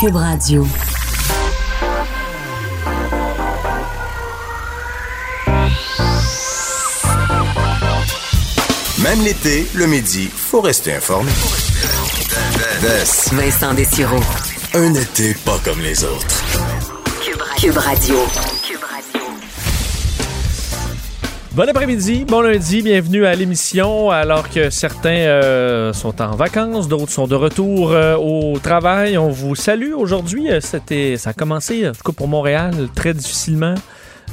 Cube Radio. Même l'été, le midi, faut rester informé. Vincent Dessureau. Un été pas comme les autres. Cube Radio. Bon après-midi, bon lundi, bienvenue à l'émission. Alors que certains euh, sont en vacances, d'autres sont de retour euh, au travail, on vous salue. Aujourd'hui, euh, c'était, ça a commencé, en tout cas pour Montréal, très difficilement.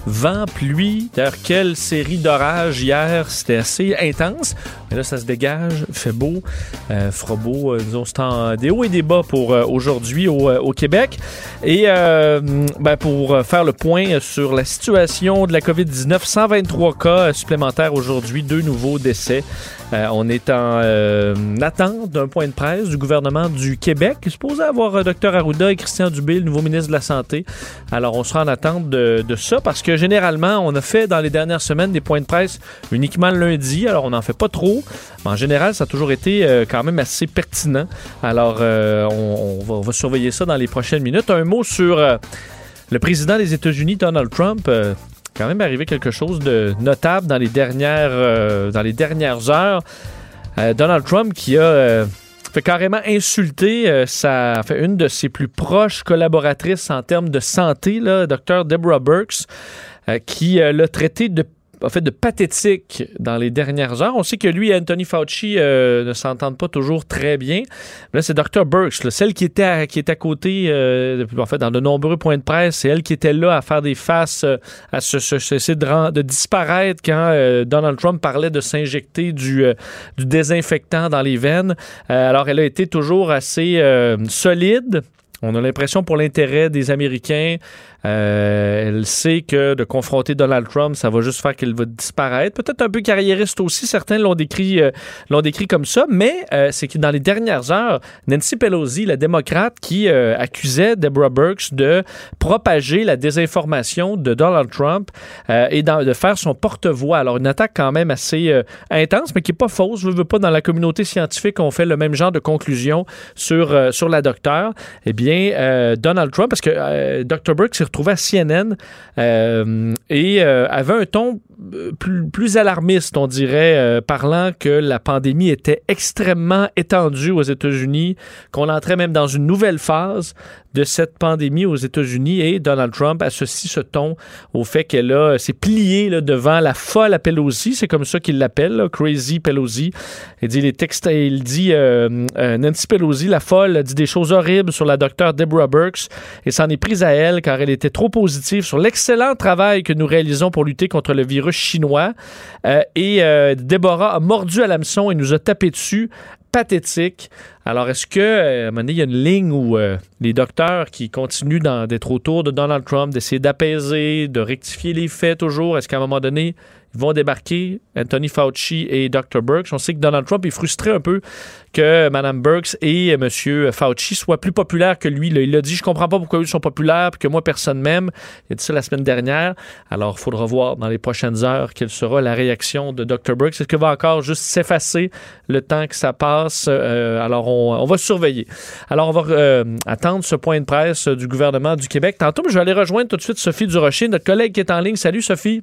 Vent, pluie. D'ailleurs, quelle série d'orages hier. C'était assez intense. Mais là, ça se dégage. fait beau. Euh, fera. Euh, disons, c'est en des hauts et des bas pour euh, aujourd'hui au, euh, au Québec. Et euh, ben, pour faire le point sur la situation de la COVID-19, 123 cas supplémentaires aujourd'hui, deux nouveaux décès. Euh, on est en euh, attente d'un point de presse du gouvernement du Québec. Supposé avoir euh, Dr Arruda et Christian Dubé, le nouveau ministre de la Santé. Alors, on sera en attente de, ça parce que généralement, on a fait dans les dernières semaines des points de presse uniquement le lundi. Alors, on n'en fait pas trop. Mais en général, ça a toujours été quand même assez pertinent. Alors, on, va, surveiller ça dans les prochaines minutes. Un mot sur le président des États-Unis, Donald Trump. Quand même arrivé quelque chose de notable dans les dernières, euh, dans les dernières heures. Euh, Donald Trump qui a euh, fait carrément insulter sa, fait une de ses plus proches collaboratrices en termes de santé, là, Dr. Deborah Burks, qui l'a traité de en fait de pathétique dans les dernières heures. On sait que lui et Anthony Fauci euh, ne s'entendent pas toujours très bien. Là, c'est Dr. Burks, celle qui était à, qui est à côté, euh, en fait, dans de nombreux points de presse. C'est elle qui était là à faire des faces, euh, à se, se- de, disparaître quand Donald Trump parlait de s'injecter du, du désinfectant dans les veines. Alors, elle a été toujours assez solide. On a l'impression pour l'intérêt des Américains, euh, elle sait que de confronter Donald Trump, ça va juste faire qu'il va disparaître. Peut-être un peu carriériste aussi, certains l'ont décrit, euh, décrit comme ça, mais euh, c'est que dans les dernières heures, Nancy Pelosi, la démocrate, qui accusait Deborah Burks de propager la désinformation de Donald Trump et de faire son porte-voix. Alors une attaque quand même assez intense, mais qui est pas fausse. Je veux pas dans la communauté scientifique, on fait le même genre de conclusion sur sur la docteure. Eh bien, Donald Trump, parce que Dr. Burke s'est CNN euh, et euh, avait un ton euh, plus, alarmiste, on dirait, parlant que la pandémie était extrêmement étendue aux États-Unis, qu'on entrait même dans une nouvelle phase de cette pandémie aux États-Unis et Donald Trump associe ce ton au fait qu'elle a s'est pliée là, devant la folle à Pelosi, c'est comme ça qu'il l'appelle, Crazy Pelosi. Il dit les textes, il dit euh, euh, Nancy Pelosi, la folle, dit des choses horribles sur la docteure Deborah Burks et s'en est prise à elle car elle était trop positive sur l'excellent travail que nous réalisons pour lutter contre le virus chinois. Euh, et euh, Deborah a mordu à l'hameçon et nous a tapé dessus. Alors, est-ce que, euh, un moment donné, il y a une ligne où euh, les docteurs qui continuent d'être autour de Donald Trump, d'essayer d'apaiser, de rectifier les faits toujours, est-ce qu'à un moment donné, vont débarquer Anthony Fauci et Dr. Burks? On sait que Donald Trump est frustré un peu que Mme Burks et M. Fauci soient plus populaires que lui. Il a dit, je comprends pas pourquoi ils sont populaires, puis que moi, personne m'aime. Il a dit ça la semaine dernière. Alors, il faudra voir dans les prochaines heures quelle sera la réaction de Dr. Burks. Est-ce qu'il va encore juste s'effacer le temps que ça passe? Euh, alors, on, va surveiller. Alors, on va euh, attendre ce point de presse du gouvernement du Québec. Tantôt, je vais aller rejoindre tout de suite Sophie Durocher, notre collègue qui est en ligne. Salut, Sophie.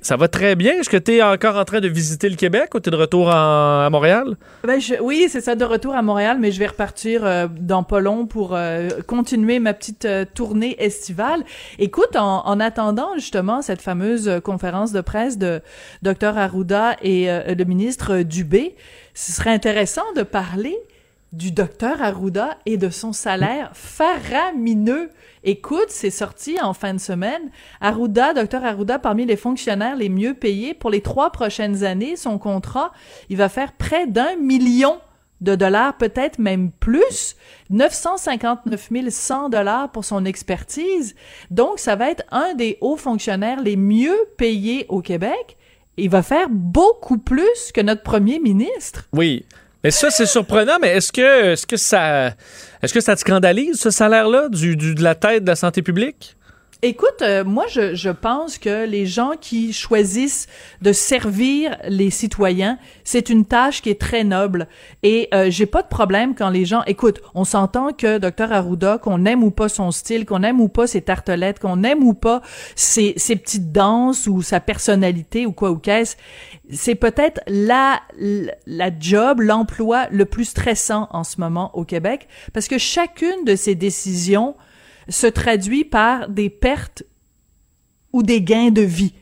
Ça va très bien. Est-ce que tu es encore en train de visiter le Québec ou tu es de retour en- à Montréal? Ben, je- oui, c'est ça, de retour à Montréal, mais je vais repartir euh, dans pas long pour euh, continuer ma petite euh, tournée estivale. Écoute, en, en attendant justement cette fameuse conférence de presse de Dr Arruda et le ministre Dubé, ce serait intéressant de parler du docteur Arruda et de son salaire faramineux. Écoute, c'est sorti en fin de semaine. Arruda, docteur Arruda, parmi les fonctionnaires les mieux payés pour les trois prochaines années, son contrat, il va faire près d'un million de dollars, peut-être même plus, 959 100 dollars pour son expertise. Donc, ça va être un des hauts fonctionnaires les mieux payés au Québec. Il va faire beaucoup plus que notre premier ministre. Oui. Mais ça, c'est surprenant, mais est-ce que, est-ce que ça, est-ce que ça te scandalise, ce salaire-là, du, du- de la tête de la santé publique? Écoute, euh, moi, je, je pense que les gens qui choisissent de servir les citoyens, c'est une tâche qui est très noble. Et euh, j'ai pas de problème quand les gens... Écoute, on s'entend que Dr Arruda, qu'on aime ou pas son style, qu'on aime ou pas ses tartelettes, qu'on aime ou pas ses, ses petites danses ou sa personnalité ou quoi ou qu'est-ce, c'est peut-être la, la job, l'emploi le plus stressant en ce moment au Québec, parce que chacune de ces décisions se traduit par des pertes ou des gains de vie.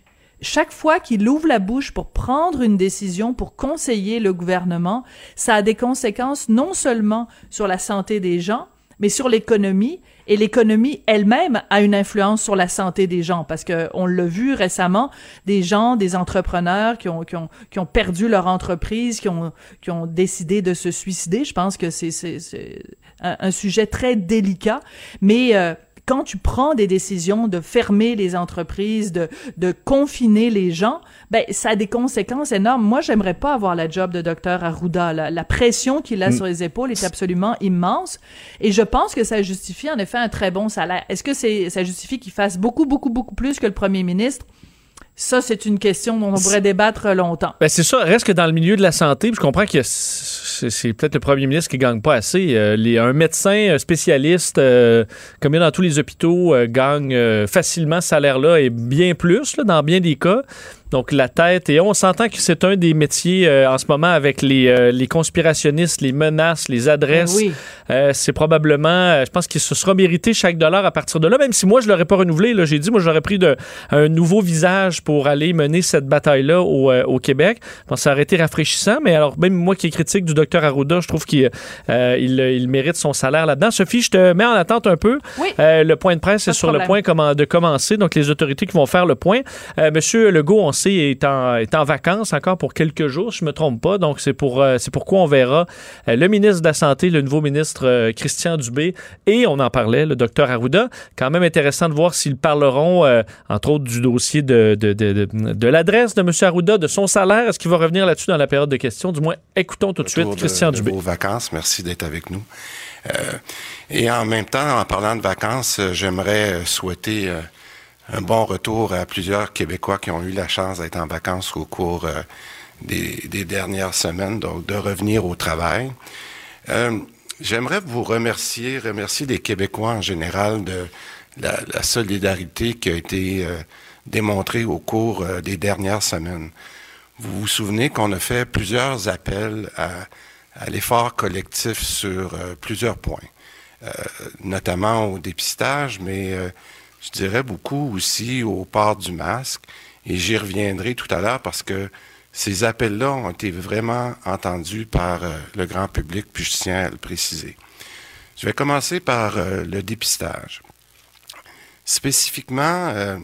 Chaque fois qu'il ouvre la bouche pour prendre une décision, pour conseiller le gouvernement, ça a des conséquences non seulement sur la santé des gens, mais sur l'économie. Et l'économie elle-même a une influence sur la santé des gens, parce que on l'a vu récemment, des gens, des entrepreneurs qui ont, qui ont, qui ont perdu leur entreprise, qui ont, qui ont décidé de se suicider. Je pense que c'est, c'est un, sujet très délicat, mais euh, quand tu prends des décisions de fermer les entreprises, de, de confiner les gens, ben ça a des conséquences énormes. Moi, j'aimerais pas avoir la job de docteur Arruda. La, la pression qu'il a mm. sur les épaules est absolument immense, et je pense que ça justifie en effet un très bon salaire. Est-ce que c'est ça justifie qu'il fasse beaucoup, beaucoup, beaucoup plus que le premier ministre? Ça, c'est une question dont on pourrait débattre longtemps. Ben c'est ça. Reste que dans le milieu de la santé, je comprends que c'est peut-être le premier ministre qui gagne pas assez. Euh, les, un médecin spécialiste, euh, comme il y a dans tous les hôpitaux, euh, gagne facilement ce salaire-là et bien plus, là, dans bien des cas. Donc la tête, et on s'entend que c'est un des métiers euh, en ce moment avec les, euh, les conspirationnistes, les menaces, les adresses. Ben oui. Euh, c'est probablement, je pense qu'il se sera mérité chaque dollar à partir de là, même si moi je l'aurais pas renouvelé. J'ai dit, moi j'aurais pris de, un nouveau visage pour aller mener cette bataille-là au, au Québec. Bon, ça aurait été rafraîchissant, mais alors même moi qui est critique du docteur Arruda, je trouve qu'il il, il, mérite son salaire là-dedans. Sophie, je te mets en attente un peu. Oui. le point de presse est sur le point de commencer, donc les autorités qui vont faire le point. Monsieur Legault, on est en, est en vacances encore pour quelques jours, je ne me trompe pas. Donc, c'est pour euh, c'est pourquoi on verra euh, le ministre de la Santé, le nouveau ministre euh, Christian Dubé, et on en parlait, le docteur Arruda. Quand même intéressant de voir s'ils parleront, entre autres, du dossier de, de, de, de l'adresse de M. Arruda, de son salaire. Est-ce qu'il va revenir là-dessus dans la période de questions? Du moins, écoutons tout de suite Christian Dubé. vos vacances, merci d'être avec nous. et en même temps, en parlant de vacances, j'aimerais souhaiter un bon retour à plusieurs Québécois qui ont eu la chance d'être en vacances au cours euh, des, dernières semaines, donc de revenir au travail. Euh, j'aimerais vous remercier, remercier les Québécois en général de la, solidarité qui a été euh, démontrée au cours des dernières semaines. Vous vous souvenez qu'on a fait plusieurs appels à, l'effort collectif sur plusieurs points, notamment au dépistage, mais je dirais beaucoup aussi au port du masque. Et j'y reviendrai tout à l'heure parce que ces appels-là ont été vraiment entendus par euh, le grand public, puis je tiens à le préciser. Je vais commencer par euh, le dépistage. Spécifiquement, euh,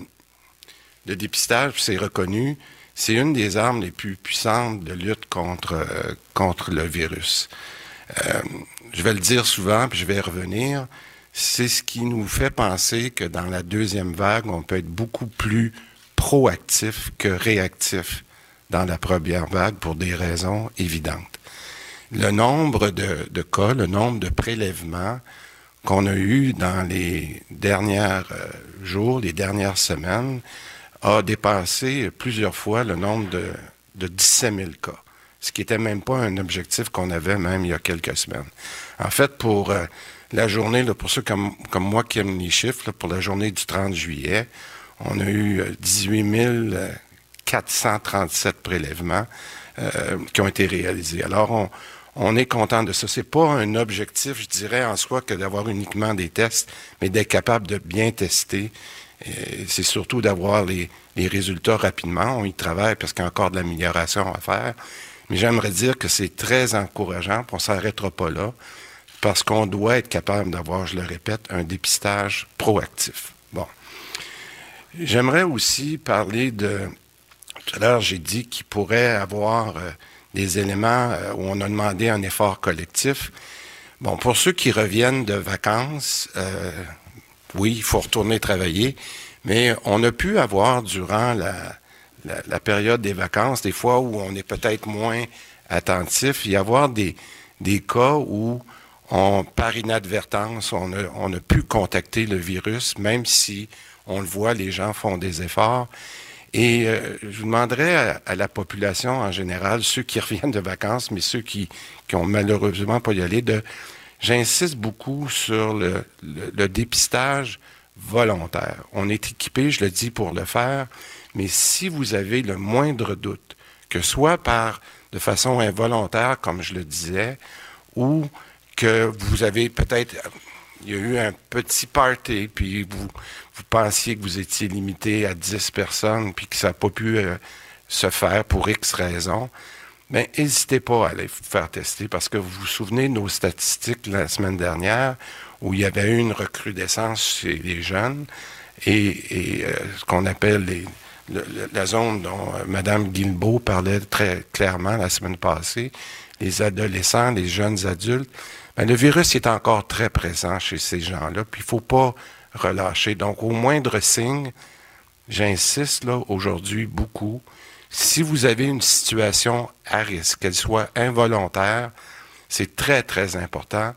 le dépistage, c'est reconnu, c'est une des armes les plus puissantes de lutte contre, contre le virus. je vais le dire souvent, puis je vais y revenir c'est ce qui nous fait penser que dans la deuxième vague, on peut être beaucoup plus proactif que réactif dans la première vague pour des raisons évidentes. Le nombre de, cas, le nombre de prélèvements qu'on a eu dans les derniers euh, jours, les dernières semaines, a dépassé plusieurs fois le nombre de, de 17 000 cas, ce qui n'était même pas un objectif qu'on avait même il y a quelques semaines. En fait, pour euh, la journée, pour ceux comme, moi qui aiment les chiffres, pour la journée du 30 juillet, on a eu 18 euh, 437 prélèvements euh, qui ont été réalisés. Alors, on, on est content de ça. C'est pas un objectif, je dirais, en soi, que d'avoir uniquement des tests, mais d'être capable de bien tester. C'est surtout d'avoir les, résultats rapidement. On y travaille parce qu'il y a encore de l'amélioration à faire. Mais j'aimerais dire que c'est très encourageant, on s'arrêtera pas là parce qu'on doit être capable d'avoir, je le répète, un dépistage proactif. Bon. J'aimerais aussi parler de... Tout à l'heure, j'ai dit qu'il pourrait avoir euh, des éléments euh, où on a demandé un effort collectif. Bon, pour ceux qui reviennent de vacances, euh, oui, il faut retourner travailler, mais on a pu avoir durant la, période des vacances, des fois où on est peut-être moins attentif, y avoir des, des cas où par inadvertance, on a, on a pu contacter le virus, même si On le voit, les gens font des efforts. Et euh, je vous demanderais à, la population en général, ceux qui reviennent de vacances, mais ceux qui, qui malheureusement pas y aller, de, j'insiste beaucoup sur le, dépistage volontaire. On est équipé, je le dis, pour le faire, mais si vous avez le moindre doute, que soit par de façon involontaire, comme je le disais, ou que vous avez peut-être il y a eu un petit party, puis vous, vous pensiez que vous étiez limité à 10 personnes, puis que ça n'a pas pu euh, se faire pour X raisons, bien, n'hésitez pas à aller vous faire tester, parce que vous vous souvenez de nos statistiques la semaine dernière, où il y avait eu une recrudescence chez les jeunes, et, euh, ce qu'on appelle la zone dont euh, Mme Guilbeault parlait très clairement la semaine passée, les adolescents, les jeunes adultes, bien, le virus est encore très présent chez ces gens-là, puis il ne faut pas relâcher. Donc, au moindre signe, j'insiste là aujourd'hui beaucoup, si vous avez une situation à risque, qu'elle soit involontaire, c'est très, très important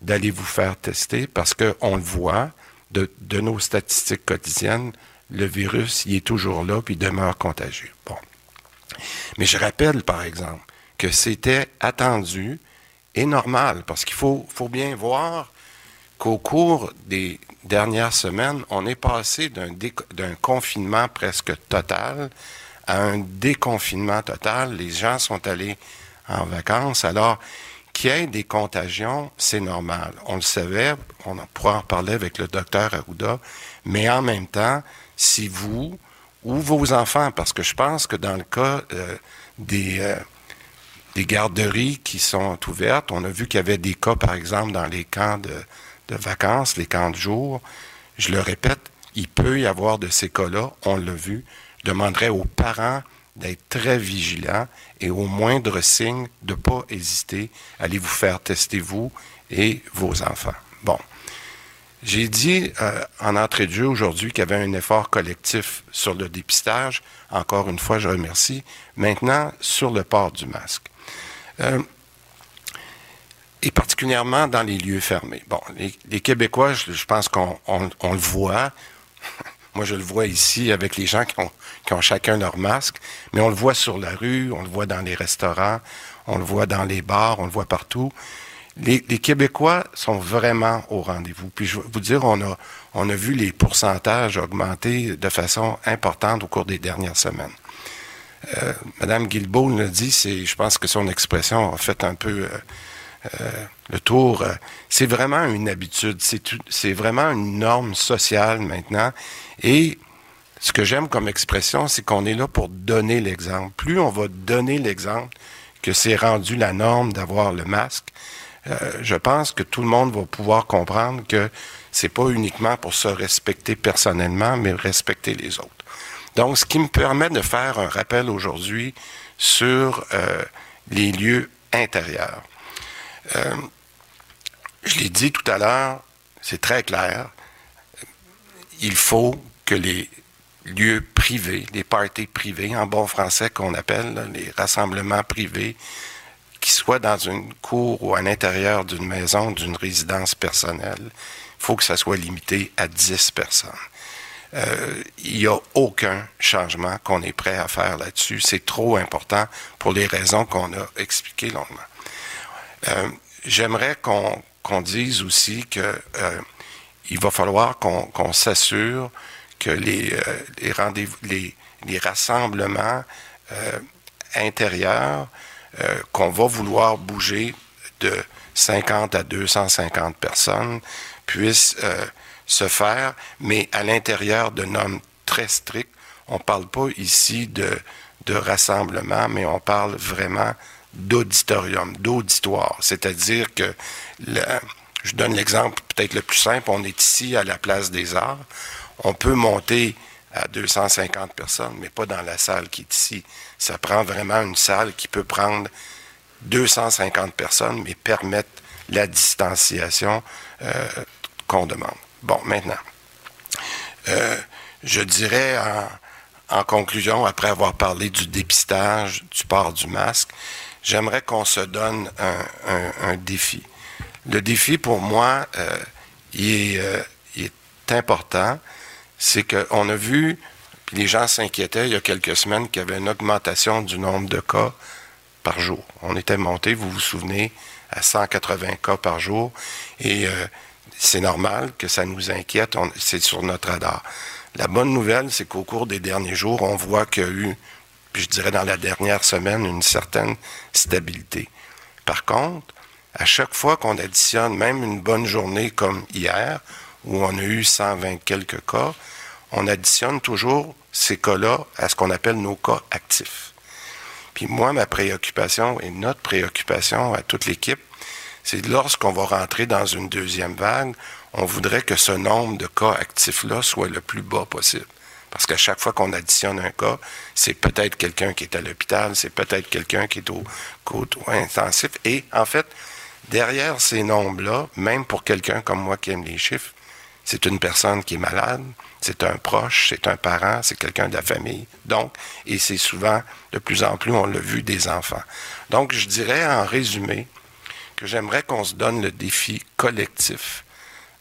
d'aller vous faire tester parce qu'on le voit de, nos statistiques quotidiennes, le virus, il est toujours là puis il demeure contagieux. Bon. Mais je rappelle, par exemple, que c'était attendu et normal, parce qu'il faut, faut bien voir qu'au cours des dernières semaines, on est passé d'un confinement presque total à un déconfinement total. Les gens sont allés en vacances. Alors, qu'il y ait des contagions, c'est normal. On le savait, on pourra en parler avec le docteur Arruda, mais en même temps, si vous ou vos enfants, parce que je pense que dans le cas euh, des, euh, des garderies qui sont ouvertes, on a vu qu'il y avait des cas, par exemple, dans les camps de, de vacances, les camps de jour. Je le répète, il peut y avoir de ces cas-là, on l'a vu. Demanderais aux parents d'être très vigilants et au moindre signe, de ne pas hésiter à aller vous faire tester vous et vos enfants? Bon. J'ai dit euh, en entrée de jeu aujourd'hui qu'il y avait un effort collectif sur le dépistage. Encore une fois, je remercie. Maintenant, sur le port du masque. Euh, et particulièrement dans les lieux fermés. Bon, les, Québécois, je, pense qu'on on, on le voit. Moi, je le vois ici avec les gens qui ont, qui ont chacun leur masque, mais on le voit sur la rue, on le voit dans les restaurants, on le voit dans les bars, on le voit partout. Les, Québécois sont vraiment au rendez-vous. Puis je vais vous dire, on a, on a vu les pourcentages augmenter de façon importante au cours des dernières semaines. Euh, Madame Guilbeault l'a dit, je pense que son expression a fait un peu euh, le tour. c'est vraiment une habitude, c'est, vraiment une norme sociale maintenant. Et ce que j'aime comme expression, c'est qu'on est là pour donner l'exemple. Plus on va donner l'exemple que c'est rendu la norme d'avoir le masque, euh, je pense que tout le monde va pouvoir comprendre que c'est pas uniquement pour se respecter personnellement, mais respecter les autres. Donc, ce qui me permet de faire un rappel aujourd'hui sur euh, les lieux intérieurs. Euh, je l'ai dit tout à l'heure, c'est très clair. Il faut que les lieux privés, les parties privées, en bon français qu'on appelle les rassemblements privés, qui soient dans une cour ou à l'intérieur d'une maison, d'une résidence personnelle, il faut que ça soit limité à 10 personnes. Euh, il n'y a aucun changement qu'on est prêt à faire là-dessus. C'est trop important pour les raisons qu'on a expliquées longuement. Euh, J'aimerais qu'on qu dise aussi que euh, il va falloir qu'on qu s'assure que les, euh, rendez-vous, les, rassemblements intérieurs qu'on va vouloir bouger de 50 à 250 personnes puissent se faire, mais à l'intérieur de normes très strictes. On ne parle pas ici de, de rassemblement, mais on parle vraiment d'auditorium, d'auditoire. C'est-à-dire que, je donne l'exemple peut-être le plus simple, on est ici à la place des arts on peut monter à 250 personnes, mais pas dans la salle qui est ici. Ça prend vraiment une salle qui peut prendre 250 personnes, mais permettre la distanciation euh, qu'on demande. Bon, maintenant, euh, je dirais en, conclusion, après avoir parlé du dépistage, du port du masque, j'aimerais qu'on se donne un, défi. Le défi, pour moi, euh, il, est, il est important c'est qu'on a vu, puis les gens s'inquiétaient il y a quelques semaines qu'il y avait une augmentation du nombre de cas par jour. On était monté, vous vous souvenez, à 180 cas par jour. Et euh, c'est normal que ça nous inquiète. C'est sur notre radar. La bonne nouvelle, c'est qu'au cours des derniers jours, on voit qu'il y a eu, je dirais dans la dernière semaine, une certaine stabilité. Par contre, à chaque fois qu'on additionne même une bonne journée comme hier, où on a eu 120 quelques cas, on additionne toujours ces cas-là à ce qu'on appelle nos cas actifs. Puis moi, ma préoccupation et notre préoccupation à toute l'équipe, c'est lorsqu'on va rentrer dans une deuxième vague, on voudrait que ce nombre de cas actifs-là soit le plus bas possible. Parce qu'à chaque fois qu'on additionne un cas, c'est peut-être quelqu'un qui est à l'hôpital, c'est peut-être quelqu'un qui est au côté intensif. Et en fait, derrière ces nombres-là, même pour quelqu'un comme moi qui aime les chiffres, c'est une personne qui est malade, c'est un proche, c'est un parent, c'est quelqu'un de la famille. Donc, et c'est souvent, de plus en plus, on l'a vu, des enfants. Donc, je dirais en résumé que j'aimerais qu'on se donne le défi collectif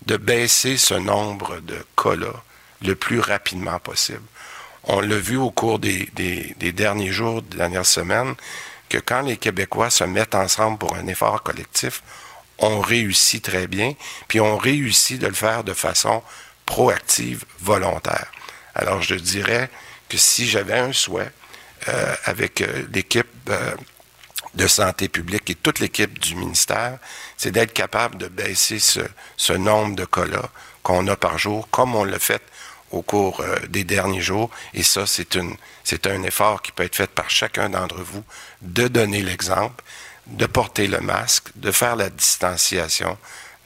de baisser ce nombre de cas-là le plus rapidement possible. On l'a vu au cours des, derniers jours, des dernières semaines, que quand les Québécois se mettent ensemble pour un effort collectif, on réussit très bien, puis on réussit de le faire de façon proactive, volontaire. Alors je dirais que si j'avais un souhait euh, avec euh, l'équipe euh, de santé publique et toute l'équipe du ministère, c'est d'être capable de baisser ce, ce nombre de cas-là qu'on a par jour, comme on l'a fait au cours des derniers jours. Et ça, c'est une, c'est un effort qui peut être fait par chacun d'entre vous de donner l'exemple de porter le masque, de faire la distanciation,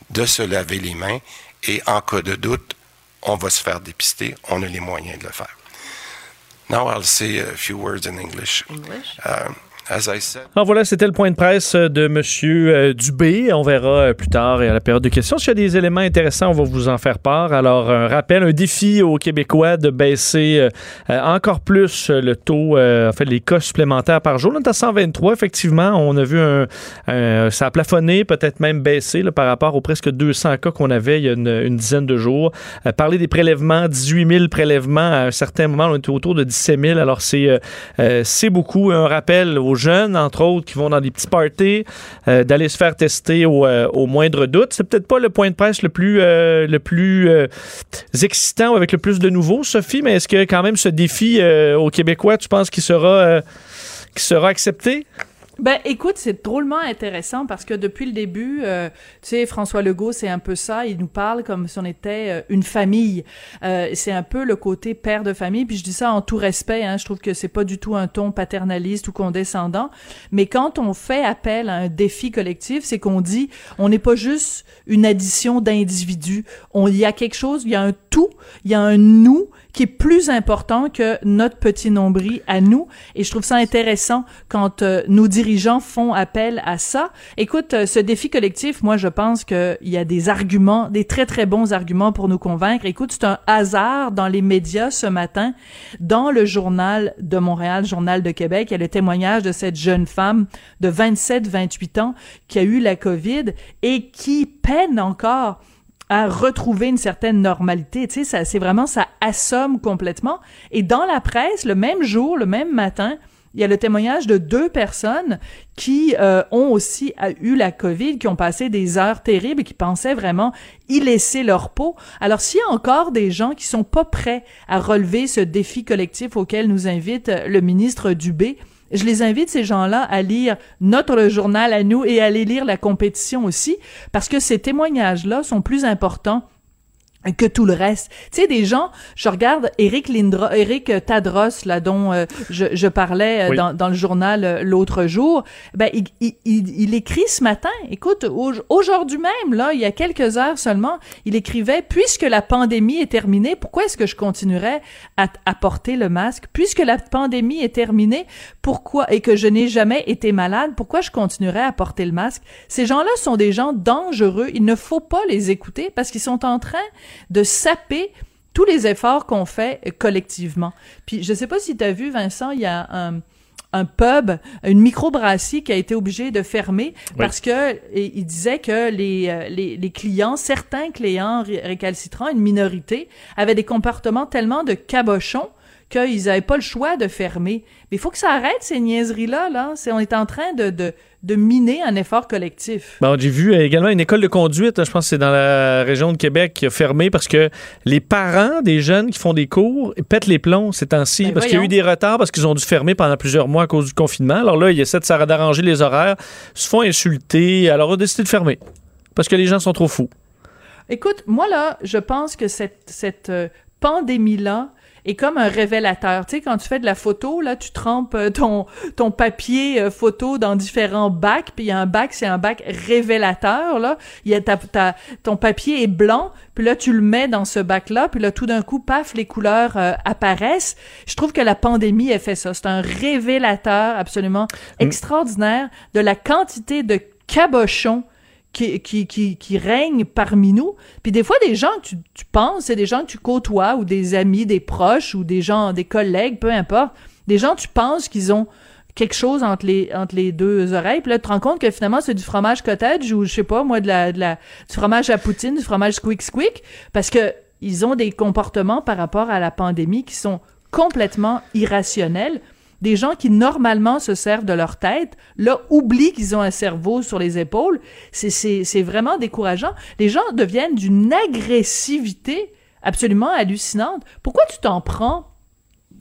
de se laver les mains et en cas de doute, on va se faire dépister, on a les moyens de le faire. Now I'll say a few words in English. English? Uh, alors voilà, c'était le point de presse de M. Euh, Dubé. On verra euh, plus tard et à la période de questions. S'il y a des éléments intéressants, on va vous en faire part. Alors, un rappel, un défi aux Québécois de baisser euh, encore plus le taux, en fait, les cas supplémentaires par jour. On est à 123, effectivement. On a vu un, ça a plafonné, peut-être même baissé par rapport aux presque 200 cas qu'on avait il y a une, dizaine de jours. parler des prélèvements, 18 000 prélèvements. À un certain moment, on était autour de 17 000. Alors, c'est c'est beaucoup. Un rappel aux jeunes, entre autres, qui vont dans des petits parties, euh, d'aller se faire tester au, euh, au moindre doute. C'est peut-être pas le point de presse le plus, euh, le plus excitant ou avec le plus de nouveaux, Sophie, mais est-ce que quand même ce défi aux Québécois, tu penses qu'il sera, qu'il sera accepté? Ben, écoute, c'est drôlement intéressant parce que depuis le début, euh, tu sais, François Legault, c'est un peu ça. Il nous parle comme si on était euh, une famille. Euh, c'est un peu le côté père de famille. Puis je dis ça en tout respect. Hein, je trouve que c'est pas du tout un ton paternaliste ou condescendant. Mais quand on fait appel à un défi collectif, c'est qu'on dit, on n'est pas juste une addition d'individus. On, il y a quelque chose, il y a un tout, il y a un nous qui est plus important que notre petit nombril à nous. Et je trouve ça intéressant quand euh, nos dirigeants font appel à ça. Écoute, euh, ce défi collectif, moi, je pense qu'il y a des arguments, des très, très bons arguments pour nous convaincre. Écoute, c'est un hasard dans les médias ce matin, dans le journal de Montréal, journal de Québec, il y a le témoignage de cette jeune femme de 27-28 ans qui a eu la COVID et qui peine encore à retrouver une certaine normalité. Tu sais, ça, c'est vraiment, ça assomme complètement. Et dans la presse, le même jour, le même matin, il y a le témoignage de deux personnes qui euh, ont aussi eu la COVID, qui ont passé des heures terribles et qui pensaient vraiment y laisser leur peau. Alors s'il y a encore des gens qui sont pas prêts à relever ce défi collectif auquel nous invite le ministre Dubé, je les invite, ces gens-là, à lire notre journal à nous et à aller lire la compétition aussi, parce que ces témoignages-là sont plus importants que tout le reste. Tu sais, des gens, je regarde Eric Lindra, Eric Tadros, là, dont euh, je, je, parlais euh, dans, dans, le journal euh, l'autre jour, ben, il, il, il, écrit ce matin, écoute, aujourd'hui même, là, il y a quelques heures seulement, il écrivait, puisque la pandémie est terminée, pourquoi est-ce que je continuerais à, à, porter le masque? Puisque la pandémie est terminée, pourquoi, et que je n'ai jamais été malade, pourquoi je continuerais à porter le masque? Ces gens-là sont des gens dangereux, il ne faut pas les écouter parce qu'ils sont en train de saper tous les efforts qu'on fait collectivement. Puis je sais pas si tu as vu, Vincent, il y a un, un pub, une microbrasserie qui a été obligée de fermer parce que il disait que les, euh, les, les clients, certains clients récalcitrants, une minorité, avaient des comportements tellement de cabochons qu'ils n'avaient pas le choix de fermer. Mais il faut que ça arrête ces niaiseries-là. Là. C'est, on est en train de, de, de miner un effort collectif. Bon, j'ai vu également une école de conduite, je pense que c'est dans la région de Québec, qui a fermé parce que les parents des jeunes qui font des cours pètent les plombs ces temps-ci Ben parce qu'il y a eu des retards parce qu'ils ont dû fermer pendant plusieurs mois à cause du confinement. Alors là, ils essaient de d'arranger les horaires, se font insulter, alors on a décidé de fermer parce que les gens sont trop fous. Écoute, moi là, je pense que cette, cette euh, pandémie-là est comme un révélateur. Tu sais, quand tu fais de la photo, là, tu trempes euh, ton, ton papier euh, photo dans différents bacs, puis il y a un bac, c'est un bac révélateur, là. Il y a ta, ta- ton papier est blanc, puis là, tu le mets dans ce bac-là, puis là, tout d'un coup, paf, les couleurs euh, apparaissent. Je trouve que la pandémie a fait ça. C'est un révélateur absolument extraordinaire de la quantité de cabochons qui, qui, qui, règnent parmi nous. Puis des fois, des gens que tu, tu penses, c'est des gens que tu côtoies, ou des amis, des proches, ou des gens, des collègues, peu importe. Des gens, tu penses qu'ils ont quelque chose entre les, entre les deux oreilles. Puis là, tu te rends compte que finalement, c'est du fromage cottage ou, je sais pas, moi, de la, de la, du fromage à poutine, du fromage squeak squeak, parce que ils ont des comportements par rapport à la pandémie qui sont complètement irrationnels. Des gens qui normalement se servent de leur tête, là, oublient qu'ils ont un cerveau sur les épaules. C'est, c'est, c'est vraiment décourageant. Les gens deviennent d'une agressivité absolument hallucinante. Pourquoi tu t'en prends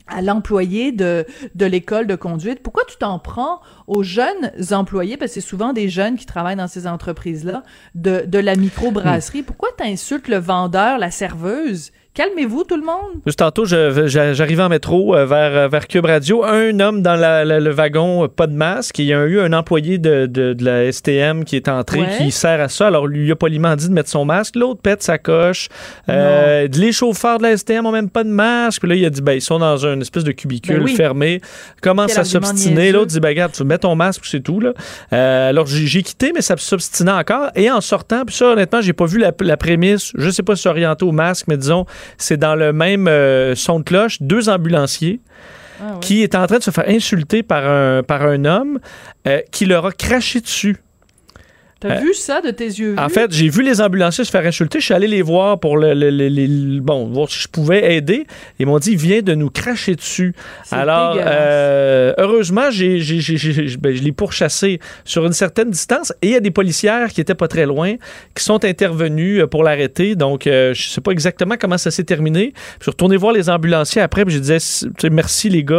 à l'employé de, de l'école de conduite? Pourquoi tu t'en prends aux jeunes employés, parce que c'est souvent des jeunes qui travaillent dans ces entreprises-là, de, de la microbrasserie? Pourquoi tu insultes le vendeur, la serveuse? Calmez-vous, tout le monde. Juste tantôt, j'arrivais en métro euh, vers, euh, vers Cube Radio. Un homme dans la- la- le wagon, euh, pas de masque. Il y a eu un employé de, de- de la STM qui est entré, Ouais. qui sert à ça. Alors, lui a poliment dit de mettre son masque. L'autre pète sa coche. Euh, les chauffeurs de la STM ont même pas de masque. Puis là, il a dit, ben, ils sont dans une espèce de cubicule Ben oui. fermé. Commence Quel à s'obstiner? L'autre dit, ben, regarde, tu mets ton masque, c'est tout. Là. Euh, alors, j'ai quitté, mais ça s'obstinait encore. Et en sortant, puis ça, honnêtement, j'ai pas vu la, la prémisse. Je sais pas si orienté au masque, mais disons, c'est dans le même euh, son de cloche, deux ambulanciers Ah qui étaient en train de se faire insulter par un, par un homme euh, qui leur a craché dessus. T'as Euh, vu ça de tes yeux En vus? fait, j'ai vu les ambulanciers se faire insulter. Je suis allé les voir pour le, le- le- le- bon, voir si je pouvais aider. Ils m'ont dit, il vient de nous cracher dessus. Alors, euh, heureusement, j'ai, ben, je l'ai pourchassé sur une certaine distance. Et il y a des policières qui étaient pas très loin, qui sont intervenues euh, pour l'arrêter. Donc, euh, je sais pas exactement comment ça s'est terminé. Je suis retourné voir les ambulanciers après, puis je disais, merci les gars.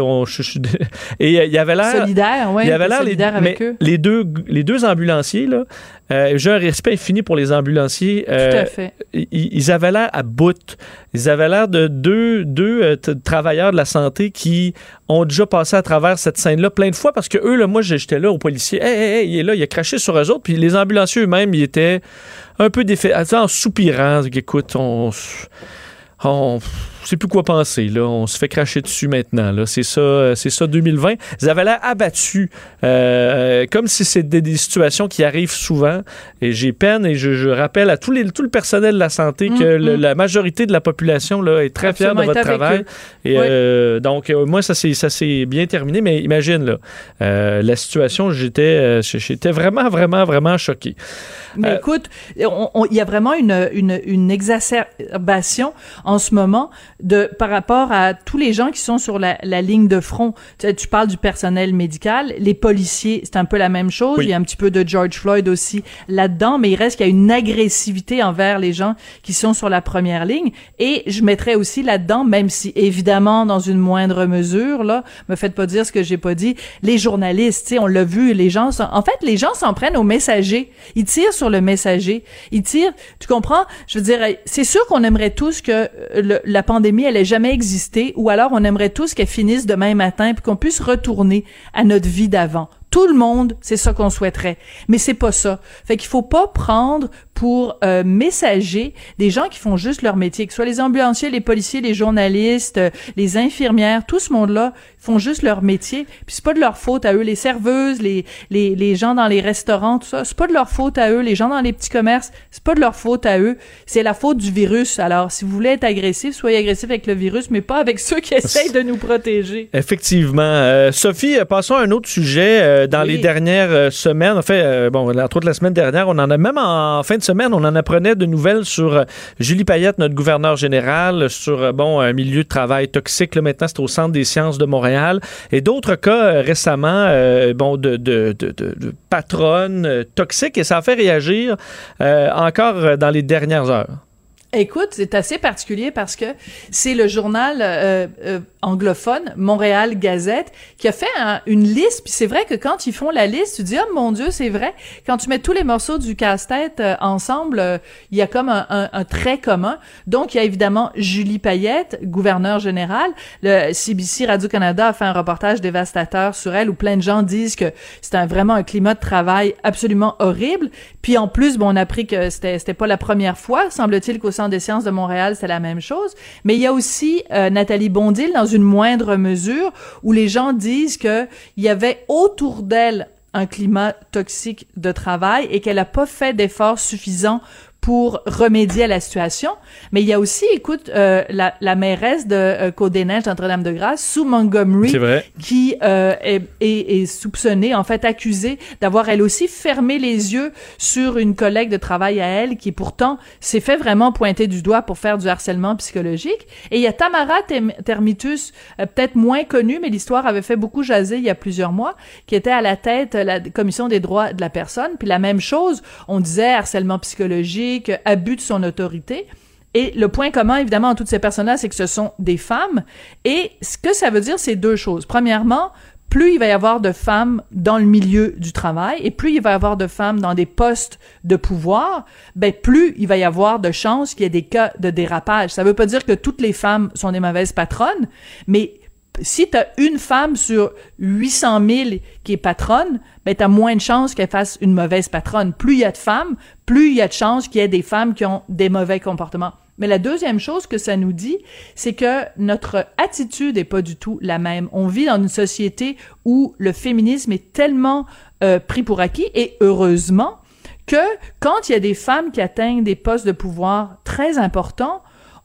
on- je- je- et il y avait l'air... solidaire, ouais. Il y avait l'air les, avec mais eux. les deux les deux ambulanciers là, euh, j'ai un respect infini pour les ambulanciers. Tout euh, à fait. ils, ils avaient l'air à bout. Ils avaient l'air de deux, deux euh, travailleurs de la santé qui ont déjà passé à travers cette scène-là plein de fois parce que eux, là, moi, j'étais là au policier. Hey, hey, hey, il est là, il a craché sur eux autres. Puis les ambulanciers eux-mêmes, ils étaient un peu défaits, en soupirant. Écoute, on. On sait plus quoi penser, là. On se fait cracher dessus maintenant, là. C'est ça, euh, c'est ça 2020. Ils avaient l'air abattus, euh, comme si c'était des, situations qui arrivent souvent. Et j'ai peine, et je, je rappelle à tous les, tout le personnel de la santé que Mm, le- mm. la majorité de la population, là, est très fière de votre travail. eux. Et Oui. euh, donc, euh, moi, ça s'est ça s'est bien terminé, mais imagine, là, euh, la situation, j'étais euh, j'étais vraiment, vraiment, vraiment choqué. Mais Euh, écoute, il y a vraiment une, une, une exacerbation en ce moment de par rapport à tous les gens qui sont sur la, la ligne de front. Tu, sais, tu parles du personnel médical, les policiers, c'est un peu la même chose. Oui. Il y a un petit peu de George Floyd aussi là-dedans, mais il reste qu'il y a une agressivité envers les gens qui sont sur la première ligne. Et je mettrais aussi là-dedans, même si évidemment dans une moindre mesure, là, me faites pas dire ce que j'ai pas dit, les journalistes, tu sais, on l'a vu, les gens, s'en- en fait, les gens s'en prennent aux messagers. Ils tirent sur le messager. Ils tirent, tu comprends? Je veux dire, c'est sûr qu'on aimerait tous que euh, le- la pandémie, elle ait jamais existé, ou alors on aimerait tous qu'elle finisse demain matin, puis qu'on puisse retourner à notre vie d'avant. Tout le monde, c'est ça qu'on souhaiterait. Mais c'est pas ça. Fait qu'il faut pas prendre pour euh, messager des gens qui font juste leur métier, que ce soit les ambulanciers, les policiers, les journalistes, euh, les infirmières, tout ce monde-là. font juste leur métier. Puis c'est pas de leur faute à eux, les serveuses, les, les, les gens dans les restaurants, tout ça. C'est pas de leur faute à eux, les gens dans les petits commerces. C'est pas de leur faute à eux. C'est la faute du virus. Alors, si vous voulez être agressif, soyez agressif avec le virus, mais pas avec ceux qui essayent de nous protéger. Effectivement. Euh, Sophie, euh, passons à un autre sujet. Dans Oui. les dernières semaines, en fait, bon, entre autres la semaine dernière, on en a même en fin de semaine, on en apprenait de nouvelles sur euh, Julie Payette, notre gouverneur général, sur euh, bon un milieu de travail toxique. Là, maintenant, c'est au Centre des sciences de Montréal. Et d'autres cas euh, récemment, bon, de, de, de, patronnes toxiques. Et ça a fait réagir encore dans les dernières heures. Écoute, c'est assez particulier parce que c'est le journal anglophone Montréal Gazette qui a fait un- une liste. Puis c'est vrai que quand ils font la liste, tu dis oh mon Dieu, c'est vrai. Quand tu mets tous les morceaux du casse-tête euh, ensemble, euh, il y a comme un, trait commun. Donc il y a évidemment Julie Payette, gouverneur général. Le CBC Radio Canada a fait un reportage dévastateur sur elle où plein de gens disent que c'est un, vraiment un climat de travail absolument horrible. Puis en plus, bon, on a appris que c'était c'était pas la première fois, semble-t-il qu'au Centre des sciences de Montréal, c'est la même chose. Mais il y a aussi euh, Nathalie Bondil dans une moindre mesure où les gens disent que il y avait autour d'elle un climat toxique de travail et qu'elle a pas fait d'efforts suffisants pour remédier à la situation. Mais il y a aussi, écoute, euh, la, la mairesse de euh, Côte-des-Neiges, Notre-Dame-de-Grâce, Sue Montgomery, qui euh, est, est, est soupçonnée, en fait accusée d'avoir elle aussi fermé les yeux sur une collègue de travail à elle qui pourtant s'est fait vraiment pointer du doigt pour faire du harcèlement psychologique. Et il y a Tamara Termitus, euh, peut-être moins connue, mais l'histoire avait fait beaucoup jaser il y a plusieurs mois, qui était à la tête de la commission des droits de la personne. Puis la même chose, on disait harcèlement psychologique, abus de son autorité. Et le point commun, évidemment, en toutes ces personnes-là, c'est que ce sont des femmes. Et ce que ça veut dire, c'est deux choses. Premièrement, plus il va y avoir de femmes dans le milieu du travail et plus il va y avoir de femmes dans des postes de pouvoir, ben plus il va y avoir de chances qu'il y ait des cas de dérapage. Ça veut pas dire que toutes les femmes sont des mauvaises patronnes, mais si tu as une femme sur 800 000 qui est patronne, ben tu moins de chances qu'elle fasse une mauvaise patronne. Plus il y a de femmes, plus il y a de chances qu'il y ait des femmes qui ont des mauvais comportements. Mais la deuxième chose que ça nous dit, c'est que notre attitude est pas du tout la même. On vit dans une société où le féminisme est tellement euh, pris pour acquis et heureusement que quand il y a des femmes qui atteignent des postes de pouvoir très importants,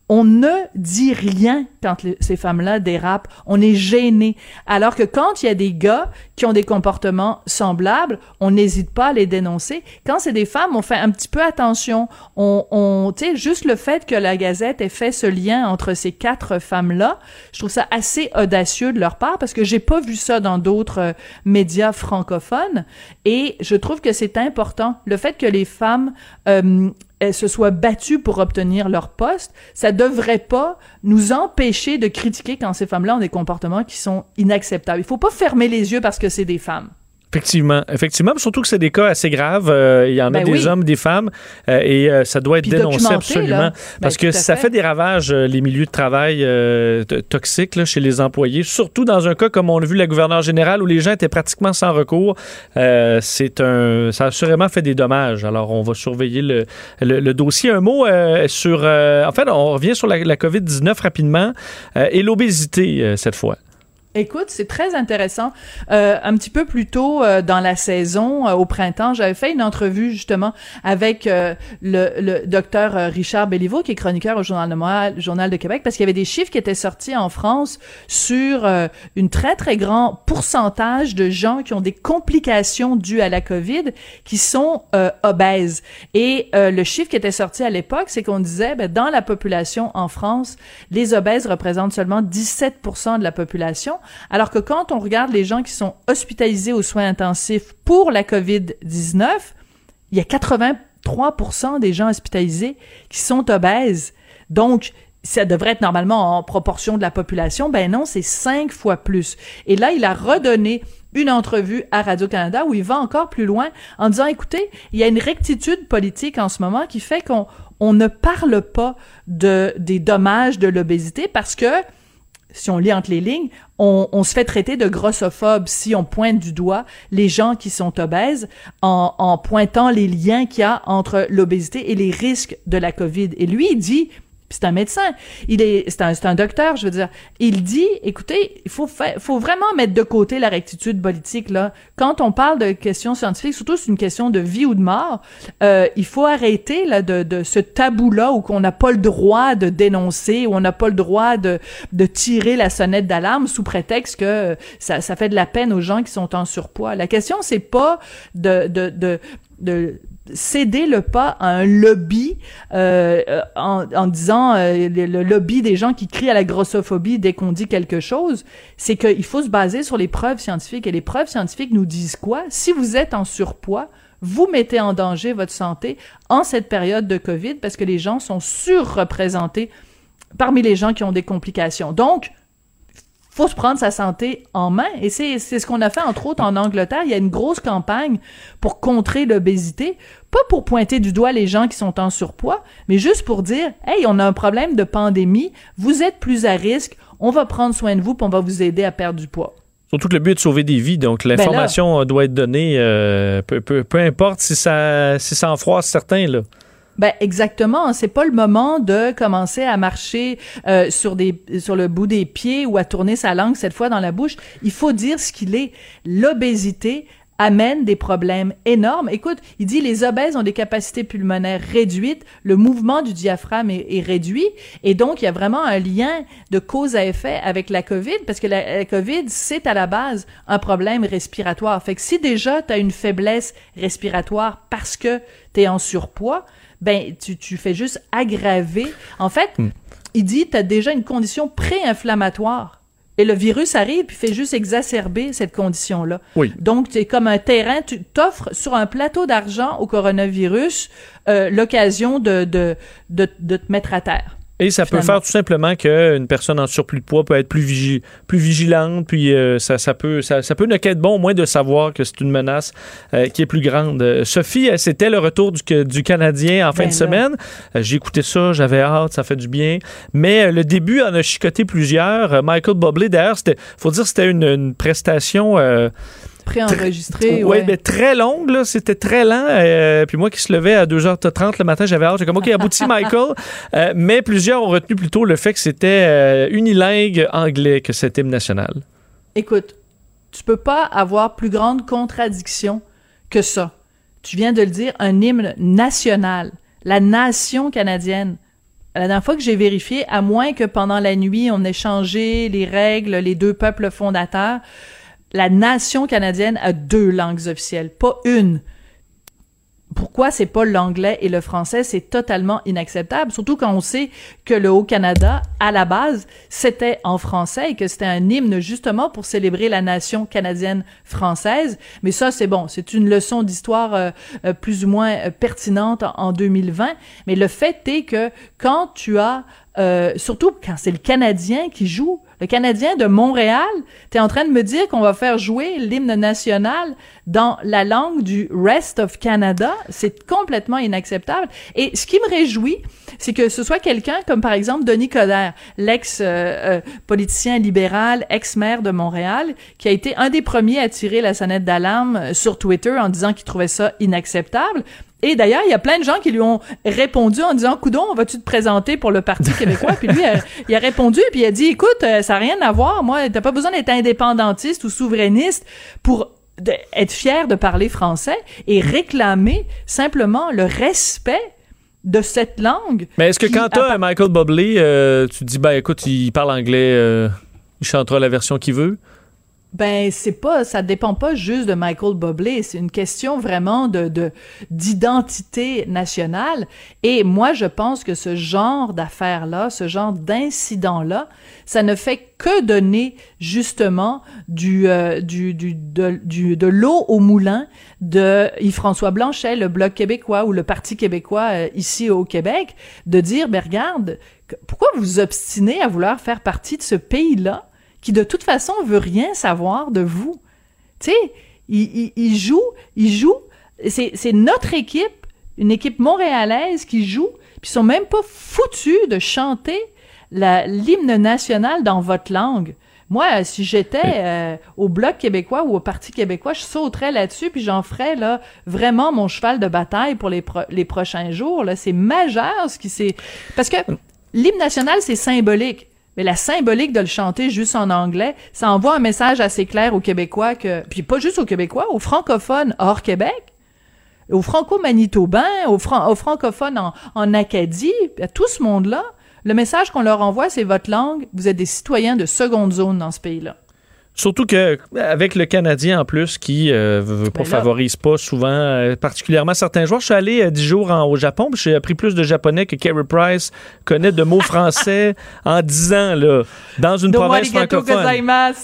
on ne dit rien quand ces femmes-là dérapent. On est gêné. Alors que quand il y a des gars qui ont des comportements semblables, on n'hésite pas à les dénoncer. Quand c'est des femmes, on fait un petit peu attention. On, on tu sais, juste le fait que la Gazette ait fait ce lien entre ces quatre femmes-là, je trouve ça assez audacieux de leur part parce que j'ai pas vu ça dans d'autres euh, médias francophones et je trouve que c'est important. Le fait que les femmes euh, elles se soient battues pour obtenir leur poste, ça devrait pas nous empêcher de critiquer quand ces femmes-là ont des comportements qui sont inacceptables. Il faut pas fermer les yeux parce que c'est des femmes. Effectivement, effectivement, mais surtout que c'est des cas assez graves. Euh, il y en a Ben des oui. hommes, des femmes, euh, et euh, ça doit être Puis dénoncé absolument, là. parce Ben, que ça fait. fait des ravages les milieux de travail toxiques là, chez les employés, surtout dans un cas comme on l'a vu la gouverneure générale où les gens étaient pratiquement sans recours. C'est un, ça a assurément fait des dommages. Alors on va surveiller le, le, le dossier. Un mot sur, en fait, on revient sur la, la COVID 19 rapidement et l'obésité cette fois. Écoute, c'est très intéressant. Euh, un petit peu plus tôt euh, dans la saison, euh, au printemps, j'avais fait une entrevue justement avec euh, le, le docteur euh, Richard Béliveau, qui est chroniqueur au Journal de Journal de Québec, parce qu'il y avait des chiffres qui étaient sortis en France sur une très très grand pourcentage de gens qui ont des complications dues à la COVID, qui sont obèses. Et le chiffre qui était sorti à l'époque, c'est qu'on disait, ben, dans la population en France, les obèses représentent seulement 17% de la population, alors que quand on regarde les gens qui sont hospitalisés aux soins intensifs pour la COVID-19, il y a 83% des gens hospitalisés qui sont obèses. Donc, ça devrait être normalement en proportion de la population. Ben non, c'est cinq fois plus. Et là, il a redonné une entrevue à Radio-Canada où il va encore plus loin en disant, écoutez, il y a une rectitude politique en ce moment qui fait qu'on on ne parle pas de, des dommages de l'obésité parce que si on lit entre les lignes, on, on, se fait traiter de grossophobe si on pointe du doigt les gens qui sont obèses en, en pointant les liens qu'il y a entre l'obésité et les risques de la COVID. Et lui, il dit, puis c'est un médecin, il est, c'est un, c'est un docteur, je veux dire. Il dit, écoutez, il faut faire, faut vraiment mettre de côté la rectitude politique là. Quand on parle de questions scientifiques, surtout c'est une question de vie ou de mort, euh, il faut arrêter là de, de ce tabou là où qu'on n'a pas le droit de dénoncer, où on n'a pas le droit de de tirer la sonnette d'alarme sous prétexte que ça, ça fait de la peine aux gens qui sont en surpoids. La question c'est pas de de, de de céder le pas à un lobby euh, en, en, disant euh, le, lobby des gens qui crient à la grossophobie dès qu'on dit quelque chose, c'est qu'il faut se baser sur les preuves scientifiques. Et les preuves scientifiques nous disent quoi? Si vous êtes en surpoids, vous mettez en danger votre santé en cette période de COVID parce que les gens sont surreprésentés parmi les gens qui ont des complications. Donc, faut se prendre sa santé en main. Et c'est, ce qu'on a fait, entre autres, en Angleterre. Il y a une grosse campagne pour contrer l'obésité. Pas pour pointer du doigt les gens qui sont en surpoids, mais juste pour dire, hey, on a un problème de pandémie. Vous êtes plus à risque. On va prendre soin de vous puis on va vous aider à perdre du poids. Surtout que le but est de sauver des vies, donc Ben l'information doit être donnée, euh, peu, peu, peu importe si ça, si ça en froisse certains, là. Ben exactement, c'est pas le moment de commencer à marcher euh, sur des sur le bout des pieds ou à tourner sa langue cette fois dans la bouche. Il faut dire ce qu'il est. L'obésité amène des problèmes énormes. Écoute, il dit les obèses ont des capacités pulmonaires réduites, le mouvement du diaphragme est, réduit, et donc il y a vraiment un lien de cause à effet avec la COVID, parce que la, la COVID, c'est à la base un problème respiratoire. Fait que si déjà tu as une faiblesse respiratoire parce que tu es en surpoids, ben tu, tu fais juste aggraver. En fait, Hmm. il dit tu as déjà une condition pré-inflammatoire. Et le virus arrive puis fait juste exacerber cette condition-là. Oui. Donc, c'est comme un terrain, tu t'offres sur un plateau d'argent au coronavirus euh, l'occasion de, de, de, de te mettre à terre. Et ça peut faire tout simplement qu'une personne en surplus de poids peut être plus, vigi- plus vigilante, puis euh, ça, ça, peut, ça, ça peut ne qu'être bon au moins de savoir que c'est une menace euh, qui est plus grande. Euh, Sophie, c'était le retour du, du Canadien en fin Ben de là. semaine. J'ai écouté ça, j'avais hâte, ça fait du bien. Mais le début en a chicoté plusieurs. Michael Bublé, d'ailleurs, c'était, faut dire, c'était une, une prestation... euh, Préenregistré, Ouais, ouais. mais très longue, là. C'était très lent. euh, puis moi qui se levais à 2h30 le matin, j'avais hâte. J'ai comme, OK, abouti Michael. Euh, mais plusieurs ont retenu plutôt le fait que c'était euh, unilingue anglais que cet hymne national. Écoute, tu peux pas avoir plus grande contradiction que ça. Tu viens de le dire, un hymne national, la nation canadienne. La dernière fois que j'ai vérifié, à moins que pendant la nuit on ait changé les règles, les deux peuples fondateurs, la nation canadienne a deux langues officielles, pas une. Pourquoi c'est pas l'anglais et le français, c'est totalement inacceptable, surtout quand on sait que le Haut-Canada, à la base, c'était en français et que c'était un hymne justement pour célébrer la nation canadienne française. Mais ça, c'est bon, c'est une leçon d'histoire euh, euh, plus ou moins euh, pertinente en, en 2020. Mais le fait est que quand tu as, euh, surtout quand c'est le Canadien qui joue, le Canadien de Montréal, tu es en train de me dire qu'on va faire jouer l'hymne national dans la langue du rest of Canada. C'est complètement inacceptable. Et ce qui me réjouit, c'est que ce soit quelqu'un comme par exemple Denis Coderre, l'ex-politicien libéral, ex-maire de Montréal, qui a été un des premiers à tirer la sonnette d'alarme euh, sur Twitter en disant qu'il trouvait ça inacceptable. Et d'ailleurs, il y a plein de gens qui lui ont répondu en disant Coudon, vas-tu te présenter pour le Parti québécois? Puis lui, euh, il a répondu, puis il a dit Écoute, euh, ça n'a rien à voir. Moi, t'as pas besoin d'être indépendantiste ou souverainiste pour être fier de parler français et réclamer simplement le respect de cette langue. Mais est-ce que quand t'as Michael Bublé, euh, tu te dis, ben écoute, il parle anglais, euh, il chantera la version qu'il veut? Ben c'est pas, ça dépend pas juste de Michael Bublé, c'est une question vraiment de de- d'identité nationale. Et moi, je pense que ce genre d'affaires là, ce genre d'incident là, ça ne fait que donner justement du euh, du du de, du- de l'eau au moulin de Yves-François Blanchet, le Bloc québécois ou le Parti québécois euh, ici au Québec, de dire, ben regarde, pourquoi vous obstinez à vouloir faire partie de ce pays-là? Qui de toute façon veut rien savoir de vous. Tu sais, il, il, il joue, il joue, c'est, c'est notre équipe, une équipe montréalaise qui joue, puis ils sont même pas foutus de chanter la, l'hymne national dans votre langue. Moi, si j'étais euh, au Bloc québécois ou au Parti québécois, je sauterais là-dessus, puis j'en ferais là vraiment mon cheval de bataille pour les, pro- les prochains jours. Là, c'est majeur ce qui s'est... Parce que l'hymne national, c'est symbolique. Mais la symbolique de le chanter juste en anglais, ça envoie un message assez clair aux Québécois que, puis pas juste aux Québécois, aux francophones hors Québec, aux franco-manitobains, aux, aux, francophones en, en Acadie, à tout ce monde-là, le message qu'on leur envoie, c'est votre langue, vous êtes des citoyens de seconde zone dans ce pays-là. Surtout que avec le Canadien en plus qui euh, veut pas, ben favorise pas souvent, euh, particulièrement certains joueurs. Je suis allé euh, dix jours au Japon, j'ai appris plus de japonais que Carey Price connaît de mots français en dix ans là, dans une province francophone.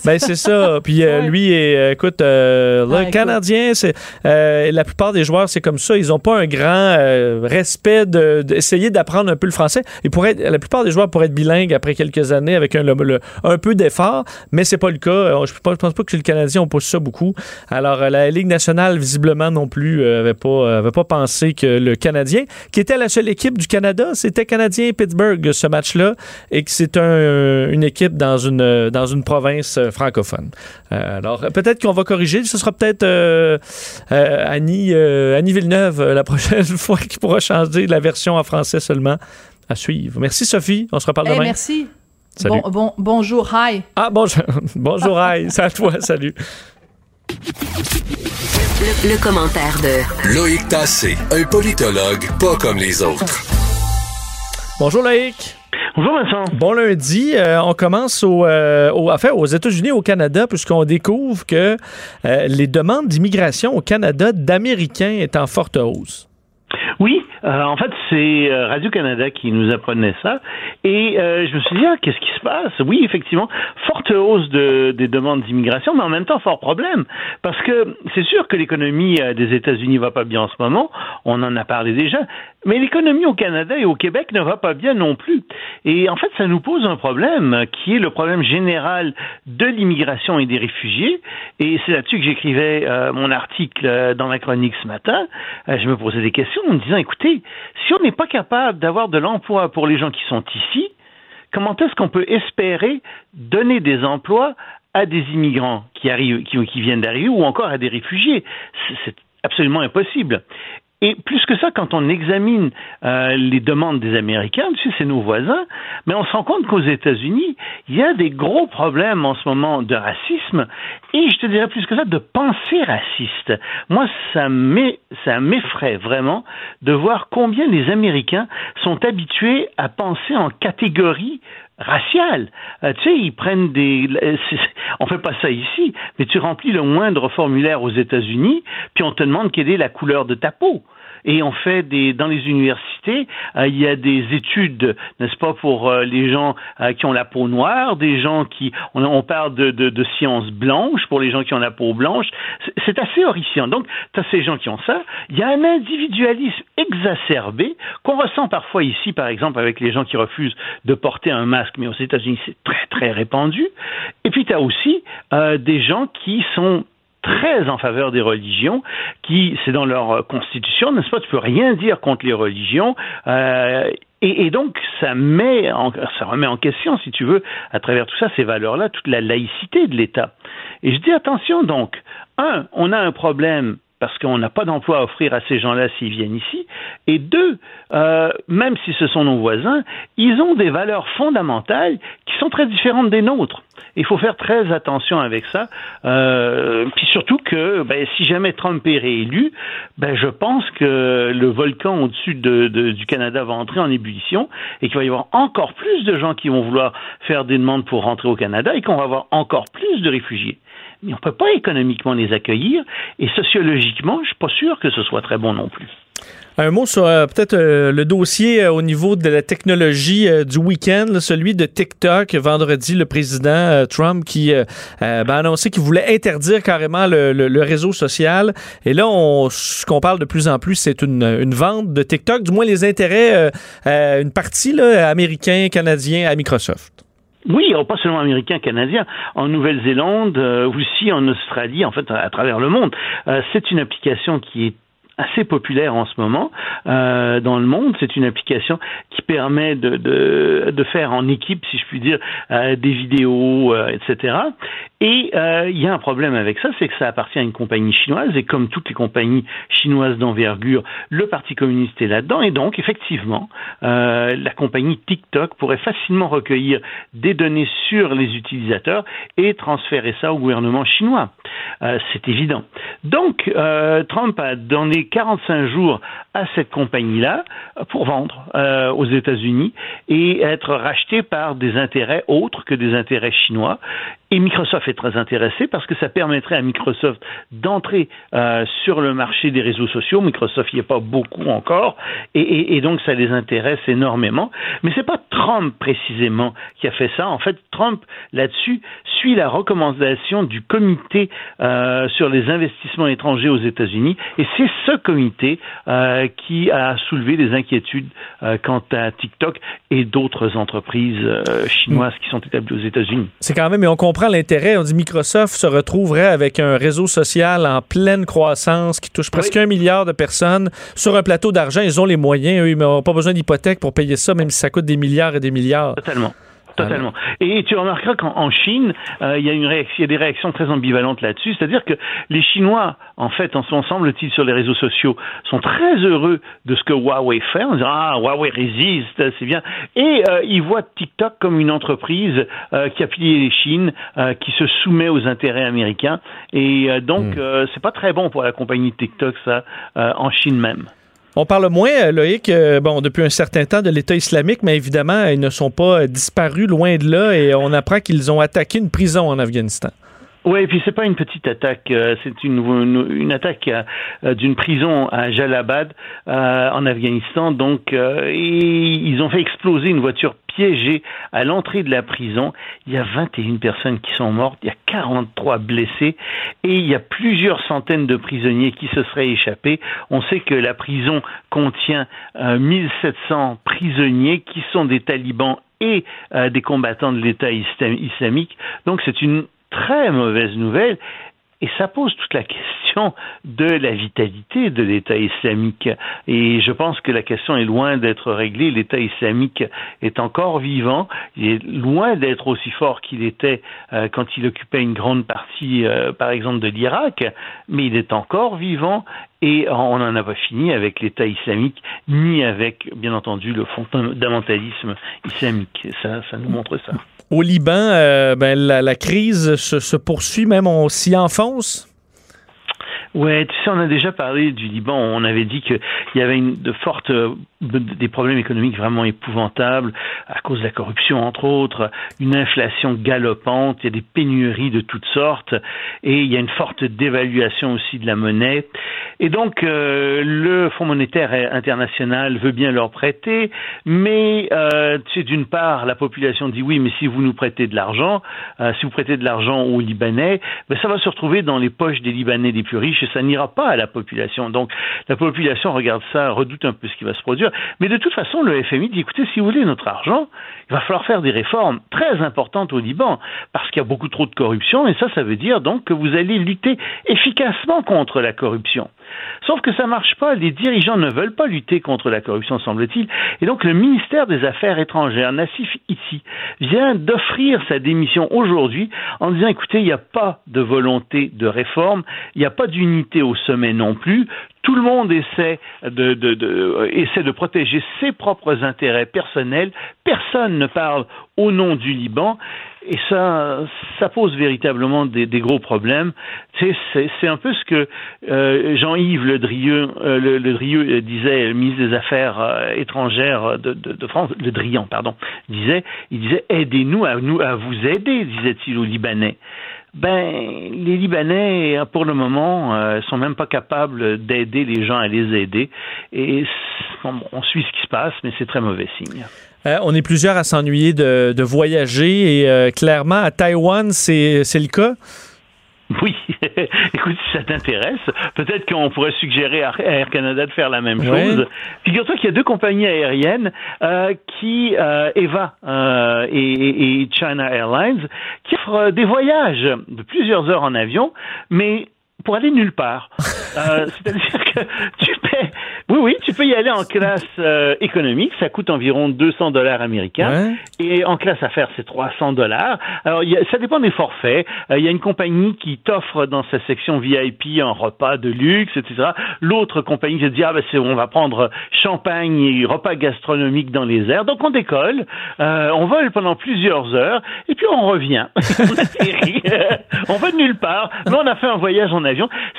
Ben c'est ça. Puis lui, écoute, le Canadien, c'est la plupart des joueurs, c'est comme ça. Ils ont pas un grand respect d'essayer d'apprendre un peu le français. Et pour être, la plupart des joueurs pourraient être bilingues après quelques années avec un, un peu d'effort, mais c'est pas le cas je ne pense pas que le Canadien, on pousse ça beaucoup. Alors, euh, la Ligue nationale, visiblement non plus, n'avait euh, pas, euh, avait pas pensé que le Canadien, qui était la seule équipe du Canada, c'était Canadien-Pittsburgh, ce match-là, et que c'est une équipe dans une, dans une province francophone. alors, peut-être qu'on va corriger. Ce sera peut-être Annie, Annie Villeneuve la prochaine fois qui pourra changer la version en français seulement à suivre. Merci, Sophie. On se reparle demain. Merci. Bon, bon, bonjour, hi. Ah, bonjour, bonjour, hi. C'est à toi, salut. Le, commentaire de Loïc Tassé, un politologue pas comme les autres. Bonjour, Loïc. Bonjour Vincent. Bon lundi, euh, on commence au, euh, au, enfin, aux États-Unis, au Canada, puisqu'on découvre que euh, les demandes d'immigration au Canada d'Américains est en forte hausse. Euh, en fait, c'est euh, Radio-Canada qui nous apprenait ça. Et euh, je me suis dit, ah, qu'est-ce qui se passe? Oui, effectivement, forte hausse de, des demandes d'immigration, mais en même temps, fort problème. Parce que c'est sûr que l'économie des États-Unis va pas bien en ce moment. On en a parlé déjà. Mais l'économie au Canada et au Québec ne va pas bien non plus. Et en fait, ça nous pose un problème qui est le problème général de l'immigration et des réfugiés. Et c'est là-dessus que j'écrivais mon article dans la chronique ce matin. je me posais des questions en me disant, écoutez, si on n'est pas capable d'avoir de l'emploi pour les gens qui sont ici, comment est-ce qu'on peut espérer donner des emplois à des immigrants qui viennent d'arriver, ou encore à des réfugiés? C'est absolument impossible. Et plus que ça, quand on examine euh, les demandes des Américains, tu sais, c'est nos voisins, mais on se rend compte qu'aux États-Unis, il y a des gros problèmes en ce moment de racisme, et je te dirais plus que ça, de pensée raciste. Moi, ça m'effraie vraiment de voir combien les Américains sont habitués à penser en catégories raciales. Euh, tu sais, ils prennent des. On fait pas ça ici, mais tu remplis le moindre formulaire aux États-Unis, puis on te demande quelle est la couleur de ta peau et on fait des dans les universités, euh, il y a des études, n'est-ce pas, pour euh, les gens euh, qui ont la peau noire, des gens qui on, parle de, de, de, sciences blanches pour les gens qui ont la peau blanche. C'est assez horrifiant. Donc, tu as ces gens qui ont ça. Il y a un individualisme exacerbé qu'on ressent parfois ici, par exemple, avec les gens qui refusent de porter un masque, mais aux États-Unis, c'est très, très répandu. Et puis, tu as aussi des gens qui sont très en faveur des religions, qui, c'est dans leur constitution, n'est-ce pas, tu peux rien dire contre les religions, euh, et, donc, ça met, ça remet en question, si tu veux, à travers tout ça, ces valeurs-là, toute la laïcité de l'État. Et je dis attention donc, un, on a un problème parce qu'on n'a pas d'emploi à offrir à ces gens-là s'ils viennent ici. Et deux, euh, même si ce sont nos voisins, ils ont des valeurs fondamentales qui sont très différentes des nôtres. Il faut faire très attention avec ça. Euh, ben, si jamais Trump est réélu, ben, je pense que le volcan au-dessus de, du Canada va entrer en ébullition et qu'il va y avoir encore plus de gens qui vont vouloir faire des demandes pour rentrer au Canada et qu'on va avoir encore plus de réfugiés mais on ne peut pas économiquement les accueillir, et sociologiquement, je ne suis pas sûr que ce soit très bon non plus. Un mot sur euh, peut-être euh, le dossier euh, au niveau de la technologie du week-end, celui de TikTok. Vendredi, le président Trump qui ben, a annoncé qu'il voulait interdire carrément le, réseau social. Et là, ce qu'on parle de plus en plus, c'est une, vente de TikTok, du moins les intérêts, une partie là, américain, canadien à Microsoft. Oui, pas seulement américain, canadien, en Nouvelle-Zélande, aussi en Australie, en fait, à, travers le monde. c'est une application qui est assez populaire en ce moment euh, dans le monde. C'est une application qui permet de, de, de, faire en équipe, si je puis dire, euh, des vidéos, euh, etc. Et euh, il y a un problème avec ça, c'est que ça appartient à une compagnie chinoise, et comme toutes les compagnies chinoises d'envergure, le Parti communiste est là-dedans, et donc effectivement, euh, la compagnie TikTok pourrait facilement recueillir des données sur les utilisateurs et transférer ça au gouvernement chinois. Euh, c'est évident. Donc, Trump a donné 45 jours à cette compagnie-là pour vendre euh, aux États-Unis et être racheté par des intérêts autres que des intérêts chinois. Et Microsoft est très intéressé parce que ça permettrait à Microsoft d'entrer euh, sur le marché des réseaux sociaux. Microsoft n'y est pas beaucoup encore, et, et, et, donc ça les intéresse énormément. Mais c'est pas Trump précisément qui a fait ça. En fait, Trump là-dessus suit la recommandation du comité euh, sur les investissements étrangers aux États-Unis, et c'est ce comité euh, qui a soulevé des inquiétudes quant à TikTok et d'autres entreprises chinoises qui sont établies aux États-Unis. C'est quand même, mais on comprend l'intérêt. On dit Microsoft se retrouverait avec un réseau social en pleine croissance qui touche presque un milliard de personnes sur un plateau d'argent. Ils ont les moyens, eux, ils n'ont pas besoin d'hypothèque pour payer ça, même si ça coûte des milliards et des milliards. Totalement. Totalement. Et tu remarqueras qu'en Chine, euh, il, y a une réaction, il y a des réactions très ambivalentes là-dessus. C'est-à-dire que les Chinois, en fait, en semble-t-il sur les réseaux sociaux, sont très heureux de ce que Huawei fait. On dit ah Huawei résiste, c'est bien. Et euh, ils voient TikTok comme une entreprise euh, qui a plié les Chines, qui se soumet aux intérêts américains. Et donc, mm. c'est pas très bon pour la compagnie TikTok ça en Chine même. On parle moins, euh, Loïc, euh, bon, depuis un certain temps de l'État islamique, mais évidemment, ils ne sont pas disparus loin de là et on apprend qu'ils ont attaqué une prison en Afghanistan. Oui, et puis c'est pas une petite attaque, euh, c'est une, une, une, attaque euh, d'une prison à Jalabad euh, en Afghanistan. Donc, et ils ont fait exploser une voiture piégée à l'entrée de la prison. Il y a 21 personnes qui sont mortes, il y a 43 blessés et il y a plusieurs centaines de prisonniers qui se seraient échappés. On sait que la prison contient 1700 prisonniers qui sont des talibans et des combattants de l'État islamique. Donc c'est une très mauvaise nouvelle. Et ça pose toute la question de la vitalité de l'État islamique. Et je pense que la question est loin d'être réglée. L'État islamique est encore vivant. Il est loin d'être aussi fort qu'il était euh, quand il occupait une grande partie, euh, par exemple, de l'Irak. Mais il est encore vivant. Et on n'en a pas fini avec l'État islamique, ni avec, bien entendu, le fondamentalisme islamique. Ça, ça nous montre ça. Au Liban, euh, ben, la, crise se, se poursuit, même on s'y enfonce? Ouais, tu sais, on a déjà parlé du Liban. On avait dit qu'il y avait une, de fortes, des problèmes économiques vraiment épouvantables à cause de la corruption, entre autres, une inflation galopante, il y a des pénuries de toutes sortes, et il y a une forte dévaluation aussi de la monnaie. Et donc, euh, le Fonds monétaire international veut bien leur prêter, mais euh, tu sais, d'une part, la population dit oui, mais si vous nous prêtez de l'argent, euh, si vous prêtez de l'argent aux Libanais, ben, ça va se retrouver dans les poches des Libanais les plus riches ça n'ira pas à la population. Donc la population regarde ça, redoute un peu ce qui va se produire. Mais de toute façon, le FMI dit écoutez, si vous voulez notre argent, il va falloir faire des réformes très importantes au Liban parce qu'il y a beaucoup trop de corruption et ça, ça veut dire donc que vous allez lutter efficacement contre la corruption. Sauf que ça marche pas. Les dirigeants ne veulent pas lutter contre la corruption, semble-t-il. Et donc, le ministère des Affaires étrangères, Nassif ici, vient d'offrir sa démission aujourd'hui en disant, écoutez, il n'y a pas de volonté de réforme, il n'y a pas d'unité au sommet non plus. Tout le monde essaie de, de protéger ses propres intérêts personnels. Personne ne parle au nom du Liban. Et ça, ça pose véritablement des, gros problèmes. C'est un peu ce que euh, Jean-Yves Le Drieux, euh, le, Drieux disait, le ministre des Affaires euh, étrangères de, France, Le Drian, pardon, disait, il disait aidez-nous à nous à vous aider, disait-il aux Libanais. Ben, les Libanais, pour le moment, euh, sont même pas capables d'aider les gens à les aider. Et on, on suit ce qui se passe, mais c'est très mauvais signe. Euh, on est plusieurs à s'ennuyer de, de, voyager et euh, clairement, à Taïwan, c'est le cas? Oui, écoute, si ça t'intéresse, peut-être qu'on pourrait suggérer à Air Canada de faire la même chose. Oui. Figure-toi qu'il y a deux compagnies aériennes euh, qui, euh, Eva euh, et, et, China Airlines, qui offrent des voyages de plusieurs heures en avion, mais pour aller nulle part. Euh, c'est-à-dire que tu paies, oui, oui, tu peux y aller en classe euh, économique, ça coûte environ 200 dollars américains, et en classe affaires, c'est 300 dollars. Alors, y a, ça dépend des forfaits. Euh, il y a une compagnie qui t'offre dans sa section VIP un repas de luxe, etc. L'autre compagnie qui te dit, ah ben on va prendre champagne et repas gastronomique dans les airs. Donc on décolle, on vole pendant plusieurs heures, et puis on revient. on, on va de nulle part. mais on a fait un voyage en avion.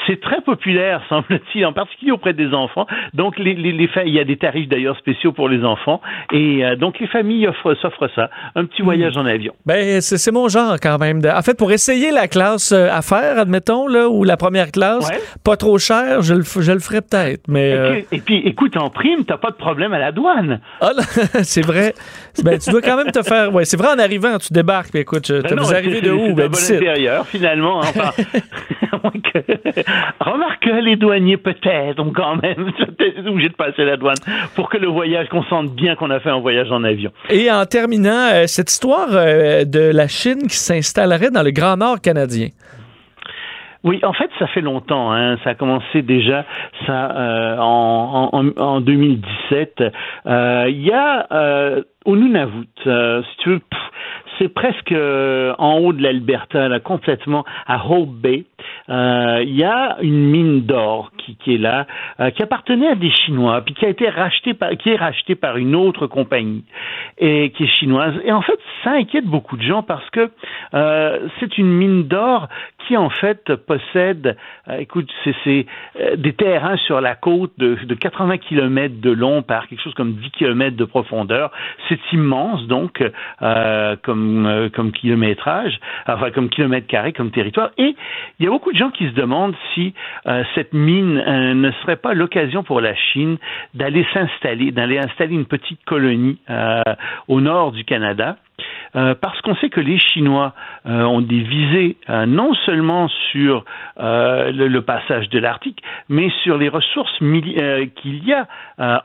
C'est très populaire, semble-t-il, en particulier auprès des enfants. Donc, les, les, les il y a des tarifs d'ailleurs spéciaux pour les enfants. Et euh, donc, les familles s'offrent ça, un petit voyage en avion. Ben, c'est mon genre quand même. En fait, pour essayer la classe euh, affaires, admettons, là, ou la première classe, pas trop cher, je le, je le ferais peut-être. Mais, euh, et, puis, écoute, en prime, t'as pas de problème à la douane. Ah, c'est vrai. Ben, tu dois quand même te faire. Ouais, c'est vrai, en arrivant, tu débarques. Puis écoute, ben tu arrivé de où? Ben, bon intérieur, finalement. Enfin, Remarque les douaniers peut-être ont quand même été obligés de passer la douane pour que le voyage, qu'on sente bien qu'on a fait un voyage en avion. Et en terminant, euh, cette histoire euh, de la Chine qui s'installerait dans le Grand Nord canadien. Oui, en fait, ça fait longtemps. Hein. Ça a commencé déjà ça euh, en, en, en, 2017. Il y a au Nunavut, si tu veux, c'est presque euh, en haut de l'Alberta, là, complètement à Hope Bay. Euh, il y a une mine d'or qui, qui, est là, euh, qui appartenait à des Chinois, puis qui a été rachetée par, qui est rachetée par une autre compagnie et qui est chinoise. Et en fait, ça inquiète beaucoup de gens parce que c'est une mine d'or qui en fait possède, écoute, c'est des terrains sur la côte de, de 80 km de long par quelque chose comme 10 km de profondeur. C'est immense donc comme euh, comme, kilométrage, enfin comme kilomètre carré, comme territoire. Et beaucoup de gens qui se demandent si euh, cette mine euh, ne serait pas l'occasion pour la Chine d'aller s'installer, d'aller installer une petite colonie au nord du Canada euh, parce qu'on sait que les Chinois euh, ont des visées euh, non seulement sur le, passage de l'Arctique, mais sur les ressources qu'il y a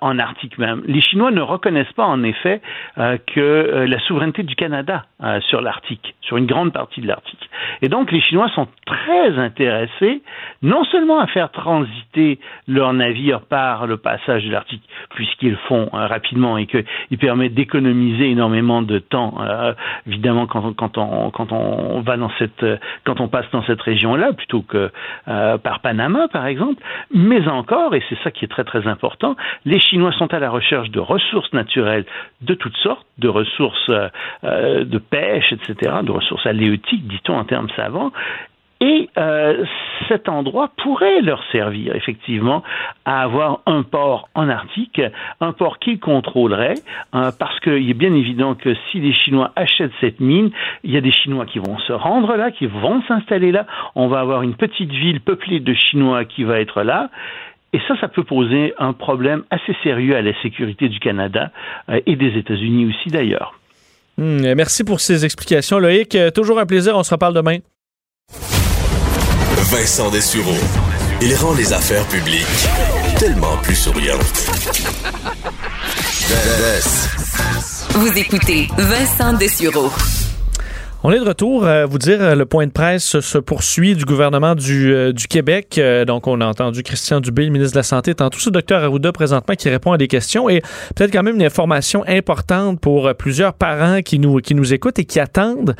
en Arctique même. Les Chinois ne reconnaissent pas en effet que la souveraineté du Canada sur l'Arctique, sur une grande partie de l'Arctique. Et donc les Chinois sont très intéressés non seulement à faire transiter leurs navires par le passage de l'Arctique, puisqu'ils le font rapidement et qu'ils permettent d'économiser énormément de temps euh, évidemment quand, quand, on, quand on va dans cette quand on passe dans cette région-là plutôt que euh, par Panama par exemple. Mais encore, et c'est ça qui est très très important, les Chinois sont à la recherche de ressources naturelles de toutes sortes, de ressources euh, de pêche, etc., de ressources halieutiques, dit-on en termes savants, et euh, cet endroit pourrait leur servir effectivement à avoir un port en Arctique, un port qu'ils contrôleraient, euh, parce qu'il est bien évident que si les Chinois achètent cette mine, il y a des Chinois qui vont se rendre là, qui vont s'installer là. On va avoir une petite ville peuplée de Chinois qui va être là. Et ça, ça peut poser un problème assez sérieux à la sécurité du Canada euh, et des États-Unis aussi d'ailleurs. Hmm, merci pour ces explications, Loïc. Toujours un plaisir. On se reparle demain. Vincent Dessureau. Il rend les affaires publiques tellement plus souriantes. Vous écoutez Vincent Dessureau. On est de retour. à vous dire, euh, le point de presse se poursuit du gouvernement du, euh, Québec. Euh, donc, on a entendu Christian Dubé, le ministre de la Santé, tantôt ce docteur Arruda présentement qui répond à des questions et peut-être quand même une information importante pour plusieurs parents qui nous, qui nous écoutent et qui attendent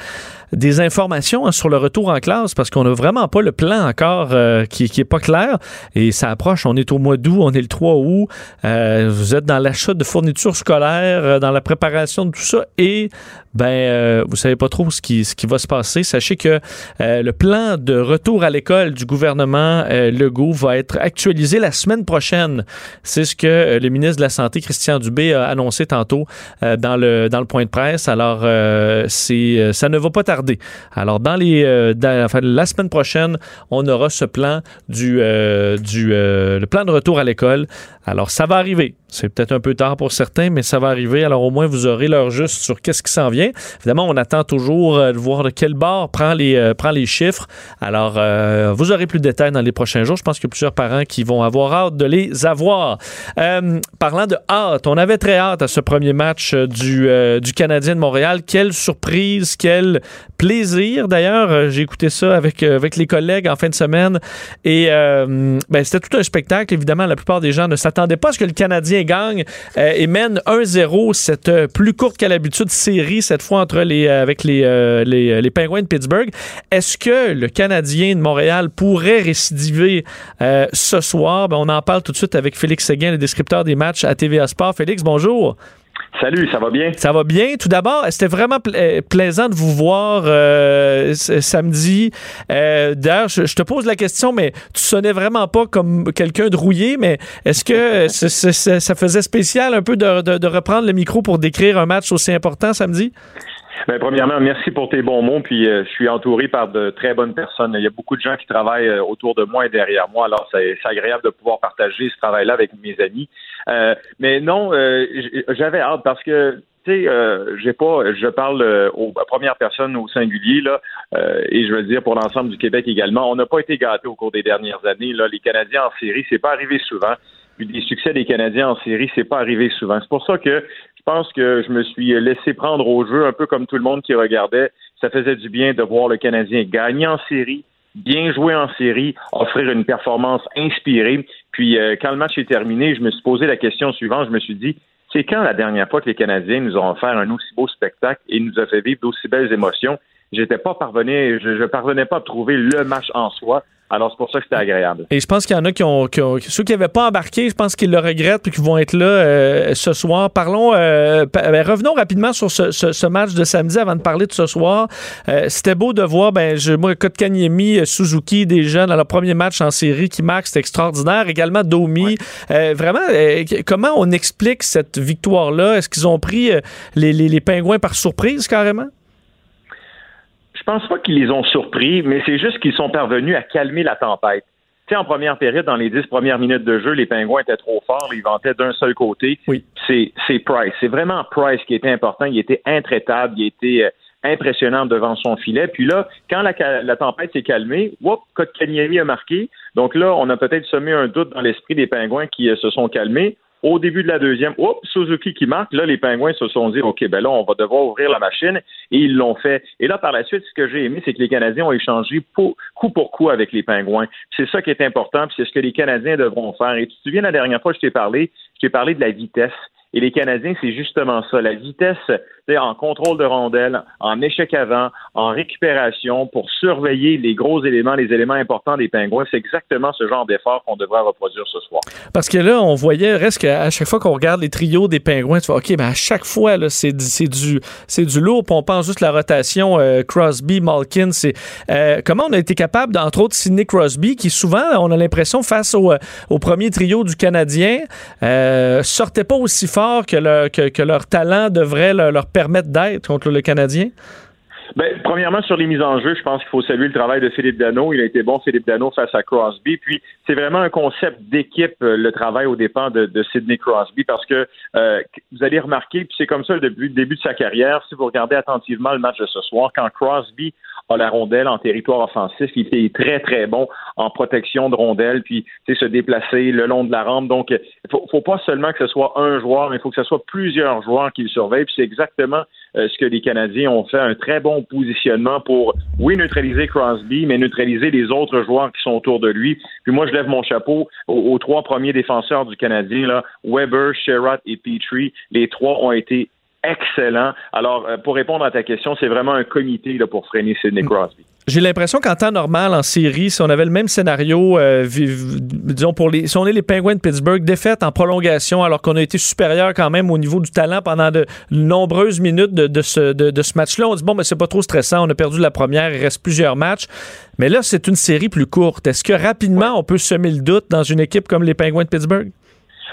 des informations hein, sur le retour en classe parce qu'on n'a vraiment pas le plan encore qui, qui est pas clair et ça approche. On est au mois d'août, on est le 3 août. vous êtes dans l'achat de fournitures scolaires, dans la préparation de tout ça et ben euh, vous savez pas trop ce qui, ce qui va se passer. Sachez que euh, le plan de retour à l'école du gouvernement euh, Legault va être actualisé la semaine prochaine. C'est ce que euh, le ministre de la Santé, Christian Dubé, a annoncé tantôt dans, le, dans le point de presse. Alors, c'est ça ne va pas tarder. Alors, dans les dans, enfin, la semaine prochaine, on aura ce plan du, du le plan de retour à l'école Alors, ça va arriver. C'est peut-être un peu tard pour certains, mais ça va arriver. Alors, au moins, vous aurez l'heure juste sur qu'est-ce qui s'en vient. Évidemment, on attend toujours euh, de voir de quel bord prend les, euh, chiffres. Alors, euh, vous aurez plus de détails dans les prochains jours. Je pense qu'il y a plusieurs parents qui vont avoir hâte de les avoir. parlant de hâte, on avait très hâte à ce premier match du, Canadien de Montréal. Quelle surprise, quel plaisir. D'ailleurs, j'ai écouté ça avec, avec les collègues en fin de semaine et ben, c'était tout un spectacle. Évidemment, la plupart des gens ne s'attendaient pas à ce que le Canadien gagne et mène 1-0 cette plus courte qu'à l'habitude série, cette fois entre les, avec les, les, Penguins de Pittsburgh. Est-ce que le Canadien de Montréal pourrait récidiver euh, ce soir? Ben, on en parle tout de suite avec Félix Séguin, le descripteur des matchs à TVA Sport. Félix, bonjour. Salut, ça va bien? Ça va bien. Tout d'abord, c'était vraiment euh, plaisant de vous voir euh, samedi. D'ailleurs, je, te pose la question, mais tu sonnais vraiment pas comme quelqu'un de rouillé, mais est-ce que ça faisait spécial un peu de, reprendre le micro pour décrire un match aussi important samedi? Ben, premièrement, merci pour tes bons mots. Puis euh, je suis entouré par de très bonnes personnes. Il y a beaucoup de gens qui travaillent euh, autour de moi et derrière moi. Alors c'est agréable de pouvoir partager ce travail-là avec mes amis. Euh, mais non, j'avais hâte parce que tu sais, j'ai pas, je parle aux à première personne au singulier là, et je veux dire pour l'ensemble du Québec également. On n'a pas été gâtés au cours des dernières années. Là, les Canadiens en série, c'est pas arrivé souvent. Des succès des Canadiens en série, c'est pas arrivé souvent. C'est pour ça que je pense que je me suis laissé prendre au jeu, un peu comme tout le monde qui regardait. Ça faisait du bien de voir le Canadien gagner en série, bien jouer en série, offrir une performance inspirée. Puis euh, quand le match est terminé, je me suis posé la question suivante. Je me suis dit, c'est quand la dernière fois que les Canadiens nous ont offert un aussi beau spectacle et nous a fait vivre d'aussi belles émotions? J'étais pas parvenu, je, parvenais pas à trouver le match en soi. Alors, c'est pour ça que c'était agréable. Et je pense qu'il y en a qui ont, ceux qui n'avaient pas embarqué, je pense qu'ils le regrettent et qui vont être là euh, ce soir. Parlons, euh, ben, revenons rapidement sur ce, match de samedi avant de parler de ce soir. Euh, c'était beau de voir, ben, je, moi, Kotkaniemi, Suzuki, des jeunes dans leur premier match en série qui marque, c'est extraordinaire. Également Domi. vraiment, comment on explique cette victoire-là? Est-ce qu'ils ont pris les, les, les pingouins par surprise carrément? Je pense pas qu'ils les ont surpris, mais c'est juste qu'ils sont parvenus à calmer la tempête. Tu sais, en première période, dans les dix premières minutes de jeu, les Pingouins étaient trop forts, ils vantaient d'un seul côté. Oui. C'est, Price. C'est vraiment Price qui était important. Il était intraitable, il était euh, impressionnant devant son filet. Puis là, quand la, tempête s'est calmée, whoop, Kotkaniemi a marqué. Donc là, on a peut-être semé un doute dans l'esprit des Pingouins qui euh, se sont calmés. Au début de la deuxième, oups, Suzuki qui marque. Là, les Pingouins se sont dit, OK, ben là, on va devoir ouvrir la machine. Et ils l'ont fait. Et là, par la suite, ce que j'ai aimé, c'est que les Canadiens ont échangé coup pour coup avec les Pingouins. C'est ça qui est important, puis c'est ce que les Canadiens devront faire. Et tu te souviens, la dernière fois, je t'ai parlé, je t'ai parlé de la vitesse. Et les Canadiens, c'est justement ça, la vitesse en contrôle de rondelle, en échec avant, en récupération pour surveiller les gros éléments, les éléments importants des pingouins. C'est exactement ce genre d'effort qu'on devrait reproduire ce soir. Parce que là, on voyait, reste qu'à chaque fois qu'on regarde les trios des pingouins, tu vois, OK, ben à chaque fois, c'est, du, du lourd. on pense juste la rotation euh, Crosby, Malkin. Euh, comment on a été capable, entre autres, Sidney Crosby, qui souvent, on a l'impression, face au, au premier trio du Canadien, euh, sortait pas aussi fort que, que, leur talent devrait leur permettre permettre d'être contre le Canadien? Ben, premièrement, sur les mises en jeu, je pense qu'il faut saluer le travail de Philippe Dano. Il a été bon, Philippe Dano, face à Crosby. Puis, c'est vraiment un concept d'équipe, euh, le travail au dépens de, Sidney Crosby, parce que euh, vous allez remarquer, puis c'est comme ça le début de sa carrière, si vous regardez attentivement le match de ce soir, quand Crosby a la rondelle en territoire offensif, il est très, très bon en protection de rondelle, puis se déplacer le long de la rampe. Donc, il faut, faut pas seulement que ce soit un joueur, mais il faut que ce soit plusieurs joueurs qui le surveillent. Puis c'est exactement euh, ce que les Canadiens ont fait, un très bon positionnement pour, oui, neutraliser Crosby, mais neutraliser les autres joueurs qui sont autour de lui. Puis moi, je lève mon chapeau aux, trois premiers défenseurs du Canadien, là, Weber, Sherratt et Petrie. Les trois ont été excellents. Alors, euh, pour répondre à ta question, c'est vraiment un comité là, pour freiner Sidney Crosby. J'ai l'impression qu'en temps normal, en série, si on avait le même scénario, euh, disons, pour les, si on est les Penguins de Pittsburgh, défaite en prolongation, alors qu'on a été supérieur quand même au niveau du talent pendant de nombreuses minutes de, ce, de, ce match-là, on dit, bon, mais c'est pas trop stressant, on a perdu la première, il reste plusieurs matchs. Mais là, c'est une série plus courte. Est-ce que rapidement, on peut semer le doute dans une équipe comme les Penguins de Pittsburgh?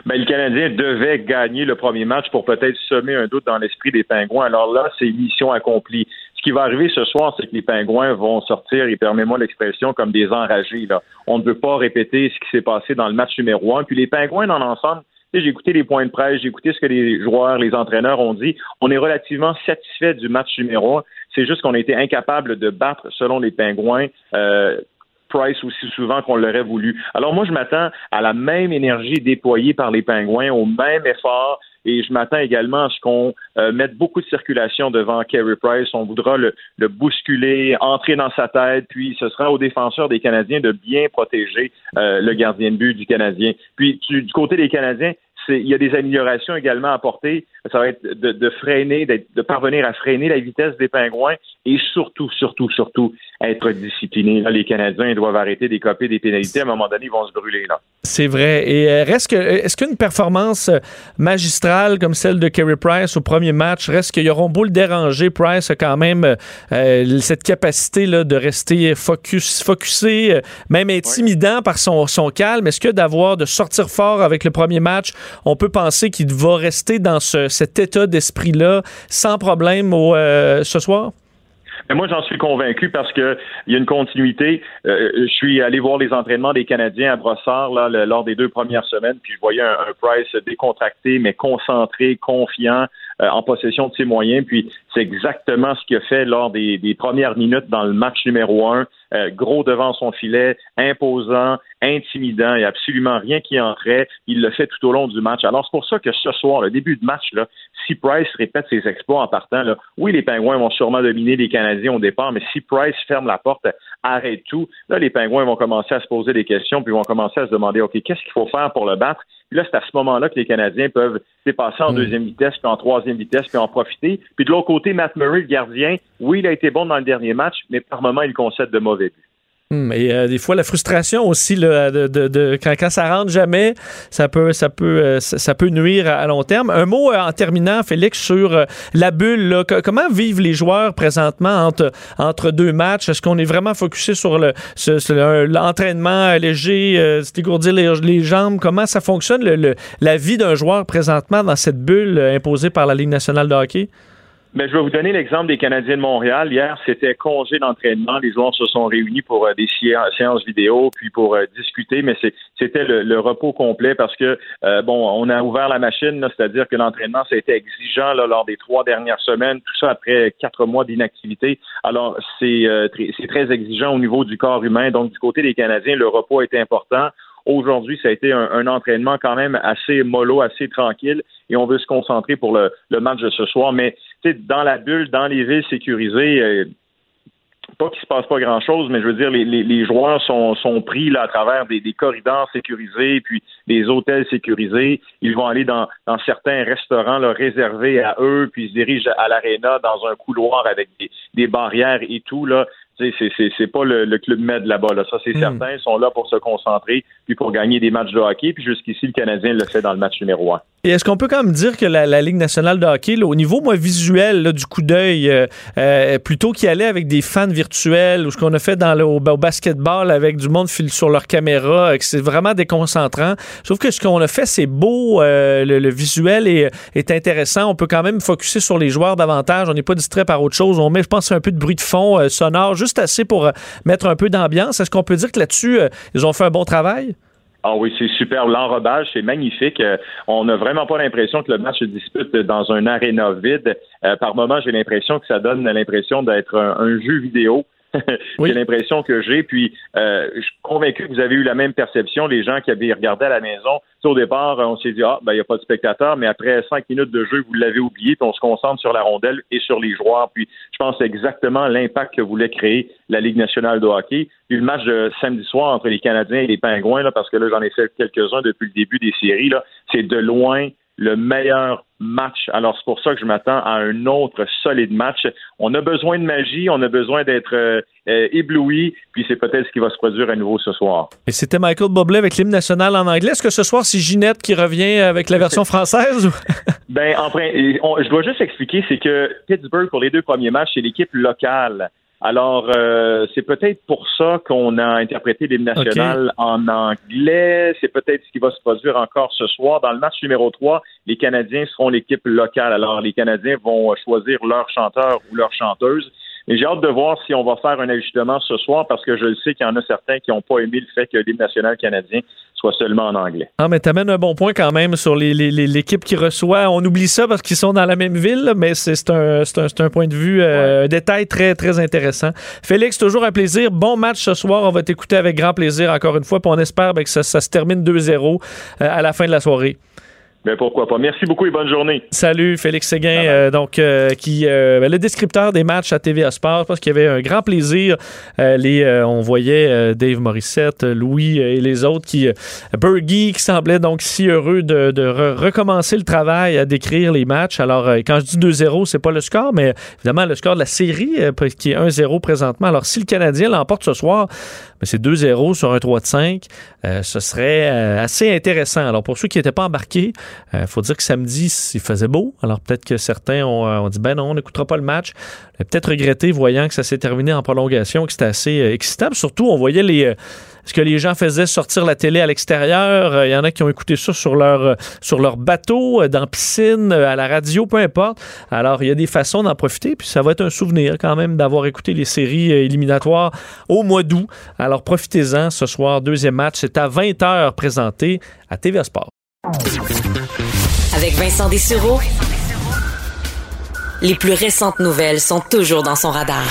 Ben, le Canadien devait gagner le premier match pour peut-être semer un doute dans l'esprit des Pingouins. Alors là, c'est mission accomplie. Ce qui va arriver ce soir, c'est que les Pingouins vont sortir, et permets-moi l'expression, comme des enragés. Là. On ne veut pas répéter ce qui s'est passé dans le match numéro un. Puis les Pingouins, dans l'ensemble, j'ai écouté les points de presse, j'ai écouté ce que les joueurs, les entraîneurs ont dit. On est relativement satisfait du match numéro un. C'est juste qu'on a été incapable de battre, selon les Pingouins, euh, Price aussi souvent qu'on l'aurait voulu. Alors moi, je m'attends à la même énergie déployée par les Pingouins, au même effort, et je m'attends également à ce qu'on euh, mette beaucoup de circulation devant Kerry Price. On voudra le, bousculer, entrer dans sa tête, puis ce sera aux défenseurs des Canadiens de bien protéger euh, le gardien de but du Canadien. Puis du côté des Canadiens, il y a des améliorations également à apporter. Ça va être de, freiner, de parvenir à freiner la vitesse des pingouins et surtout, surtout, surtout être disciplinés. les Canadiens doivent arrêter d'écoper des pénalités. À un moment donné, ils vont se brûler. là. C'est vrai. Et euh, reste que, est-ce qu'une performance euh, magistrale comme celle de Kerry Price au premier match, reste qu'ils auront beau le déranger, Price a quand même euh, cette capacité là, de rester focus, focusé, même intimidant par son, son calme. Est-ce que d'avoir, de sortir fort avec le premier match, on peut penser qu'il va rester dans cet état d'esprit-là sans problème euh, ce soir? Mais moi, j'en suis convaincu parce que il y a une continuité. Euh, je suis allé voir les entraînements des Canadiens à Brossard lors des deux premières semaines, puis je voyais un, Price décontracté, mais concentré, confiant, en possession de ses moyens. Puis c'est exactement ce qu'il a fait lors des, premières minutes dans le match numéro un. Euh, gros devant son filet, imposant, intimidant, il n'y a absolument rien qui entrait. Il le fait tout au long du match. Alors c'est pour ça que ce soir, le début de match, là, si Price répète ses exploits en partant, là, oui, les Pingouins vont sûrement dominer les Canadiens au départ, mais si Price ferme la porte, arrête tout, là, les Pingouins vont commencer à se poser des questions, puis vont commencer à se demander, OK, qu'est-ce qu'il faut faire pour le battre? Puis là, c'est à ce moment-là que les Canadiens peuvent dépasser en mm. deuxième vitesse, puis en troisième vitesse, puis en profiter. Puis de l'autre côté, Matt Murray, le gardien, oui, il a été bon dans le dernier match, mais par moment, il concède de mauvais buts. Hmm, et euh, des fois, la frustration aussi, là, de, de, de, quand, quand ça rentre jamais, ça peut, ça peut, euh, ça, peut nuire à, long terme. Un mot euh, en terminant, Félix, sur la bulle. Là. comment vivent les joueurs présentement entre, entre deux matchs? Est-ce qu'on est vraiment focusé sur le, l'entraînement léger, se dégourdir les, les, jambes? Comment ça fonctionne, le, la vie d'un joueur présentement dans cette bulle imposée par la Ligue nationale de hockey? Mais je vais vous donner l'exemple des Canadiens de Montréal. Hier, c'était congé d'entraînement. Les joueurs se sont réunis pour euh, des séances vidéo, puis pour euh, discuter, mais c'était le, repos complet parce que, euh, bon, on a ouvert la machine, c'est-à-dire que l'entraînement, été exigeant là, lors des trois dernières semaines, tout ça après quatre mois d'inactivité. Alors, c'est très exigeant au niveau du corps humain. Donc, du côté des Canadiens, le repos est important. Aujourd'hui, ça a été un, entraînement quand même assez mollo, assez tranquille, et on veut se concentrer pour le, match de ce soir. Mais dans la bulle, dans les villes sécurisées, euh, pas qu'il se passe pas grand-chose, mais je veux dire, les, joueurs sont, pris là, à travers des, corridors sécurisés, puis des hôtels sécurisés. Ils vont aller dans, certains restaurants là, réservés à eux, puis ils se dirigent à l'aréna dans un couloir avec des, des barrières et tout. Là c'est pas le, club Med là-bas. Là. Ça, c'est hmm. certain. Ils sont là pour se concentrer puis pour gagner des matchs de hockey. Puis jusqu'ici, le Canadien le fait dans le match numéro un. Et est-ce qu'on peut quand même dire que la, Ligue nationale de hockey, au niveau moi, visuel du coup d'œil, euh, euh, plutôt qu'y aller avec des fans virtuels ou ce qu'on a fait dans le, au, basketball avec du monde sur leur caméra, c'est vraiment déconcentrant. Trouve que ce qu'on a fait, c'est beau. Euh, le, visuel est, est, intéressant. On peut quand même focuser sur les joueurs davantage. On n'est pas distrait par autre chose. On met, je pense, un peu de bruit de fond sonore, juste assez pour mettre un peu d'ambiance. Est-ce qu'on peut dire que là-dessus, ils ont fait un bon travail? Ah oui, c'est super. L'enrobage, c'est magnifique. Euh, on n'a vraiment pas l'impression que le match se dispute dans un aréna vide. Euh, par moment, j'ai l'impression que ça donne l'impression d'être un, jeu vidéo. C'est l'impression que j'ai. Puis, euh, je suis convaincu que vous avez eu la même perception, les gens qui avaient regardé à la maison. au départ, on s'est dit, ah, ben, il n'y a pas de spectateurs, mais après cinq minutes de jeu, vous l'avez oublié, puis on se concentre sur la rondelle et sur les joueurs. Puis, je pense exactement l'impact que voulait créer la Ligue nationale de hockey. Puis, le match de samedi soir entre les Canadiens et les Pingouins, là, parce que là, j'en ai fait quelques-uns depuis le début des séries, là, c'est de loin le meilleur match. Alors, c'est pour ça que je m'attends à un autre solide match. On a besoin de magie, on a besoin d'être euh, euh, ébloui, puis c'est peut-être ce qui va se produire à nouveau ce soir. Et c'était Michael Bublé avec l'hymne national en anglais. Est-ce que ce soir, c'est Ginette qui revient avec la version française? ben, enfin, je dois juste expliquer, c'est que Pittsburgh, pour les deux premiers matchs, c'est l'équipe locale. Alors, euh, c'est peut-être pour ça qu'on a interprété l'hymne national en anglais. C'est peut-être ce qui va se produire encore ce soir. Dans le match numéro 3, les Canadiens seront l'équipe locale. Alors, les Canadiens vont choisir leur chanteur ou leur chanteuse. Mais j'ai hâte de voir si on va faire un ajustement ce soir parce que je le sais qu'il y en a certains qui n'ont pas aimé le fait que l'hymne national canadien soit seulement en anglais. Ah, mais t'amènes un bon point quand même sur l'équipe qui reçoit. On oublie ça parce qu'ils sont dans la même ville, mais c'est un, un, point de vue, euh, un détail très, très intéressant. Félix, toujours un plaisir. Bon match ce soir. On va t'écouter avec grand plaisir encore une fois. Puis on espère ben, que ça, se termine 2-0 euh, à la fin de la soirée. Ben pourquoi pas. Merci beaucoup et bonne journée. Salut, Félix Séguin, euh, donc euh, qui euh, ben, le descripteur des matchs à TVA Sport. Pense qu'il y avait un grand plaisir. les, on voyait Dave Morissette, Louis et les autres qui, Bergie, qui semblait donc si heureux de, de recommencer le travail à décrire les matchs. Alors, quand je dis 2-0, c'est pas le score, mais évidemment le score de la série qui est 1-0 présentement. Alors, si le Canadien l'emporte ce soir, mais c'est 2-0 sur un 3 de 5. Euh, ce serait euh, assez intéressant. Alors, pour ceux qui n'étaient pas embarqués, il euh, faut dire que samedi, il faisait beau. Alors, peut-être que certains ont, dit, ben non, on n'écoutera pas le match. Peut-être regretté, voyant que ça s'est terminé en prolongation, que c'était assez excitant. Surtout, on voyait les ce que les gens faisaient sortir la télé à l'extérieur. Il y en a qui ont écouté ça sur leur, sur leur bateau, dans la piscine, à la radio, peu importe. Alors, il y a des façons d'en profiter. Puis ça va être un souvenir quand même d'avoir écouté les séries éliminatoires au mois d'août. Alors, profitez-en ce soir. Deuxième match, c'est à 20h présenté à TVA Sport. Avec Vincent Dessureau, les plus récentes nouvelles sont toujours dans son radar.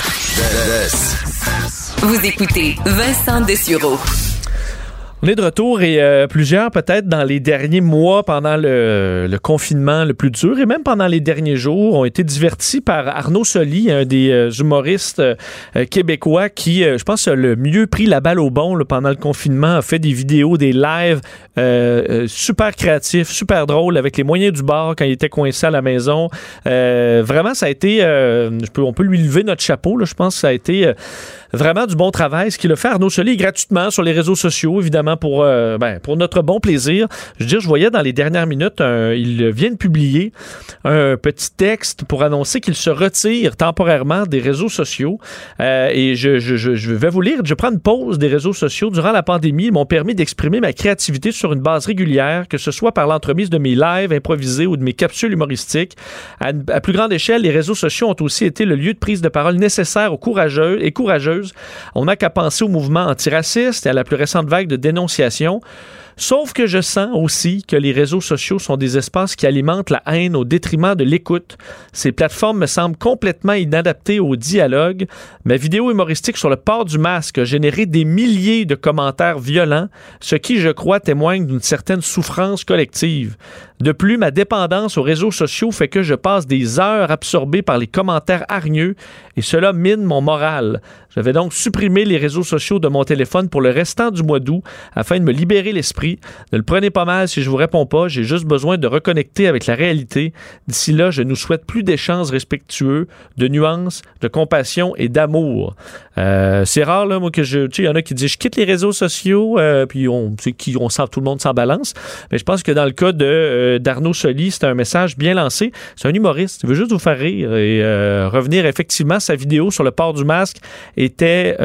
Vous écoutez Vincent Dessureau. On est de retour et euh, plusieurs, peut-être dans les derniers mois, pendant le, confinement le plus dur et même pendant les derniers jours, ont été divertis par Arnaud Soli, un des euh, humoristes euh, québécois qui, je pense, a le mieux pris la balle au bon pendant le confinement, a fait des vidéos, des lives super créatifs, super drôles avec les moyens du bord quand il était coincé à la maison. vraiment, ça a été, on peut lui lever notre chapeau, là, je pense que ça a été vraiment du bon travail. Ce qu'il a fait, Arnaud Soli, gratuitement sur les réseaux sociaux, évidemment, pour, euh, ben, pour notre bon plaisir. Je veux dire, je voyais dans les dernières minutes, il vient publier un petit texte pour annoncer qu'il se retire temporairement des réseaux sociaux. Euh, et je, je, je, vais vous lire. Je prends une pause des réseaux sociaux durant la pandémie. Ils m'ont permis d'exprimer ma créativité sur une base régulière, que ce soit par l'entremise de mes lives improvisés ou de mes capsules humoristiques. À, à plus grande échelle, les réseaux sociaux ont aussi été le lieu de prise de parole nécessaire aux courageux et on n'a qu'à penser au mouvement antiraciste et à la plus récente vague de dénonciation. Sauf que je sens aussi que les réseaux sociaux sont des espaces qui alimentent la haine au détriment de l'écoute. Ces plateformes me semblent complètement inadaptées au dialogue. Ma vidéo humoristique sur le port du masque a généré des milliers de commentaires violents, ce qui, je crois, témoigne d'une certaine souffrance collective. De plus, ma dépendance aux réseaux sociaux fait que je passe des heures absorbées par les commentaires hargneux et cela mine mon moral. Je vais donc supprimer les réseaux sociaux de mon téléphone pour le restant du mois d'août afin de me libérer l'esprit. Ne le prenez pas mal si je vous réponds pas, j'ai juste besoin de reconnecter avec la réalité. D'ici là, je nous souhaite plus d'échanges respectueux, de nuances, de compassion et d'amour. Euh, c'est rare là moi que je tu sais il y en a qui disent je quitte les réseaux sociaux euh, puis on qui on sent tout le monde s'en balance, mais je pense que dans le cas euh, d'Arnaud Soli. C'est un message bien lancé. C'est un humoriste. Il veut juste vous faire rire et revenir. Effectivement, sa vidéo sur le port du masque était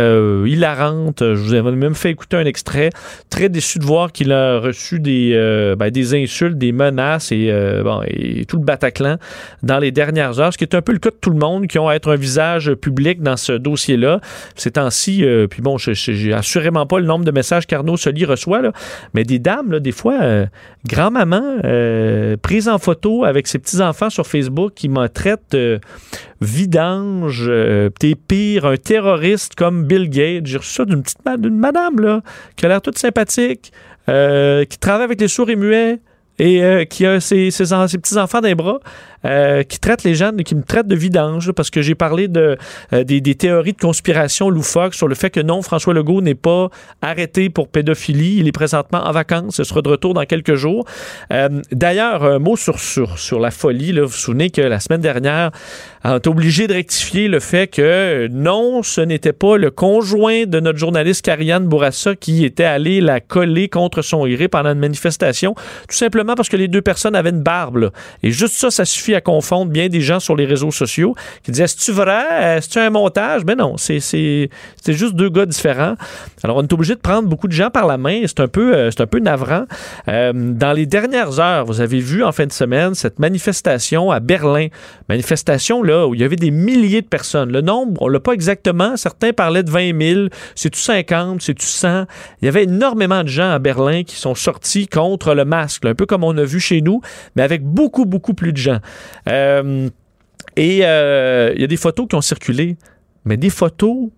hilarante. Je vous avais même fait écouter un extrait. Très déçu de voir qu'il a reçu des, ben, des insultes, des menaces et, bon, et tout le Bataclan dans les dernières heures, ce qui est un peu le cas de tout le monde qui ont à être un visage public dans ce dossier-là. Ces temps-ci, puis bon, j'ai assurément pas le nombre de messages qu'Arnaud Soli reçoit, là, mais des dames, là, des fois, grand-maman, euh, prise en photo avec ses petits-enfants sur Facebook qui me traitent de vidange, euh, t'es pire, un terroriste comme Bill Gates. J'ai reçu ça d'une petite madame là, qui a l'air toute sympathique, euh, qui travaille avec les sourds et muets et qui a ses, ses petits-enfants dans les bras. Euh, qui traite les gens, qui me traite de vidange, parce que j'ai parlé de, euh, des, théories de conspiration loufoques sur le fait que non, François Legault n'est pas arrêté pour pédophilie. Il est présentement en vacances. Ce sera de retour dans quelques jours. Euh, d'ailleurs, un mot sur, sur, sur la folie. Là. Vous vous souvenez que la semaine dernière, on est obligé de rectifier le fait que non, ce n'était pas le conjoint de notre journaliste Karianne Bourassa qui était allé la coller contre son gré pendant une manifestation, tout simplement parce que les deux personnes avaient une barbe. Et juste ça, ça suffit à confondre bien des gens sur les réseaux sociaux qui disaient Est-ce vrai? Est-ce un montage? Ben non, c'est juste deux gars différents. Alors, on est obligé de prendre beaucoup de gens par la main. C'est un peu, euh, c'est un peu navrant. Euh, dans les dernières heures, vous avez vu en fin de semaine cette manifestation à Berlin. Manifestation là où il y avait des milliers de personnes. Le nombre, on l'a pas exactement. Certains parlaient de 20 000. C'est-tu 50? C'est-tu 100? Il y avait énormément de gens à Berlin qui sont sortis contre le masque, un peu comme on a vu chez nous, mais avec beaucoup, beaucoup plus de gens. Euh, et il y a des photos qui ont circulé, mais des photos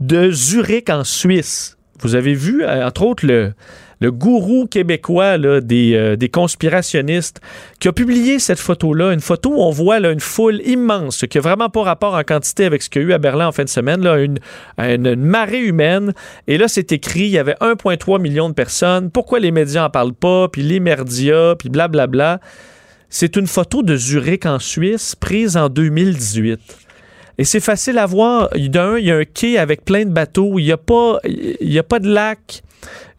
de Zurich en Suisse. Vous avez vu, euh, entre autres, le, le gourou québécois des, euh, des, conspirationnistes qui a publié cette photo-là, une photo où on voit là, une foule immense, qui n'a vraiment pas rapport en quantité avec ce qu'il y a eu à Berlin en fin de semaine, là, une, une, marée humaine. Et là, c'est écrit, il y avait 1,3 million de personnes. Pourquoi les médias n'en parlent pas? Puis les merdias, puis blablabla. C'est une photo de Zurich en Suisse prise en 2018. Et c'est facile à voir. D'un, il y a un quai avec plein de bateaux. Il n'y a, pas, a pas de lac.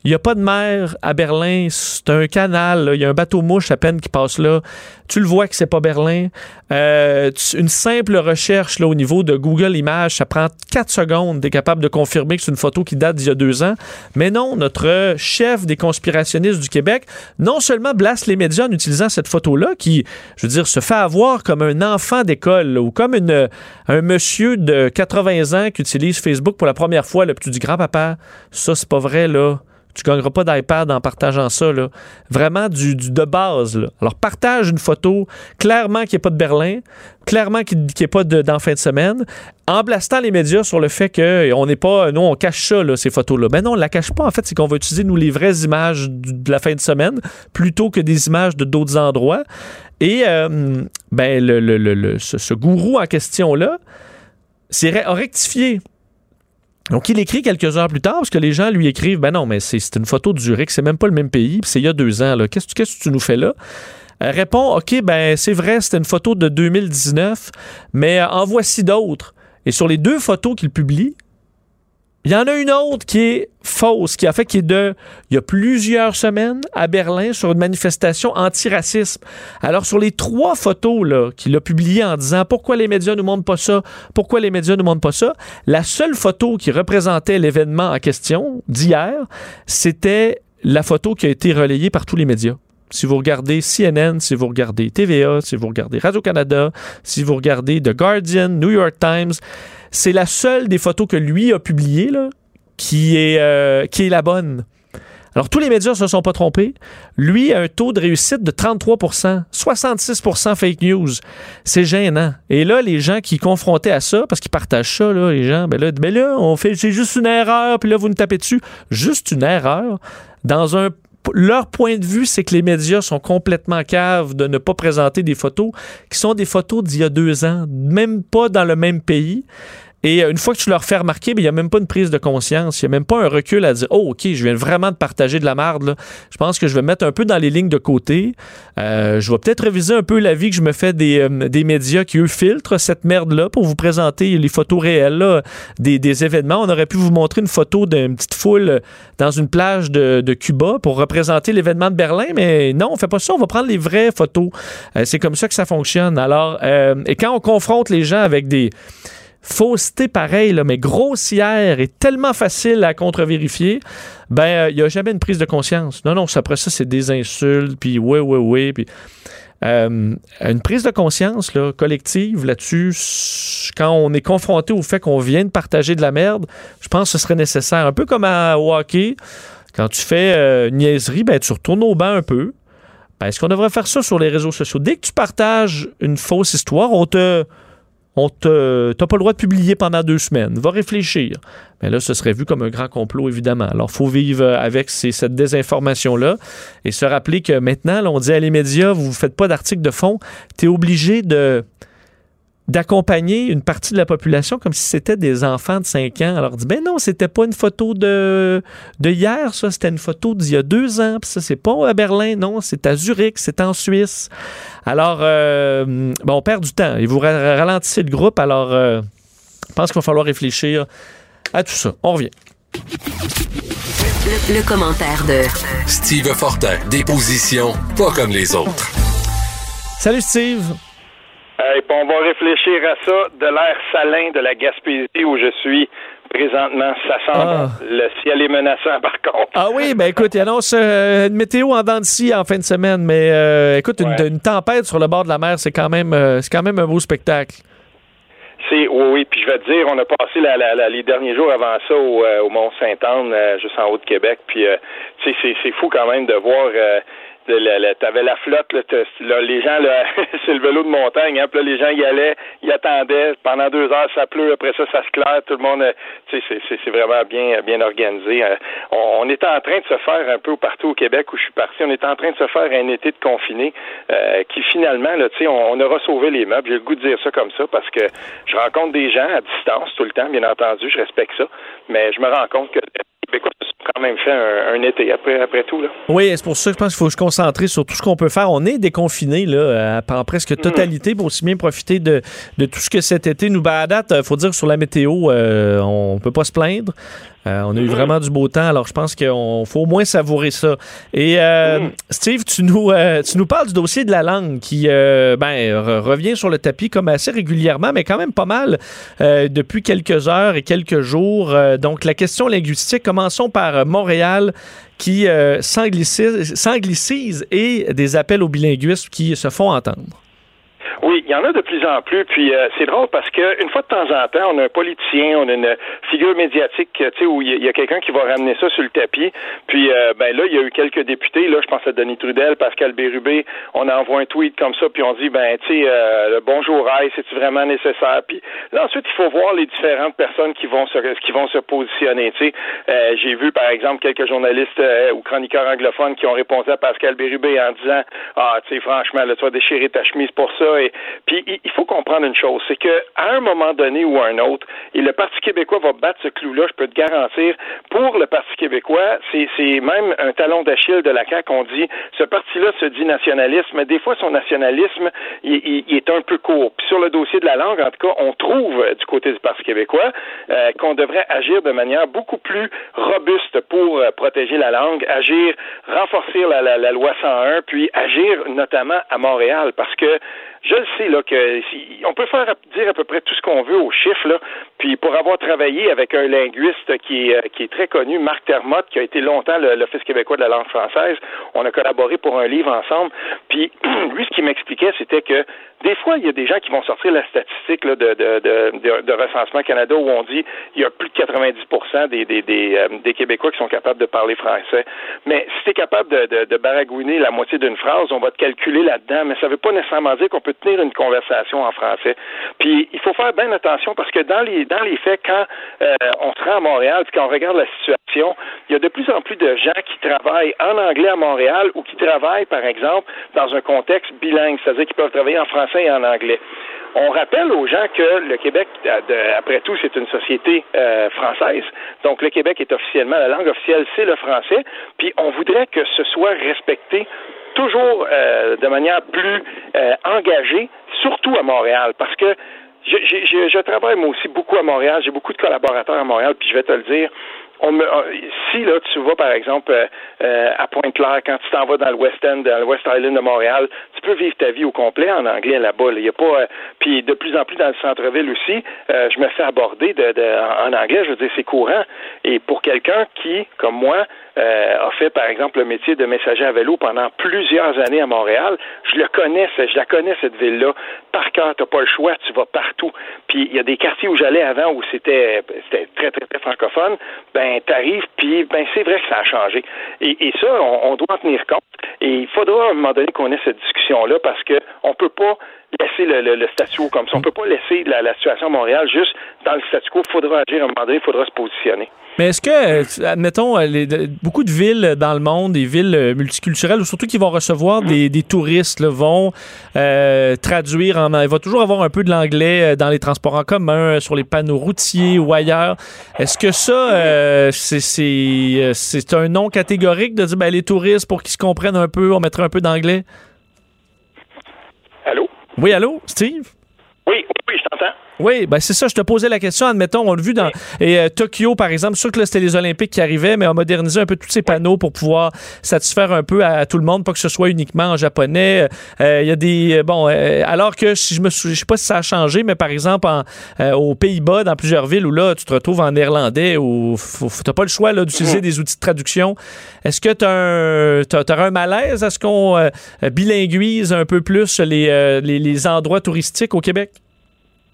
Il n'y a pas de mer à Berlin. C'est un canal. Il y a un bateau mouche à peine qui passe là. Tu le vois que c'est pas Berlin. Euh, une simple recherche là, au niveau de Google Images, ça prend 4 secondes. Tu es capable de confirmer que c'est une photo qui date d'il y a deux ans. Mais non, notre chef des conspirationnistes du Québec, non seulement blasse les médias en utilisant cette photo-là, qui, je veux dire, se fait avoir comme un enfant d'école ou comme une, un monsieur de 80 ans qui utilise Facebook pour la première fois, le petit du grand-papa. Ça, c'est pas vrai, là. Tu gagneras pas d'iPad en partageant ça. Vraiment du, de base. Alors, partage une photo, clairement qu'il n'y pas de Berlin, clairement qu'il n'y pas d'en fin de semaine, en blastant les médias sur le fait qu'on n'est pas. Nous, on cache ça, là, ces photos-là. Ben non, on ne la cache pas. En fait, c'est qu'on va utiliser, nous, les vraies images de la fin de semaine plutôt que des images de d'autres endroits. Et, euh, ben, le, le, le, ce, ce, gourou en question-là a rectifié donc, il écrit quelques heures plus tard, parce que les gens lui écrivent Ben non, mais c'est une photo de Zurich, c'est même pas le même pays, c'est il y a deux ans. Qu'est-ce que tu nous fais là? Elle répond OK, ben c'est vrai, c'était une photo de 2019, mais en voici d'autres. Et sur les deux photos qu'il publie, il y en a une autre qui est fausse, qui a fait qui est de il y a plusieurs semaines à Berlin sur une manifestation anti-racisme. Alors sur les trois photos qu'il a publiées en disant pourquoi les médias ne montrent pas ça, pourquoi les médias ne montrent pas ça, la seule photo qui représentait l'événement en question d'hier, c'était la photo qui a été relayée par tous les médias. Si vous regardez CNN, si vous regardez TVA, si vous regardez Radio-Canada, si vous regardez The Guardian, New York Times, c'est la seule des photos que lui a publiées qui, est, euh, qui est la bonne. Alors, tous les médias ne se sont pas trompés. Lui a un taux de réussite de 33% 66% fake news. C'est gênant. Et là, les gens qui confrontaient à ça, parce qu'ils partagent ça, là, les gens, ben là, ben là on fait, c'est juste une erreur, puis là, vous nous tapez dessus. Juste une erreur dans un leur point de vue, c'est que les médias sont complètement caves de ne pas présenter des photos qui sont des photos d'il y a deux ans, même pas dans le même pays. Et euh, une fois que tu leur fais remarquer, ben, il n'y a même pas une prise de conscience. Il n'y a même pas un recul à dire Oh, OK, je viens vraiment de partager de la merde. Je pense que je vais mettre un peu dans les lignes de côté. Euh, je vais peut-être réviser un peu la vie que je me fais des, euh, des médias qui, eux, filtrent cette merde-là pour vous présenter les photos réelles des, des, événements. On aurait pu vous montrer une photo d'une petite foule dans une plage de, de Cuba pour représenter l'événement de Berlin, mais non, on fait pas ça. On va prendre les vraies photos. C'est comme ça que ça fonctionne. Alors, et quand on confronte les gens avec des fausseté pareille, mais grossière et tellement facile à contre-vérifier, ben, il n'y a jamais une prise de conscience. Non, non, après ça, c'est des insultes, puis oui, oui, oui, puis... Euh, une prise de conscience là, collective là-dessus, quand on est confronté au fait qu'on vient de partager de la merde, je pense que ce serait nécessaire. Un peu comme à hockey, quand tu fais euh, une niaiserie, ben, tu retournes au banc un peu. Ben, est-ce qu'on devrait faire ça sur les réseaux sociaux? Dès que tu partages une fausse histoire, on te on te, t'as pas le droit de publier pendant deux semaines. Va réfléchir. Mais là, ce serait vu comme un grand complot, évidemment. Alors, faut vivre avec cette désinformation-là et se rappeler que maintenant, on dit à les médias, vous ne faites pas d'articles de fond. Tu es obligé de d'accompagner une partie de la population comme si c'était des enfants de 5 ans. Alors, dit, ben non, c'était pas une photo de, de hier, ça, c'était une photo d'il y a deux ans, puis ça, c'est pas à Berlin, non, c'est à Zurich, c'est en Suisse. Alors, euh, bon, on perd du temps et vous ralentissez le groupe, alors euh, je pense qu'il va falloir réfléchir à tout ça. On revient. Le, commentaire de Steve Fortin, des positions pas comme les autres. Salut Steve. Hey, puis on va réfléchir à ça de l'air salin de la Gaspésie où je suis présentement. Ça sent Ah. le ciel est menaçant par contre. Ah oui, ben écoute, il annonce euh, une météo en dents de scie en fin de semaine, mais euh, écoute, une, Ouais. une tempête sur le bord de la mer, c'est quand même euh, c'est quand même un beau spectacle. C'est oui, oui, puis je vais te dire, on a passé la, la- la- les derniers jours avant ça au, euh, au Mont Saint-Anne, euh, juste en haut de Québec, puis euh, c'est fou quand même de voir. T'avais la flotte, là, là, les gens, là, c'est le vélo de montagne, hein, puis là, les gens y allaient, y attendaient, pendant deux heures, ça pleut, après ça, ça se claire, tout le monde, euh, tu sais, c'est, vraiment bien, bien organisé. Euh, on, on était en train de se faire un peu partout au Québec où je suis parti, on était en train de se faire un été de confiné, euh, qui finalement, là, tu sais, on, on aura sauvé les meubles. J'ai le goût de dire ça comme ça parce que je rencontre des gens à distance tout le temps, bien entendu, je respecte ça, mais je me rends compte que les Québécois quand même fait un, un été après, après tout, là. Oui, c'est pour ça que je pense qu'il faut se concentrer sur tout ce qu'on peut faire. On est déconfiné là, à- en presque totalité pour aussi bien profiter de, de tout ce que cet été nous bat à date. Il faut dire que sur la météo, euh, on peut pas se plaindre. Euh, on a eu vraiment du beau temps, alors je pense qu'il faut au moins savourer ça. Et euh, Steve, tu nous, euh, tu nous parles du dossier de la langue qui ben, re- revient sur le tapis comme assez régulièrement, mais quand même pas mal depuis quelques heures et quelques jours. Donc la question linguistique, commençons par Montréal qui s'anglicise s'anglicise et des appels aux bilinguistes qui se font entendre. Oui, il y en a de plus en plus. Puis euh, c'est drôle parce que une fois de temps en temps, on a un politicien, on a une figure médiatique, tu sais, où il y a- quelqu'un qui va ramener ça sur le tapis. Puis euh, ben là, il y a eu quelques députés. Là, je pense à Denis Trudel, Pascal Bérubé. On envoie un tweet comme ça, puis on dit ben tu sais, euh, bonjour Aïe, c'est vraiment nécessaire? Puis là ensuite, il faut voir les différentes personnes qui vont se qui vont se positionner. Tu sais, Euh, j'ai vu par exemple quelques journalistes euh, ou chroniqueurs anglophones qui ont répondu à Pascal Bérubé en disant ah tu sais franchement là tu vas déchirer ta chemise pour ça puis il- faut comprendre une chose c'est que à un moment donné ou à un autre et le Parti québécois va battre ce clou là je peux te garantir pour le Parti québécois c'est même un talon d'Achille de la CAQ on dit ce parti là se dit nationaliste mais des fois son nationalisme il, est un peu court. Puis sur le dossier de la langue en tout cas on trouve euh, du côté du Parti québécois euh, qu'on devrait agir de manière beaucoup plus robuste pour euh, protéger la langue, agir, renforcer la loi 101, puis agir notamment à Montréal, parce que je le sais là que si- on peut faire dire à peu près tout ce qu'on veut aux chiffres là, puis pour avoir travaillé avec un linguiste qui est euh, très connu, Marc Termotte, qui a été longtemps l'Office québécois de la langue française, on a collaboré pour un livre ensemble, puis lui ce qu'il m'expliquait c'était que des fois il y a des gens qui vont sortir la statistique de, recensement Canada où on dit il y a plus de 90% des euh, des Québécois qui sont capables de parler français, mais si tu es capable de baragouiner la moitié d'une phrase, on va te calculer là-dedans, mais ça veut pas nécessairement dire qu'on peut tenir une conversation en français. Puis il faut faire bien attention parce que dans les dans les faits, quand euh, on se rend à Montréal, puis quand on regarde la situation, il y a de plus en plus de gens qui travaillent en anglais à Montréal ou qui travaillent, par exemple, dans un contexte bilingue, c'est-à-dire qu'ils peuvent travailler en français et en anglais. On rappelle aux gens que le Québec, après tout, c'est une société euh, française. Donc, le Québec est officiellement, la langue officielle, c'est le français. Puis, on voudrait que ce soit respecté toujours euh, de manière plus euh, engagée, surtout à Montréal, parce que je, je, je, travaille moi aussi beaucoup à Montréal, j'ai beaucoup de collaborateurs à Montréal, puis je vais te le dire, on me, si là tu vas par exemple euh, euh, à Pointe-Claire, quand tu t'en vas dans le West End, dans le West Island de Montréal, tu peux vivre ta vie au complet en anglais là-bas. là. Il y a pas, euh, puis de plus en plus dans le centre-ville aussi, euh, je me fais aborder de, de- en anglais. Je veux dire, c'est courant. Et pour quelqu'un qui, comme moi, euh, a fait par exemple le métier de messager à vélo pendant plusieurs années à Montréal, je le connais, je la connais cette ville-là. Par cœur, t'as pas le choix, tu vas partout. Puis il y a des quartiers où j'allais avant où c'était c'était très très très francophone. Ben t'arrives, puis ben c'est vrai que ça a changé. Et, et ça, on, on doit en tenir compte. Et il faudra à un moment donné qu'on ait cette discussion-là parce que on peut pas laisser le, statu quo comme ça. On peut pas laisser la, situation à Montréal juste dans le statu quo. Il faudra agir à un moment donné, il faudra se positionner. Mais est-ce que, admettons, euh, les- beaucoup de villes dans le monde, des villes euh, multiculturelles, ou surtout qui vont recevoir des, touristes, vont euh, traduire en... Il va toujours avoir un peu de l'anglais dans les transports en commun, sur les panneaux routiers ou ailleurs. Est-ce que ça, c'est un nom catégorique de dire, ben, les touristes, pour qu'ils se comprennent un peu, on mettrait un peu d'anglais? Oui, allô, Steve? Oui, oui, je t'entends. Oui, ben c'est ça, je te posais la question. Admettons, on l'a vu dans et, euh, Tokyo, par exemple, sûr que là, c'était les Olympiques qui arrivaient, mais on modernisé un peu tous ces panneaux pour pouvoir satisfaire un peu à, tout le monde, pas que ce soit uniquement en japonais. Euh, Il y a des. Bon, euh, alors que si je me souviens, je sais pas si ça a changé, mais par exemple, en, euh, aux Pays-Bas, dans plusieurs villes où là, tu te retrouves en néerlandais, où tu n'as pas le choix d'utiliser des outils de traduction. Est-ce que tu as, un malaise à ce qu'on bilinguise un peu plus les, les, les endroits touristiques au Québec?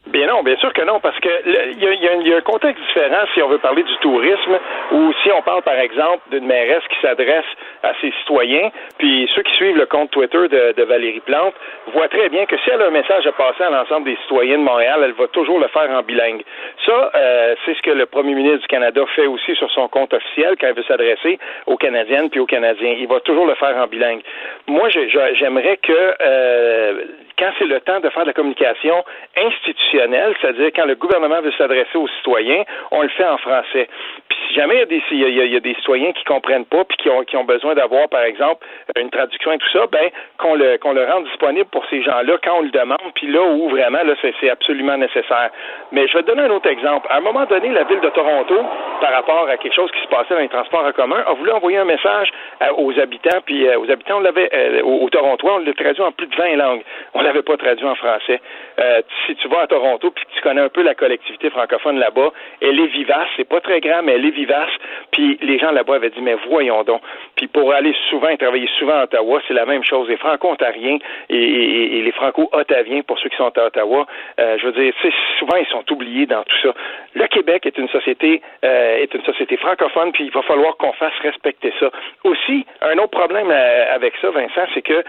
Bien non, bien sûr que non, parce que il y, y, a un contexte différent si on veut parler du tourisme ou si on parle par exemple d'une mairesse qui s'adresse à ses citoyens, puis ceux qui suivent le compte Twitter de, de, Valérie Plante voient très bien que si elle a un message à passer à l'ensemble des citoyens de Montréal, elle va toujours le faire en bilingue. Ça, euh, c'est ce que le premier ministre du Canada fait aussi sur son compte officiel quand il veut s'adresser aux Canadiennes puis aux Canadiens. Il va toujours le faire en bilingue. Moi, j'aimerais que euh, quand c'est le temps de faire de la communication institutionnelle, c'est-à-dire quand le gouvernement veut s'adresser aux citoyens, on le fait en français. Puis si jamais il y a des, des citoyens qui comprennent pas puis qui ont, qui ont besoin d'avoir, par exemple, une traduction et tout ça, ben qu'on le le rende disponible pour ces gens-là quand on le demande, puis là où vraiment là c'est absolument nécessaire. Mais je vais te donner un autre exemple. À un moment donné, la ville de Toronto, par rapport à quelque chose qui se passait dans les transports en commun, a voulu envoyer un message aux habitants, puis euh, aux habitants, on l'avait euh, aux, Torontois, on l'a traduit en plus de 20 langues. L'avait pas traduit en français. Euh, si tu vas à Toronto puis tu connais un peu la collectivité francophone là-bas, elle est vivace. C'est pas très grand, mais elle est vivace. Puis les gens là-bas avaient dit, mais voyons donc. Puis pour aller souvent et travailler souvent à Ottawa, c'est la même chose. Les Franco-Ontariens et, les Franco-Ottaviens, pour ceux qui sont à Ottawa, euh, je veux dire, souvent ils sont oubliés dans tout ça. Le Québec est une société euh, est une société francophone, puis il va falloir qu'on fasse respecter ça. Aussi, un autre problème avec ça, Vincent, c'est que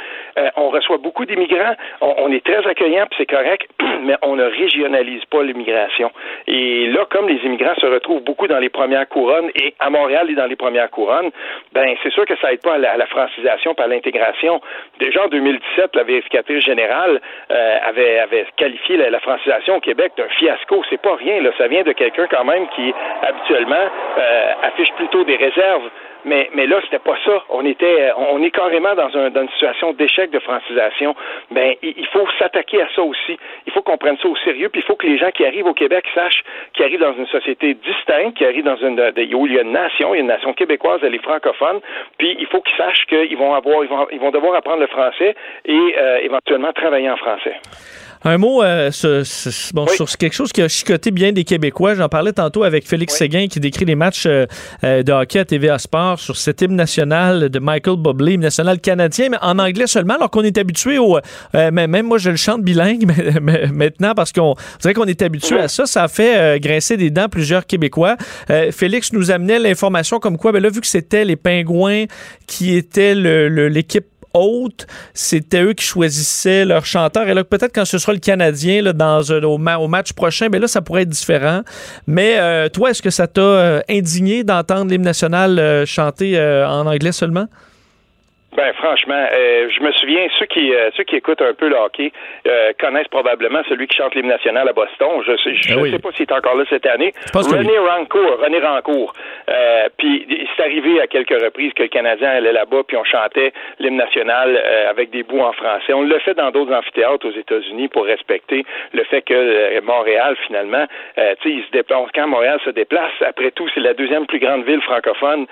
on reçoit beaucoup d'immigrants, on, est très accueillant, puis c'est correct, mais on ne régionalise pas l'immigration. Et là, comme les immigrants se retrouvent beaucoup dans les premières couronnes et à Montréal et dans les premières couronnes, ben c'est sûr que ça aide pas à la, francisation, pas à l'intégration. Déjà en 2017, la vérificatrice générale euh, avait, avait qualifié la, francisation au Québec d'un fiasco. C'est pas rien, là. Ça vient de quelqu'un quand même qui habituellement euh, affiche plutôt des réserves mais, mais là, c'était pas ça. On était, on est carrément dans, un, dans une situation d'échec de francisation. Ben, il, faut s'attaquer à ça aussi. Il faut qu'on prenne ça au sérieux, puis il faut que les gens qui arrivent au Québec sachent qu'ils arrivent dans une société distincte, qu'ils arrivent dans une, où il y a une nation, il y a une nation québécoise, elle est francophone, puis il faut qu'ils sachent qu'ils vont avoir, ils vont, ils vont devoir apprendre le français et euh, éventuellement travailler en français. Un mot euh, sur, quelque chose qui a chicoté bien des Québécois. J'en parlais tantôt avec Félix Séguin qui décrit les matchs euh, euh, de hockey à TVA Sport sur cet hymne national de Michael Bublé, hymne national canadien, mais en anglais seulement, alors qu'on est habitué au... même moi, je le chante bilingue mais, maintenant parce qu'on dirait qu'on est habitué à ça. Ça a fait grincer des dents plusieurs Québécois. Félix nous amenait l'information comme quoi, ben là, vu que c'était les Pingouins qui étaient l'équipe haute, c'était eux qui choisissaient leur chanteur. Et là, peut-être quand ce sera le Canadien dans, au, match prochain, mais là, ça pourrait être différent. Mais euh, toi, est-ce que ça t'a euh, indigné d'entendre l'hymne national euh, chanter en anglais seulement? Ben franchement, euh, je me souviens ceux qui euh, ceux qui écoutent un peu le hockey euh, connaissent probablement celui qui chante l'hymne national à Boston. Je sais je, ah sais pas s'il est encore là cette année. René Rancourt, René Rancourt. puis c'est arrivé à quelques reprises que le Canadien allait là-bas puis on chantait l'hymne national avec des bouts en français. On le fait dans d'autres amphithéâtres aux États-Unis pour respecter le fait que Montréal finalement, tu sais, il se déplace quand Montréal se déplace. Après tout, c'est la deuxième plus grande ville francophone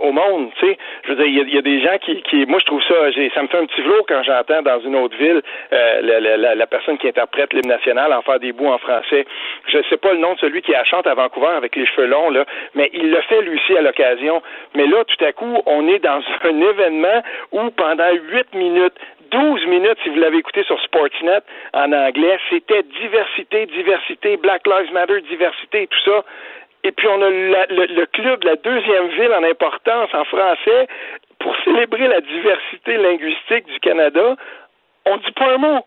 au monde. Tu sais, je veux dire, il y, y, a des gens qui, qui moi, je trouve ça, ça me fait un petit flot quand j'entends dans une autre ville euh, la, personne qui interprète l'hymne national en faire des bouts en français. Je ne sais pas le nom de celui qui la chante à Vancouver avec les cheveux longs, là, mais il le fait lui aussi à l'occasion. Mais là, tout à coup, on est dans un événement où pendant huit minutes, 12 minutes, si vous l'avez écouté sur Sportsnet en anglais, c'était diversité, diversité, Black Lives Matter, diversité, tout ça. Et puis on a le, le, club, la deuxième ville en importance en français, pour célébrer la diversité linguistique du Canada, on dit pas un mot.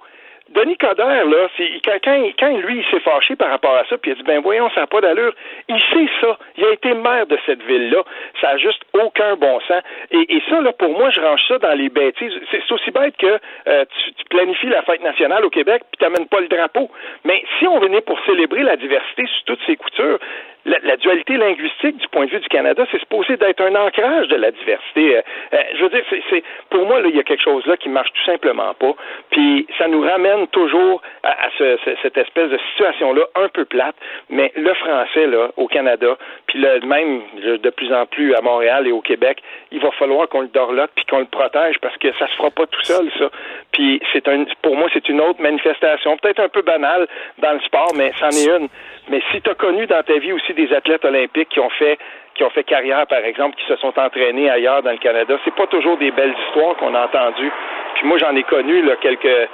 Denis Coderre, là, quand, quand, lui, il s'est fâché par rapport à ça, puis il a dit, ben voyons, ça n'a pas d'allure, il sait ça. Il a été maire de cette ville-là. Ça n'a juste aucun bon sens. Et, ça, là, pour moi, je range ça dans les bêtises. C'est aussi bête que euh, tu, planifies la fête nationale au Québec, puis tu n'amènes pas le drapeau. Mais si on venait pour célébrer la diversité sous toutes ses coutures, la, la, dualité linguistique du point de vue du Canada, c'est supposé d'être un ancrage de la diversité. Euh, euh, je veux dire, c'est, pour moi, là, il y a quelque chose là qui marche tout simplement pas. Puis ça nous ramène toujours à, ce, cette espèce de situation-là un peu plate. Mais le français, là, au Canada, puis le, même de plus en plus à Montréal et au Québec, il va falloir qu'on le dorlote puis qu'on le protège parce que ça se fera pas tout seul, ça. Puis c'est un, pour moi, c'est une autre manifestation, peut-être un peu banale dans le sport, mais c'en est une. Mais si tu as connu dans ta vie aussi des athlètes olympiques qui ont fait qui ont fait carrière, par exemple, qui se sont entraînés ailleurs dans le Canada, c'est pas toujours des belles histoires qu'on a entendues. Puis moi, j'en ai connu quelques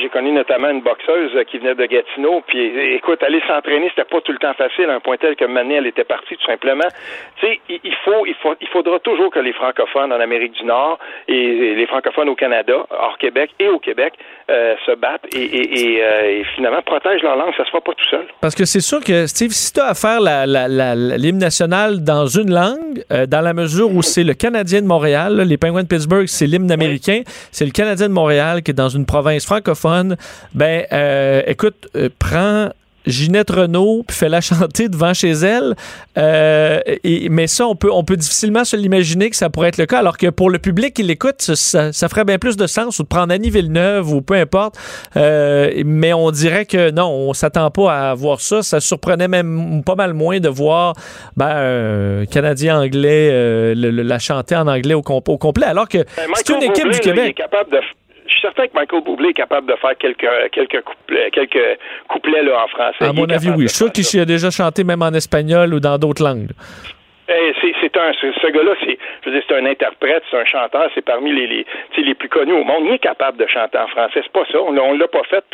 j'ai connu notamment une boxeuse qui venait de Gatineau, puis écoute, aller s'entraîner, c'était pas tout le temps facile, à un point tel que Mané, elle était partie tout simplement. Tu sais, il faut, il faut, il faudra toujours que les francophones en Amérique du Nord et les francophones au Canada, hors Québec et au Québec, euh, se battent et, et, et, euh, et, finalement protègent leur langue. Ça se fera pas tout seul. Parce que c'est sûr que, Steve, si tu as à faire l'hymne national dans une langue, euh, dans la mesure où c'est le Canadien de Montréal, les Penguins de Pittsburgh, c'est l'hymne américain, c'est le Canadien de Montréal qui est dans une province francophone ben, euh, écoute, euh, prends Ginette Renault puis fais-la chanter devant chez elle. Euh, et, mais ça, on peut, on peut difficilement se l'imaginer que ça pourrait être le cas, alors que pour le public qui l'écoute, ça, ça, ferait bien plus de sens ou de prendre Annie Villeneuve ou peu importe. mais on dirait que non, on s'attend pas à voir ça. Ça surprenait même pas mal moins de voir ben, Canadien-Anglais la chanter en anglais au, complet, alors que ben, c'est une équipe du Québec. capable de certain que Michael Bublé est capable de faire quelques, quelques, couplets, quelques couplets là, en français. À mon avis, oui. Je suis sûr qu'il a déjà chanté même en espagnol ou dans d'autres langues. Eh, c'est un ce gars-là, c'est un interprète, c'est un chanteur, c'est parmi les les, les plus connus au monde. Il est capable de chanter en français, c'est pas ça. On, on l'a pas fait.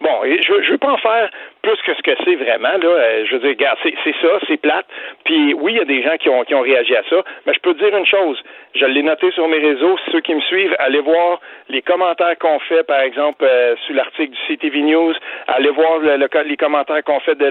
Bon, et je je veux pas en faire plus que ce que c'est vraiment là. Euh, je veux dire, c'est ça, c'est plate. Puis oui, il y a des gens qui ont qui ont réagi à ça, mais je peux te dire une chose. Je l'ai noté sur mes réseaux. Ceux qui me suivent, allez voir les commentaires qu'on fait, par exemple, euh, sous l'article du CTV News. Allez voir le, les commentaires qu'on fait de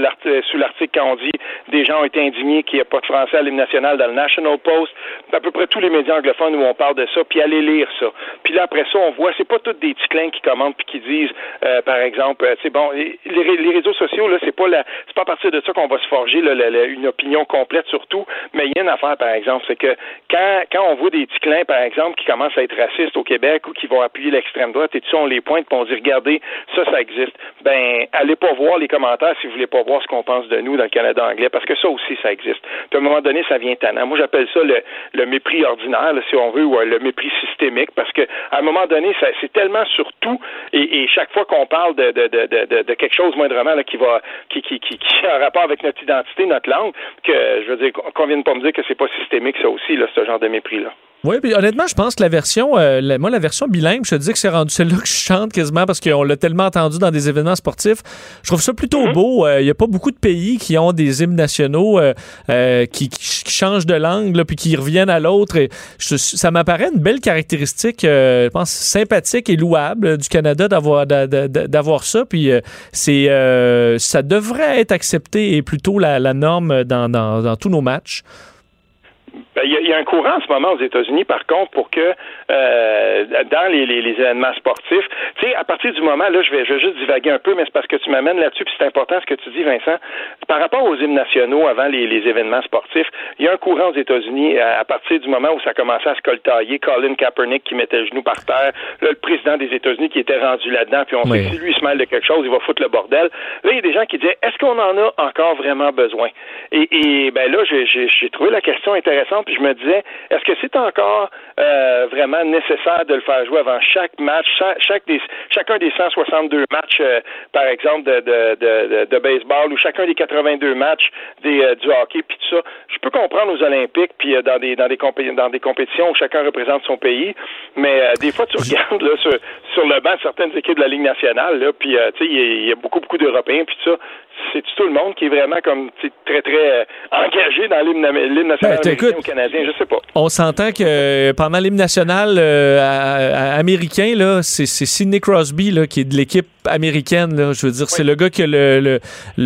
sous l'article quand on dit des gens ont été indignés qu'il n'y a pas de français à l'hymne national dans le National Post. À peu près tous les médias anglophones où on parle de ça. Puis allez lire ça. Puis là après ça, on voit, c'est pas tous des ticlins qui commentent puis qui disent, euh, par exemple, c'est bon, les, les, réseaux sociaux là, c'est pas la, c'est pas à partir de ça qu'on va se forger là, une opinion complète sur tout. Mais il y a une affaire, par exemple, c'est que quand quand on voit des ticlins, par exemple, qui commencent à être racistes au Québec ou qui vont appuyer l'extrême droite et tout ça, on les pointe et on dit regardez, ça, ça existe. Ben, allez pas voir les commentaires si vous voulez pas voir ce qu'on pense de nous dans le Canada anglais, parce que ça aussi, ça existe. Puis à un moment donné, ça vient tannant. Moi, j'appelle ça le, le mépris ordinaire, si on veut, ou le mépris systémique, parce que à un moment donné, c'est tellement sur tout, et, et chaque fois qu'on parle de, de, de, de, de quelque chose moindrement là, qui va qui, qui, qui, qui a un rapport avec notre identité, notre langue, que je veux dire qu'on vienne pas me dire que c'est pas systémique ça aussi, là, ce genre de mépris-là. Oui, puis honnêtement, je pense que la version, euh, moi, la version bilingue, je te dis que c'est rendu celle-là que je chante quasiment parce qu'on l'a tellement entendu dans des événements sportifs. Je trouve ça plutôt mhm. beau. Euh, il n'y a pas beaucoup de pays qui ont des hymnes nationaux euh, qui, qui, changent de langue puis qui reviennent à l'autre. Et ça m'apparaît une belle caractéristique, je pense, sympathique et louable du Canada d'avoir d'avoir ça. Puis c'est ça devrait être accepté et plutôt la, la norme dans, dans, dans tous nos matchs. Il y, a un courant en ce moment aux États-Unis, par contre, pour que euh, dans les, les, événements sportifs, tu sais, à partir du moment, là, je vais, je vais juste divaguer un peu, mais c'est parce que tu m'amènes là-dessus, puis c'est important ce que tu dis, Vincent. Par rapport aux hymnes nationaux avant les, les événements sportifs, il y a un courant aux États-Unis à, partir du moment où ça commençait à se coltailler, Colin Kaepernick qui mettait le genou par terre, là, le président des États-Unis qui était rendu là-dedans, puis on sait que si lui il se mêle de quelque chose, il va foutre le bordel. Là, il y a des gens qui disaient, est-ce qu'on en a encore vraiment besoin? Et, et ben là, j'ai trouvé la question intéressante puis je me disais, est-ce que c'est encore euh, vraiment nécessaire de le faire jouer avant chaque match, des, chacun des 162 matchs, euh, par exemple, de, de, de, de, baseball ou chacun des 82 matchs des, euh, du hockey, puis tout ça? Je peux comprendre aux Olympiques, puis dans des dans des, dans des compétitions où chacun représente son pays, mais des fois, tu regardes là, sur, le banc certaines équipes de la Ligue nationale, puis il y, a beaucoup, beaucoup d'Européens, puis tout ça c'est tout le monde qui est vraiment comme très très engagé dans l'hymne national ben, américain canadien, je sais pas. On s'entend que pendant l'hymne national américain là, c'est Sidney Crosby là, qui est de l'équipe américaine. Là. Je veux dire, c'est le gars qui a le, le,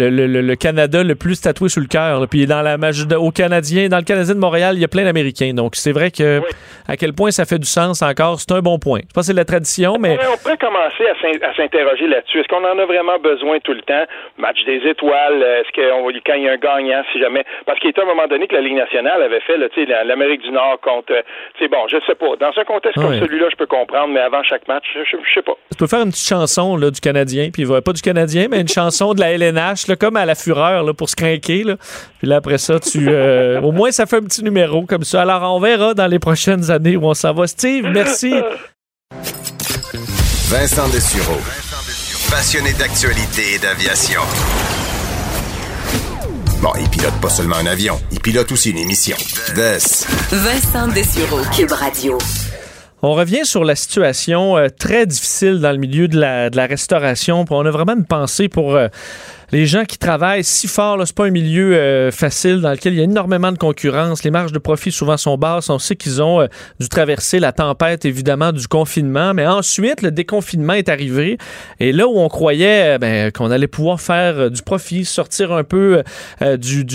le, le, Canada le plus tatoué sur le cœur. Puis dans la au Canadien, dans le Canadien de Montréal, il y a plein d'Américains. Donc c'est vrai que à quel point ça fait du sens encore, c'est un bon point. Je pense que c'est de la tradition, mais on pourrait commencer à s'in- à s'interroger là-dessus. Est-ce qu'on en a vraiment besoin tout le temps? Match des étoiles, euh, est-ce qu'on va quand il y a un gagnant, si jamais? Parce qu'il était à un moment donné que la Ligue nationale avait fait, l'Amérique du Nord contre. euh, Tu sais, bon, je sais pas. Dans un contexte comme celui-là, je peux comprendre, mais avant chaque match, je, je- je sais pas. tu peux faire une petite chanson là, du Canadien, puis pas du Canadien, mais une chanson de la LNH, là, comme à la fureur, là, pour se craquer. Là. Puis là, après ça, tu, euh, au moins, ça fait un petit numéro comme ça. Alors, on verra dans les prochaines années où on s'en va. Steve, merci. Vincent Dessureau. Passionné d'actualité et d'aviation. Bon, il pilote pas seulement un avion, il pilote aussi une émission. Des. Vincent Dessureau. Cube Radio. On revient sur la situation euh, très difficile dans le milieu de la, de la restauration. On a vraiment une pensée pour euh, les gens qui travaillent si fort. là. C'est pas un milieu euh, facile dans lequel il y a énormément de concurrence. Les marges de profit souvent sont basses. On sait qu'ils ont euh, dû traverser la tempête, évidemment, du confinement. Mais ensuite, le déconfinement est arrivé. Et là où on croyait euh, ben, qu'on allait pouvoir faire du profit, sortir un peu du,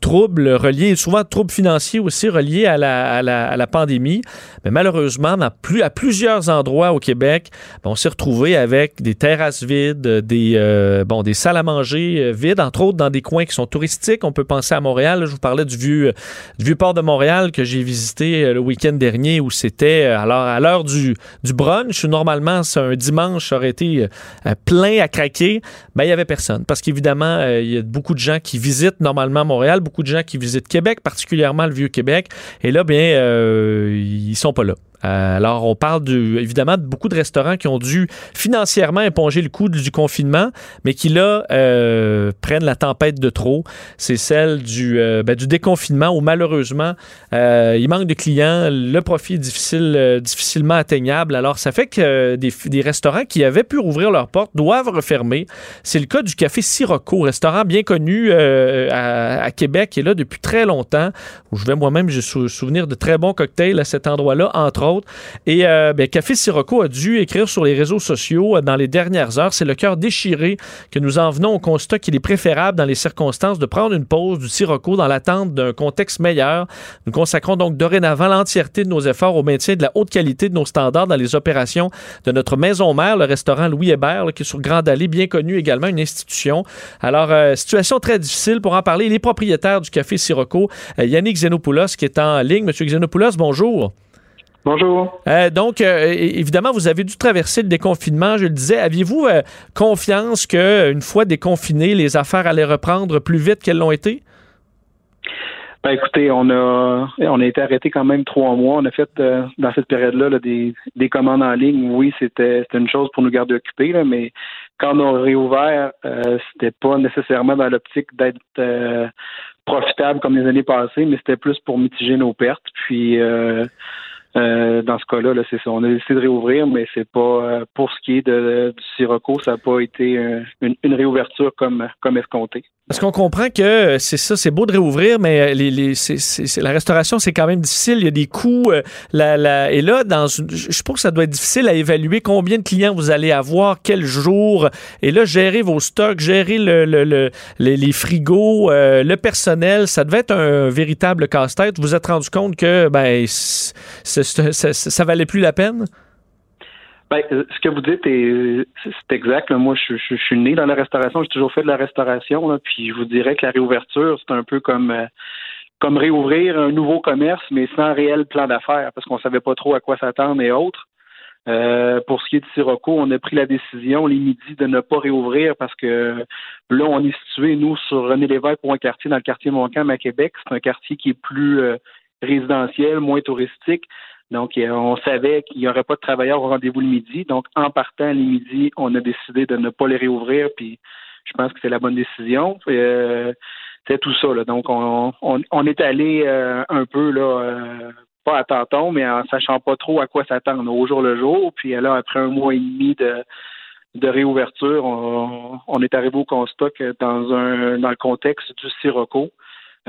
trouble relié, souvent trouble financier aussi relié à la, pandémie. Mais malheureusement, à plusieurs endroits au Québec, ben, on s'est retrouvé avec des terrasses vides, des, bon, des salles à manger euh, vides, entre autres dans des coins qui sont touristiques. On peut penser à Montréal. Je vous parlais du vieux, du vieux port de Montréal que j'ai visité euh, le week-end dernier où c'était euh, alors à l'heure du, du brunch. Normalement, c'est un dimanche, ça aurait été euh, plein à craquer. Ben, il y avait personne. Parce qu'évidemment, euh, il y a beaucoup de gens qui visitent normalement Montréal, beaucoup de gens qui visitent Québec, particulièrement le vieux Québec. Et là, bien, euh, ils sont pas là. Euh, alors, on parle de, évidemment de beaucoup de restaurants qui ont dû financièrement éponger le coût du confinement, mais qui là euh, prennent la tempête de trop. C'est celle du, euh, ben, du déconfinement où malheureusement euh, il manque de clients, le profit est difficile, difficilement atteignable. Alors, ça fait que des, des restaurants qui avaient pu rouvrir leurs portes doivent refermer. C'est le cas du Café Sirocco, restaurant bien connu à, à Québec est là depuis très longtemps. Où je vais moi-même, j'ai sou- souvenir de très bons cocktails à cet endroit-là, entre autres. Et ben, Café Sirocco a dû écrire sur les réseaux sociaux dans les dernières heures. C'est le cœur déchiré que nous en venons au qu'il est préférable dans les circonstances de prendre une pause du Sirocco dans l'attente d'un contexte meilleur. Nous consacrons donc dorénavant l'entièreté de nos efforts au maintien de la haute qualité de nos standards dans les opérations de notre maison mère, le restaurant Louis Hébert, qui est sur Grande Allée, bien connu également, une institution. Alors, euh, situation très difficile pour en parler. Les propriétaires du Café Sirocco, euh, Yannick Xenopoulos, qui est en ligne. Monsieur Xenopoulos, bonjour. Bonjour. Euh, donc, euh, évidemment, vous avez dû traverser le déconfinement. Je le disais, aviez-vous euh, confiance qu'une fois déconfiné, les affaires allaient reprendre plus vite qu'elles l'ont été? Ben écoutez, on a on a été arrêté quand même trois mois. On a fait euh, dans cette période-là là, des, des commandes en ligne. Oui, c'était c'était une chose pour nous garder occupés, là, mais quand on a réouvert, euh, c'était pas nécessairement dans l'optique d'être euh, profitable comme les années passées, mais c'était plus pour mitiger nos pertes. Puis euh, dans ce cas-là, là, c'est ça. On a décidé de réouvrir, mais c'est pas euh, pour ce qui est de, du Sirocco, ça n'a pas été euh, une, réouverture comme comme escompté. Parce qu'on comprend que c'est ça, c'est beau de réouvrir, mais la restauration, c'est quand même difficile. Il y a des coûts. et là, dans une- je pense que ça doit être difficile à évaluer combien de clients vous allez avoir, quel jour. Et là, gérer vos stocks, gérer le, le- le- les, frigos, le personnel, ça devait être un véritable casse-tête. Vous vous êtes rendu compte que ben, c- ça, valait plus la peine? Ben, euh, ce que vous dites est c'est exact. Moi, je, suis né dans la restauration, j'ai toujours fait de la restauration, puis je vous dirais que la réouverture, c'est un peu comme euh, comme réouvrir un nouveau commerce, mais sans réel plan d'affaires, parce qu'on savait pas trop à quoi s'attendre et autres. Euh, pour ce qui est de Sirocco, on a pris la décision les midis de ne pas réouvrir parce que là, on est situé, nous, sur René Lévesque pour un quartier dans le quartier Montcalm à Québec. C'est un quartier qui est plus résidentiel, moins touristique. Donc, euh, on savait qu'il n'y aurait pas de travailleurs au rendez-vous le midi. Donc, en partant les midis, on a décidé de ne pas les réouvrir. Puis, je pense que c'est la bonne décision. Euh, c'est tout ça. Là. Donc, on, on, on est allé euh, un peu là, euh, pas à tâtons, mais en sachant pas trop à quoi s'attendre au jour le jour. Puis là, après un mois et demi de, de réouverture, on, on est arrivé au constat que dans un dans le contexte du Sirocco,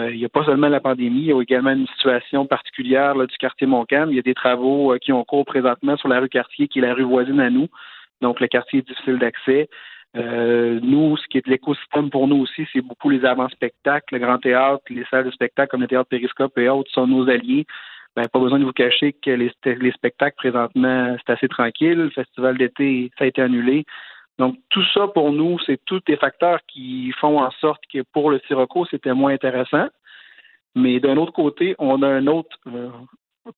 il n'y a pas seulement la pandémie, il y a également une situation particulière du quartier Montcalm. Il y a des travaux euh, qui ont cours présentement sur la rue Cartier, qui est la rue voisine à nous. Donc, le quartier est difficile d'accès. Euh, nous, ce qui est de l'écosystème pour nous aussi, c'est beaucoup les avant-spectacles, le grand théâtre, les salles de spectacle comme le théâtre Périscope et autres sont nos alliés. Ben, pas besoin de vous cacher que les spectacles présentement, c'est assez tranquille. Le festival d'été, ça a été annulé. Donc, tout ça pour nous, c'est tous des facteurs qui font en sorte que pour le Sirocco, c'était moins intéressant. Mais d'un autre côté, on a un autre, euh,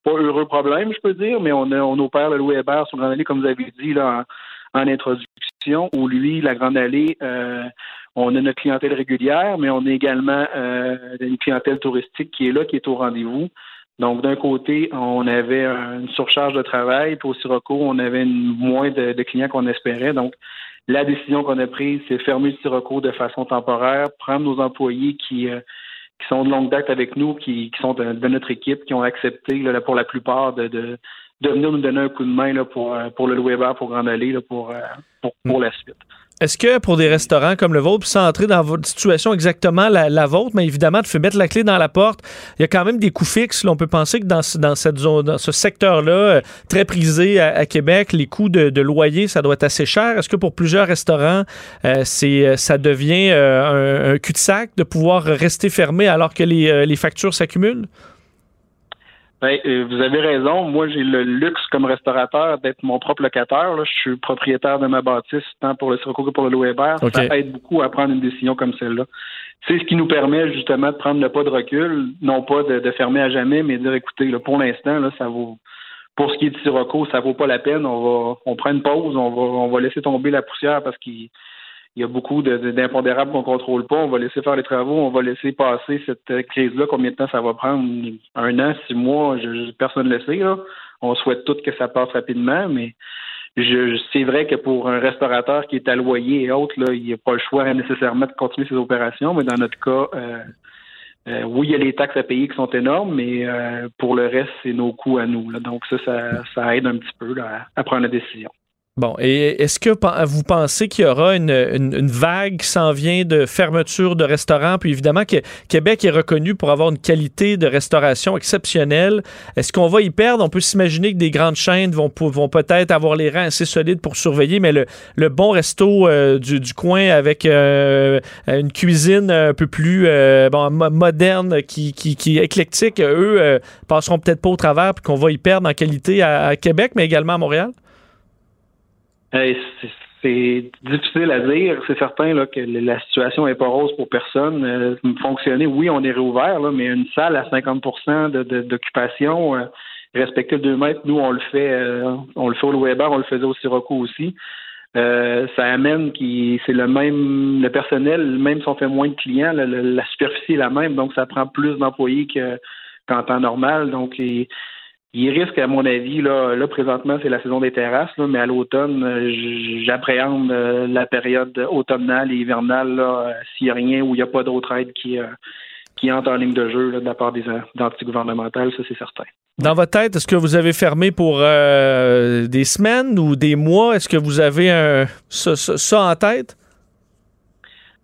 pas heureux problème, je peux dire, mais on, opère le Louis Hébert sur Grande Allée, comme vous avez dit là, en, introduction, où lui, la Grande Allée, euh, on a notre clientèle régulière, mais on a également euh, une clientèle touristique qui est là, qui est au rendez-vous. Donc, d'un côté, on avait une surcharge de travail, puis au Sirocco, on avait moins de, de clients qu'on espérait. Donc, la décision qu'on a prise, c'est fermer le Sirocco de façon temporaire, prendre nos employés qui, euh, qui sont de longue date avec nous, qui, qui sont de, notre équipe, qui ont accepté là, pour la plupart de, de, de, venir nous donner un coup de main là, pour, euh, pour le Weber, pour Grande Allée, là, pour, euh, pour, pour la suite. Est-ce que pour des restaurants comme le vôtre, sans entrer dans votre situation exactement la, vôtre, mais évidemment, de faire mettre la clé dans la porte, il y a quand même des coûts fixes. on peut penser que dans, dans cette zone, ce secteur-là, euh, très prisé à, Québec, les coûts de, loyer, ça doit être assez cher. Est-ce que pour plusieurs restaurants, euh, euh, ça devient un, cul-de-sac de pouvoir rester fermé alors que les, les factures s'accumulent? Ben, euh, vous avez raison. Moi, j'ai le luxe comme restaurateur d'être mon propre locataire. Je suis propriétaire de ma bâtisse, tant pour le Sirocco que pour le Louis-Hébert. Ça aide beaucoup à prendre une décision comme celle-là. C'est ce qui nous permet justement de prendre le pas de recul, non pas de, fermer à jamais, mais de dire écoutez, là, pour l'instant, là, ça vaut. Pour ce qui est du Sirocco, ça vaut pas la peine. On va, on prend une pause, on va, on va laisser tomber la poussière parce qu'il il y a beaucoup d'impondérables qu'on contrôle pas. On va laisser faire les travaux, on va laisser passer cette crise-là. Combien de temps ça va prendre? Un an, six mois, je, personne ne le sait. Là. On souhaite tous que ça passe rapidement, mais je, c'est vrai que pour un restaurateur qui est à loyer et autres, là, il n'y a pas le choix nécessairement de continuer ses opérations, mais dans notre cas, euh, euh, oui, il y a les taxes à payer qui sont énormes, mais euh, pour le reste, c'est nos coûts à nous. Là. Donc ça, ça, aide un petit peu à prendre la décision. Bon, et est-ce que vous pensez qu'il y aura une, vague qui s'en vient de fermeture de restaurants? Puis évidemment, que Québec est reconnu pour avoir une qualité de restauration exceptionnelle. Est-ce qu'on va y perdre? On peut s'imaginer que des grandes chaînes vont, vont peut-être avoir les reins assez solides pour surveiller, mais le, bon resto euh, du, coin avec euh, une cuisine un peu plus euh, moderne, qui, qui, est éclectique, eux passeront peut-être pas au travers, puis qu'on va y perdre en qualité à Québec, mais également à Montréal? C'est difficile à dire. C'est certain là, que la situation est pas rose pour personne. Euh, fonctionner, oui, on est réouvert, là, mais une salle à 50% d'occupation, euh, respecter le 2 mètres, nous, on le fait euh, on le fait au Weber, on le faisait au Sirocco aussi. Euh, ça amène qui c'est le même le personnel, même si on fait moins de clients, la, superficie est la même, donc ça prend plus d'employés qu'en temps normal. Donc il risque, à mon avis, là, là présentement, c'est la saison des terrasses, là, mais à l'automne, euh, j'appréhende euh, la période automnale et hivernale, euh, s'il n'y a rien ou il n'y a pas d'autre aide qui, qui entre en ligne de jeu là, de la part des entités gouvernementales, ça c'est certain. Dans votre tête, est-ce que vous avez fermé pour des semaines ou des mois? Est-ce que vous avez un, ça, ça, en tête?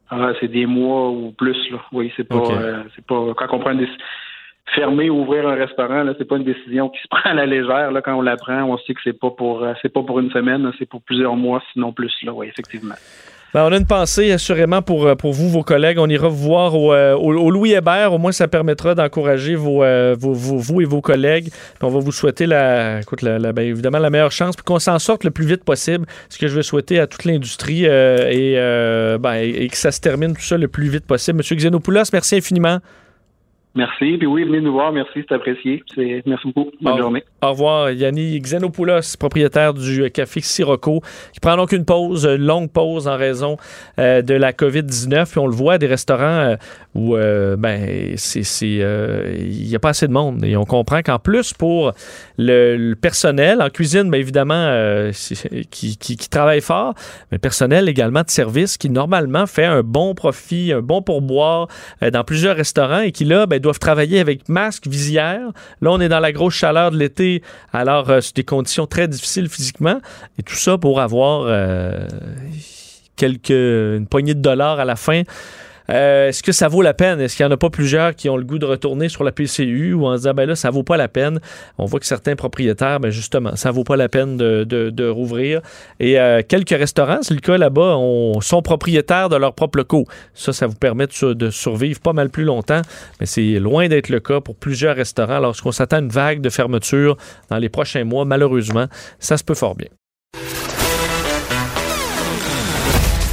Ah, c'est des mois ou plus, là. Oui, c'est pas, c'est pas, quand on prend des, fermer ou ouvrir un restaurant, là, c'est pas une décision qui se prend à la légère. Là, quand on la prend, on sait que c'est pas pour euh, c'est pas pour une semaine, c'est pour plusieurs mois, sinon plus. Là, oui, effectivement. Ben, on a une pensée assurément pour, euh, pour vous, vos collègues. On ira vous voir au, euh, Louis Hébert. Au moins, ça permettra d'encourager vos, vos, vous et vos collègues. on va vous souhaiter la, écoute, la, ben, évidemment la meilleure chance, pour qu'on s'en sorte le plus vite possible. Ce que je vais souhaiter à toute l'industrie et, ben, et, que ça se termine tout ça le plus vite possible. Monsieur Xenopoulos, merci infiniment. Merci. Puis oui, venez nous voir. Merci, c'est apprécié. Merci beaucoup. Bonne journée. Au revoir. Yanni Xenopoulos, propriétaire du Café Sirocco, qui prend donc une pause, une longue pause en raison euh, de la COVID-19. Puis on le voit, des restaurants euh, où euh, ben, c'est, il n'y a pas assez de monde. Et on comprend qu'en plus, pour le, personnel, en cuisine, bien évidemment, qui, qui, qui, travaille fort, mais personnel également de service qui normalement fait un bon profit, un bon pourboire dans plusieurs restaurants et qui là, ben, doivent travailler avec masque, visière. Là, on est dans la grosse chaleur de l'été, alors euh, c'est des conditions très difficiles physiquement. Et tout ça pour avoir euh, quelques, une poignée de dollars à la fin. Euh, Est-ce que ça vaut la peine? Est-ce qu'il n'y en a pas plusieurs qui ont le goût de retourner sur la PCU ou en disant, ben là, ça vaut pas la peine? On voit que certains propriétaires, ben justement, ça vaut pas la peine de, de, rouvrir. Et euh, quelques restaurants, c'est le cas là-bas, on- sont propriétaires de leurs propres locaux. Ça, ça vous permet de, de survivre pas mal plus longtemps, mais c'est loin d'être le cas pour plusieurs restaurants. Lorsqu'on s'attend à une vague de fermeture dans les prochains mois, malheureusement, ça se peut fort bien.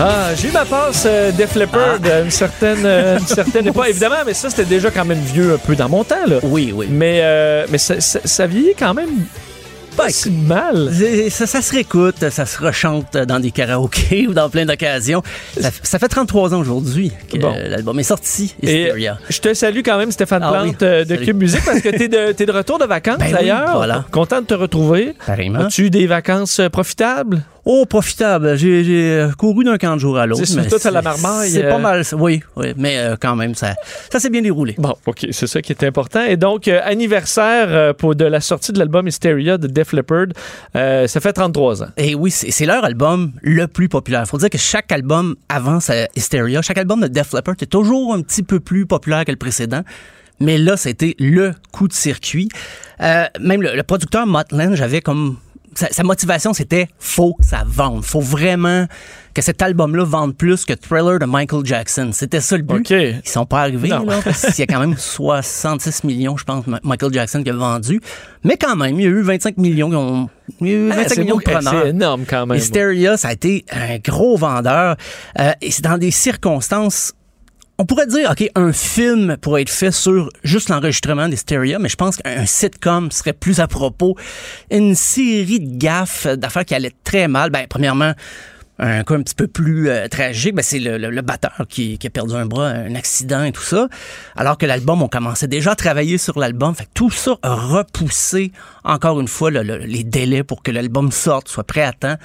Ah, j'ai eu ma passe euh, Def Leppard à une certaine, euh, une certaine époque. Évidemment, mais ça, c'était déjà quand même vieux un peu dans mon temps. Là. Oui, oui. Mais, euh, mais ça, ça, ça vieillit quand même pas si mal. Ça, ça se réécoute, ça se rechante dans des karaokés ou dans plein d'occasions. Ça, ça fait 33 ans aujourd'hui que Bon. l'album est sorti, Et Hysteria. je te salue quand même, Stéphane Ah Plante oui, euh, de salut. Cube Musique, parce que t'es de, t'es de retour de vacances Ben oui, d'ailleurs. voilà. Content de te retrouver. Pareillement. As-tu eu des vacances euh, profitables? Oh, profitable. J'ai euh, couru d'un camp de jour à l'autre. C'est surtout à la marmaille, C'est euh. pas mal, ça. oui, oui. Mais euh, quand même, ça, ça s'est bien déroulé. Bon, OK, c'est ça qui est important. Et donc, euh, anniversaire pour de la sortie de l'album Hysteria de Def Leppard. Euh, ça fait 33 ans. Et oui, c'est leur album le plus populaire. Faut dire que chaque album avant Hysteria, chaque album de Def Leppard est toujours un petit peu plus populaire que le précédent. Mais là, c'était le coup de circuit. Euh, même le, producteur Mutt Lange avait comme sa, sa motivation, c'était faut que ça vende, faut vraiment que cet album-là vende plus que Thriller de Michael Jackson. C'était ça le but. Ils sont pas arrivés, Non. là, parce qu'il y a quand même 66 millions, je pense, Michael Jackson qui a vendu. Mais quand même, il y a eu 25 millions qui ont. Il y a eu 25 Ah, c'est millions de beau- preneurs. C'est énorme quand même. Hysteria, ça a été un gros vendeur. Euh, et c'est dans des circonstances. On pourrait dire, OK, un film pourrait être fait sur juste l'enregistrement d'Hysteria, mais je pense qu'un sitcom serait plus à propos. Une série de gaffes, d'affaires qui allaient très mal. Ben, premièrement, un cas un petit peu plus euh, tragique, ben, c'est le, le- batteur qui, qui a perdu un bras, un accident et tout ça. Alors que l'album, on commençait déjà à travailler sur l'album. Fait tout ça a encore une fois le- le- les délais pour que l'album sorte, soit prêt à temps.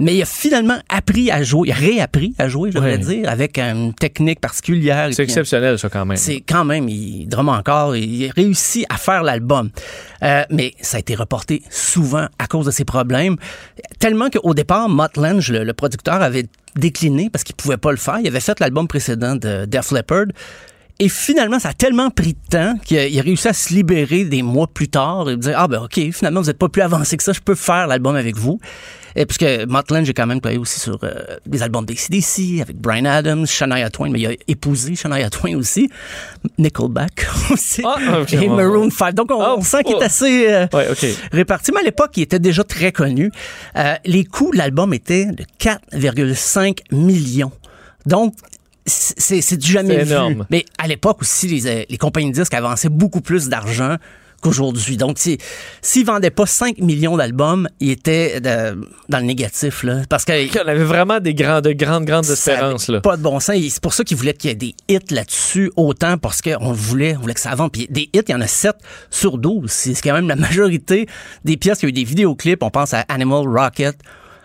Mais il a finalement appris à jouer, il a réappris à jouer, je Ouais. dire, avec une technique particulière. C'est exceptionnel, ça, quand même. c'est quand même, il drumme encore, il a réussi à faire l'album. Euh, mais ça a été reporté souvent à cause de ses problèmes. Tellement qu'au départ, Mutt Lange, le, le producteur, avait décliné parce qu'il pouvait pas le faire. Il avait fait l'album précédent de Def Leppard. Et finalement, ça a tellement pris de temps qu'il a, il a réussi à se libérer des mois plus tard et dire Ah, ben, OK, finalement, vous n'êtes pas plus avancé que ça, je peux faire l'album avec vous. Et puisque Mutt Lange, j'ai quand même travaillé aussi sur euh, des albums d'ACDC avec Brian Adams, Shania Twain, mais il a épousé Shania Twain aussi, Nickelback aussi, Ah, ok, et Maroon ouais. 5. Donc, on, Ah, on sent qu'il oh. est assez euh, Ouais, réparti. Mais à l'époque, il était déjà très connu. Euh, les coûts de l'album étaient de 4,5 millions. Donc, c'est du jamais vu. énorme. Mais à l'époque aussi, les, euh, les compagnies de disques avançaient beaucoup plus d'argent qu'aujourd'hui. Donc, si- s'ils vendaient pas 5 millions d'albums, ils étaient de- dans le négatif. Là, parce que On avait vraiment des grandes, grandes ça espérances. Là. Pas de bon sens. C'est pour ça qu'ils voulaient qu'il y ait des hits là-dessus, autant parce qu'on voulait, on voulait que ça vende. Puis des hits, il y en a 7 sur 12. C'est quand même la majorité des pièces qui ont eu des vidéoclips. On pense à Animal Rocket,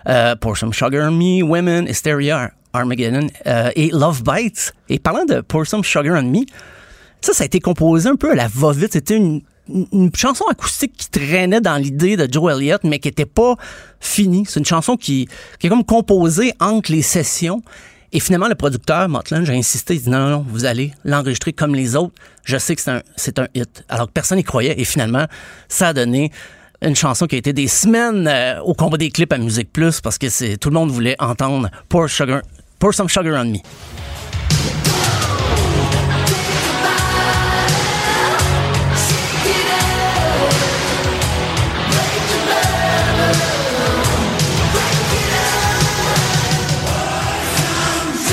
euh, Pour Some Sugar on Me, Women, Hysteria, Armageddon euh, et Love Bites. Et parlant de Pour Some Sugar on Me, ça, ça a été composé un peu à la va-vite. C'était une, une- chanson acoustique qui traînait dans l'idée de Joe Elliott, mais qui n'était pas finie. C'est une chanson qui, qui est comme composée entre les sessions. Et finalement, le producteur, Motland, j'ai insisté, il dit non, non, non, vous allez l'enregistrer comme les autres. Je sais que c'est un, un hit. Alors que personne n'y croyait. Et finalement, ça a donné une chanson qui a été des semaines euh, au combat des clips à Musique Plus parce que tout le monde voulait entendre Pour, Sugar, Pour Some Sugar on Me.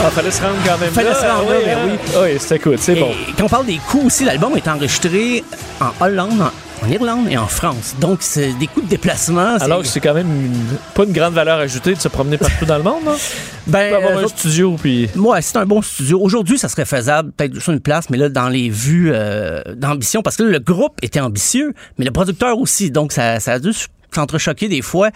Ah, fallait se rendre quand même Fallait là. se rendre là, oui, ben hein? oui. Oui, c'était cool, c'est bon. Quand on parle des coûts aussi, l'album est enregistré en Hollande, en, en Irlande et en France. Donc, c'est des coûts de déplacement. Alors que c'est quand même une- pas une grande valeur ajoutée de se promener partout dans le monde. Là. ben, avoir un autres- studio, puis... Ouais, c'est un bon studio. Aujourd'hui, ça serait faisable, peut-être sur une place, mais là, dans les vues euh, d'ambition, parce que là, le groupe était ambitieux, mais le producteur aussi. Donc, ça, ça a dû s'entrechoquer des fois.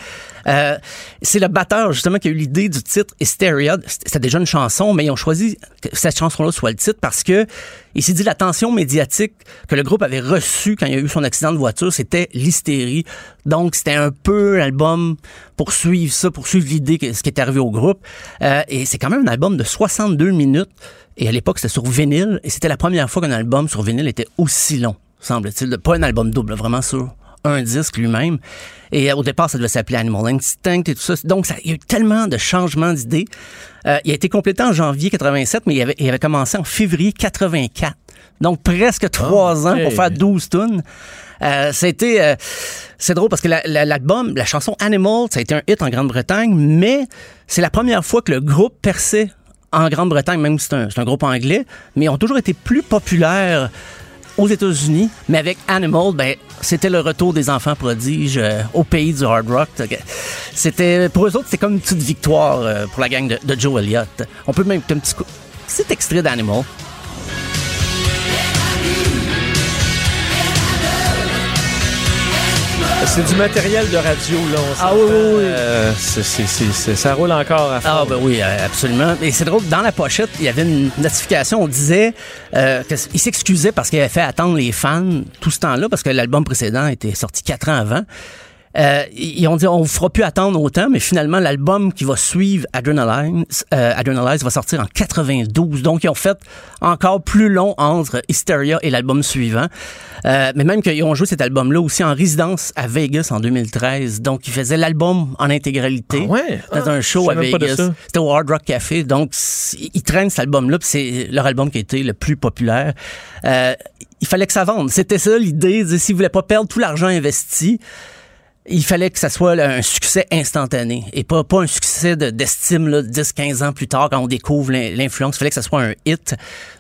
Euh, c'est le batteur, justement, qui a eu l'idée du titre Hysteria. C'était déjà une chanson, mais ils ont choisi que cette chanson-là soit le titre parce que il s'est dit la tension médiatique que le groupe avait reçue quand il y a eu son accident de voiture, c'était l'hystérie. Donc, c'était un peu l'album pour suivre ça, pour suivre l'idée ce qui est arrivé au groupe. Euh, et c'est quand même un album de 62 minutes. Et à l'époque, c'était sur vinyle. Et c'était la première fois qu'un album sur vinyle était aussi long, semble-t-il. Pas un album double, vraiment sur un disque lui-même. Et euh, au départ, ça devait s'appeler Animal Instinct et tout ça. Donc, il y a eu tellement de changements d'idées. Euh, il a été complété en janvier 87, mais il avait, il avait commencé en février 84. Donc, presque trois ans pour faire 12 tunes. Euh, c'était euh, c'est drôle parce que l'album, la, chanson Animal, ça a été un hit en Grande-Bretagne, mais c'est la première fois que le groupe perçait en Grande-Bretagne, même si c'est un, un, groupe anglais, mais ils ont toujours été plus populaires aux États-Unis, mais avec Animal, ben, c'était le retour des enfants prodiges euh, au pays du hard rock. C'était, pour eux autres, c'était comme une petite victoire euh, pour la gang de, Joe Elliott. On peut même un petit, petit extrait d'Animal. C'est du matériel de radio, là. ah oui, oui, oui. Euh, ça roule encore à fond. Ah ben oui, euh, absolument. Et c'est drôle, dans la pochette, il y avait une notification, on disait euh, qu'il s'excusait parce qu'il avait fait attendre les fans tout ce temps-là, parce que l'album précédent était sorti quatre ans avant. Euh, ils ont dit on ne fera plus attendre autant, mais finalement l'album qui va suivre Adrenalize, euh, Adrenalize va sortir en 92. Donc ils ont fait encore plus long entre Hysteria et l'album suivant. Euh, mais même qu'ils ont joué cet album-là aussi en résidence à Vegas en 2013. Donc ils faisaient l'album en intégralité ah ouais? dans un show Ah, à Vegas. C'était au Hard Rock Café. Donc ils traînent cet album-là, c'est leur album qui a été le plus populaire. Euh, il fallait que ça vende. C'était ça l'idée. S'ils voulaient pas perdre tout l'argent investi, il fallait que ça soit un succès instantané et pas, pas un succès de- d'estime là, 10-15 ans plus tard quand on découvre l'in- l'influence. Il fallait que ça soit un hit.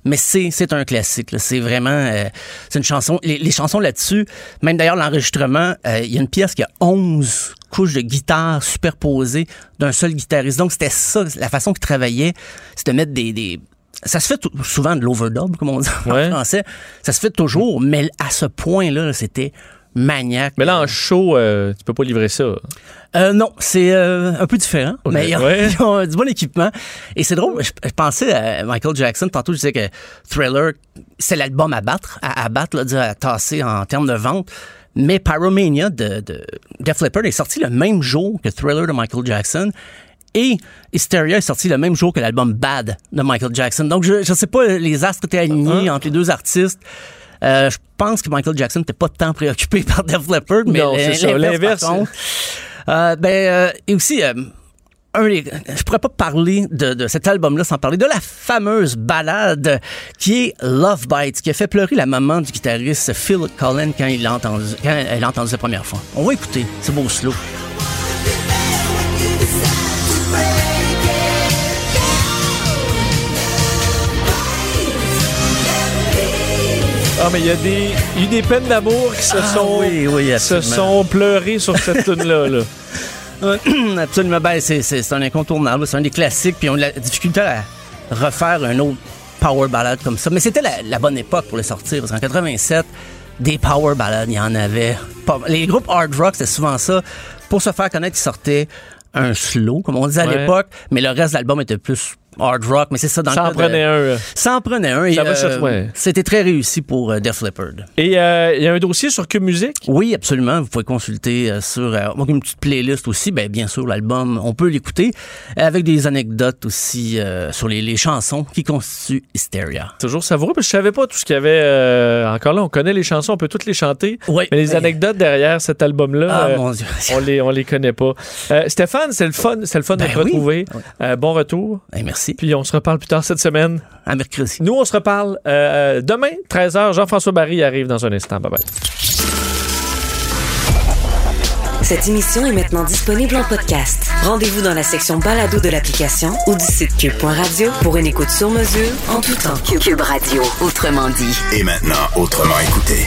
Mais c'est c'est un classique. C'est vraiment... euh, c'est une chanson... Les, les chansons là-dessus, même d'ailleurs l'enregistrement, euh, il y a une pièce qui a 11 couches de guitare superposées d'un seul guitariste. Donc c'était ça, la façon qu'il travaillait, c'est de mettre des... des ça se fait souvent de l'overdub, comme on dit en français. Ça se fait toujours, mais à ce point-là, c'était maniaque. Mais là, en show, euh, tu peux pas livrer ça. Euh, non, c'est euh, un peu différent, mais ils ont, ouais. ils ont du bon équipement. Et c'est drôle, je, je pensais à Michael Jackson, tantôt je disais que Thriller, c'est l'album à battre, à, à battre, là, à tasser en termes de vente. Mais Pyromania de, de Def Leppard est sorti le même jour que Thriller de Michael Jackson. Et Hysteria est sorti le même jour que l'album Bad de Michael Jackson. Donc, je ne sais pas, les astres étaient alignés entre les deux artistes. Euh, je pense que Michael Jackson n'était pas tant préoccupé par Def Leppard, mais Non. L'inverse, contre. Euh, ben, euh, et aussi, euh, un je pourrais pas parler de, de cet album-là sans parler de la fameuse balade qui est Love Bites, qui a fait pleurer la maman du guitariste Phil Collins quand, il l'a entendu, quand elle l'a entendu la première fois. On va écouter, c'est beau slow. Ah, mais il y a des, il y a des peines d'amour qui se Ah sont, oui, oui, se sont pleurées sur cette tune-là. Là. Absolument, ben, c'est, c'est, c'est un incontournable, c'est un des classiques, puis on a de la difficulté à refaire un autre power ballad comme ça. Mais c'était la, la bonne époque pour le sortir, parce qu'en 87, des power ballads, il y en avait pas. Les groupes hard rock, c'était souvent ça. Pour se faire connaître, ils sortaient un slow, comme on disait à Ouais. l'époque, mais le reste de l'album était plus hard rock, mais c'est ça dans Ça le en de- prenait un. Ça en prenait un. et, Ça va euh, chercher- ouais. C'était très réussi pour euh, Def Leppard. Et euh, il y a un dossier sur Cube Musique. Oui, absolument. Vous pouvez consulter euh, sur euh, une petite playlist aussi. Ben, bien sûr, l'album, on peut l'écouter avec des anecdotes aussi euh, sur les, les chansons qui constituent Hysteria. Toujours savoureux, parce que je savais pas tout ce qu'il y avait. euh, encore là, on connaît les chansons, on peut toutes les chanter. Oui. Mais les anecdotes derrière cet album-là, Ah, euh, mon Dieu. on les on les connaît pas. Euh, Stéphane, c'est le fun, c'est le fun de Ben te oui. retrouver. Euh, bon retour. Eh, merci. Puis on se reparle plus tard cette semaine. À mercredi. Nous, on se reparle euh, demain, 13h. Jean-François Barry arrive dans un instant. Bye bye. Cette émission est maintenant disponible en podcast. Rendez-vous dans la section balado de l'application ou du site cube.radio pour une écoute sur mesure en tout temps. Cube Radio, autrement dit. Et maintenant, autrement écouté.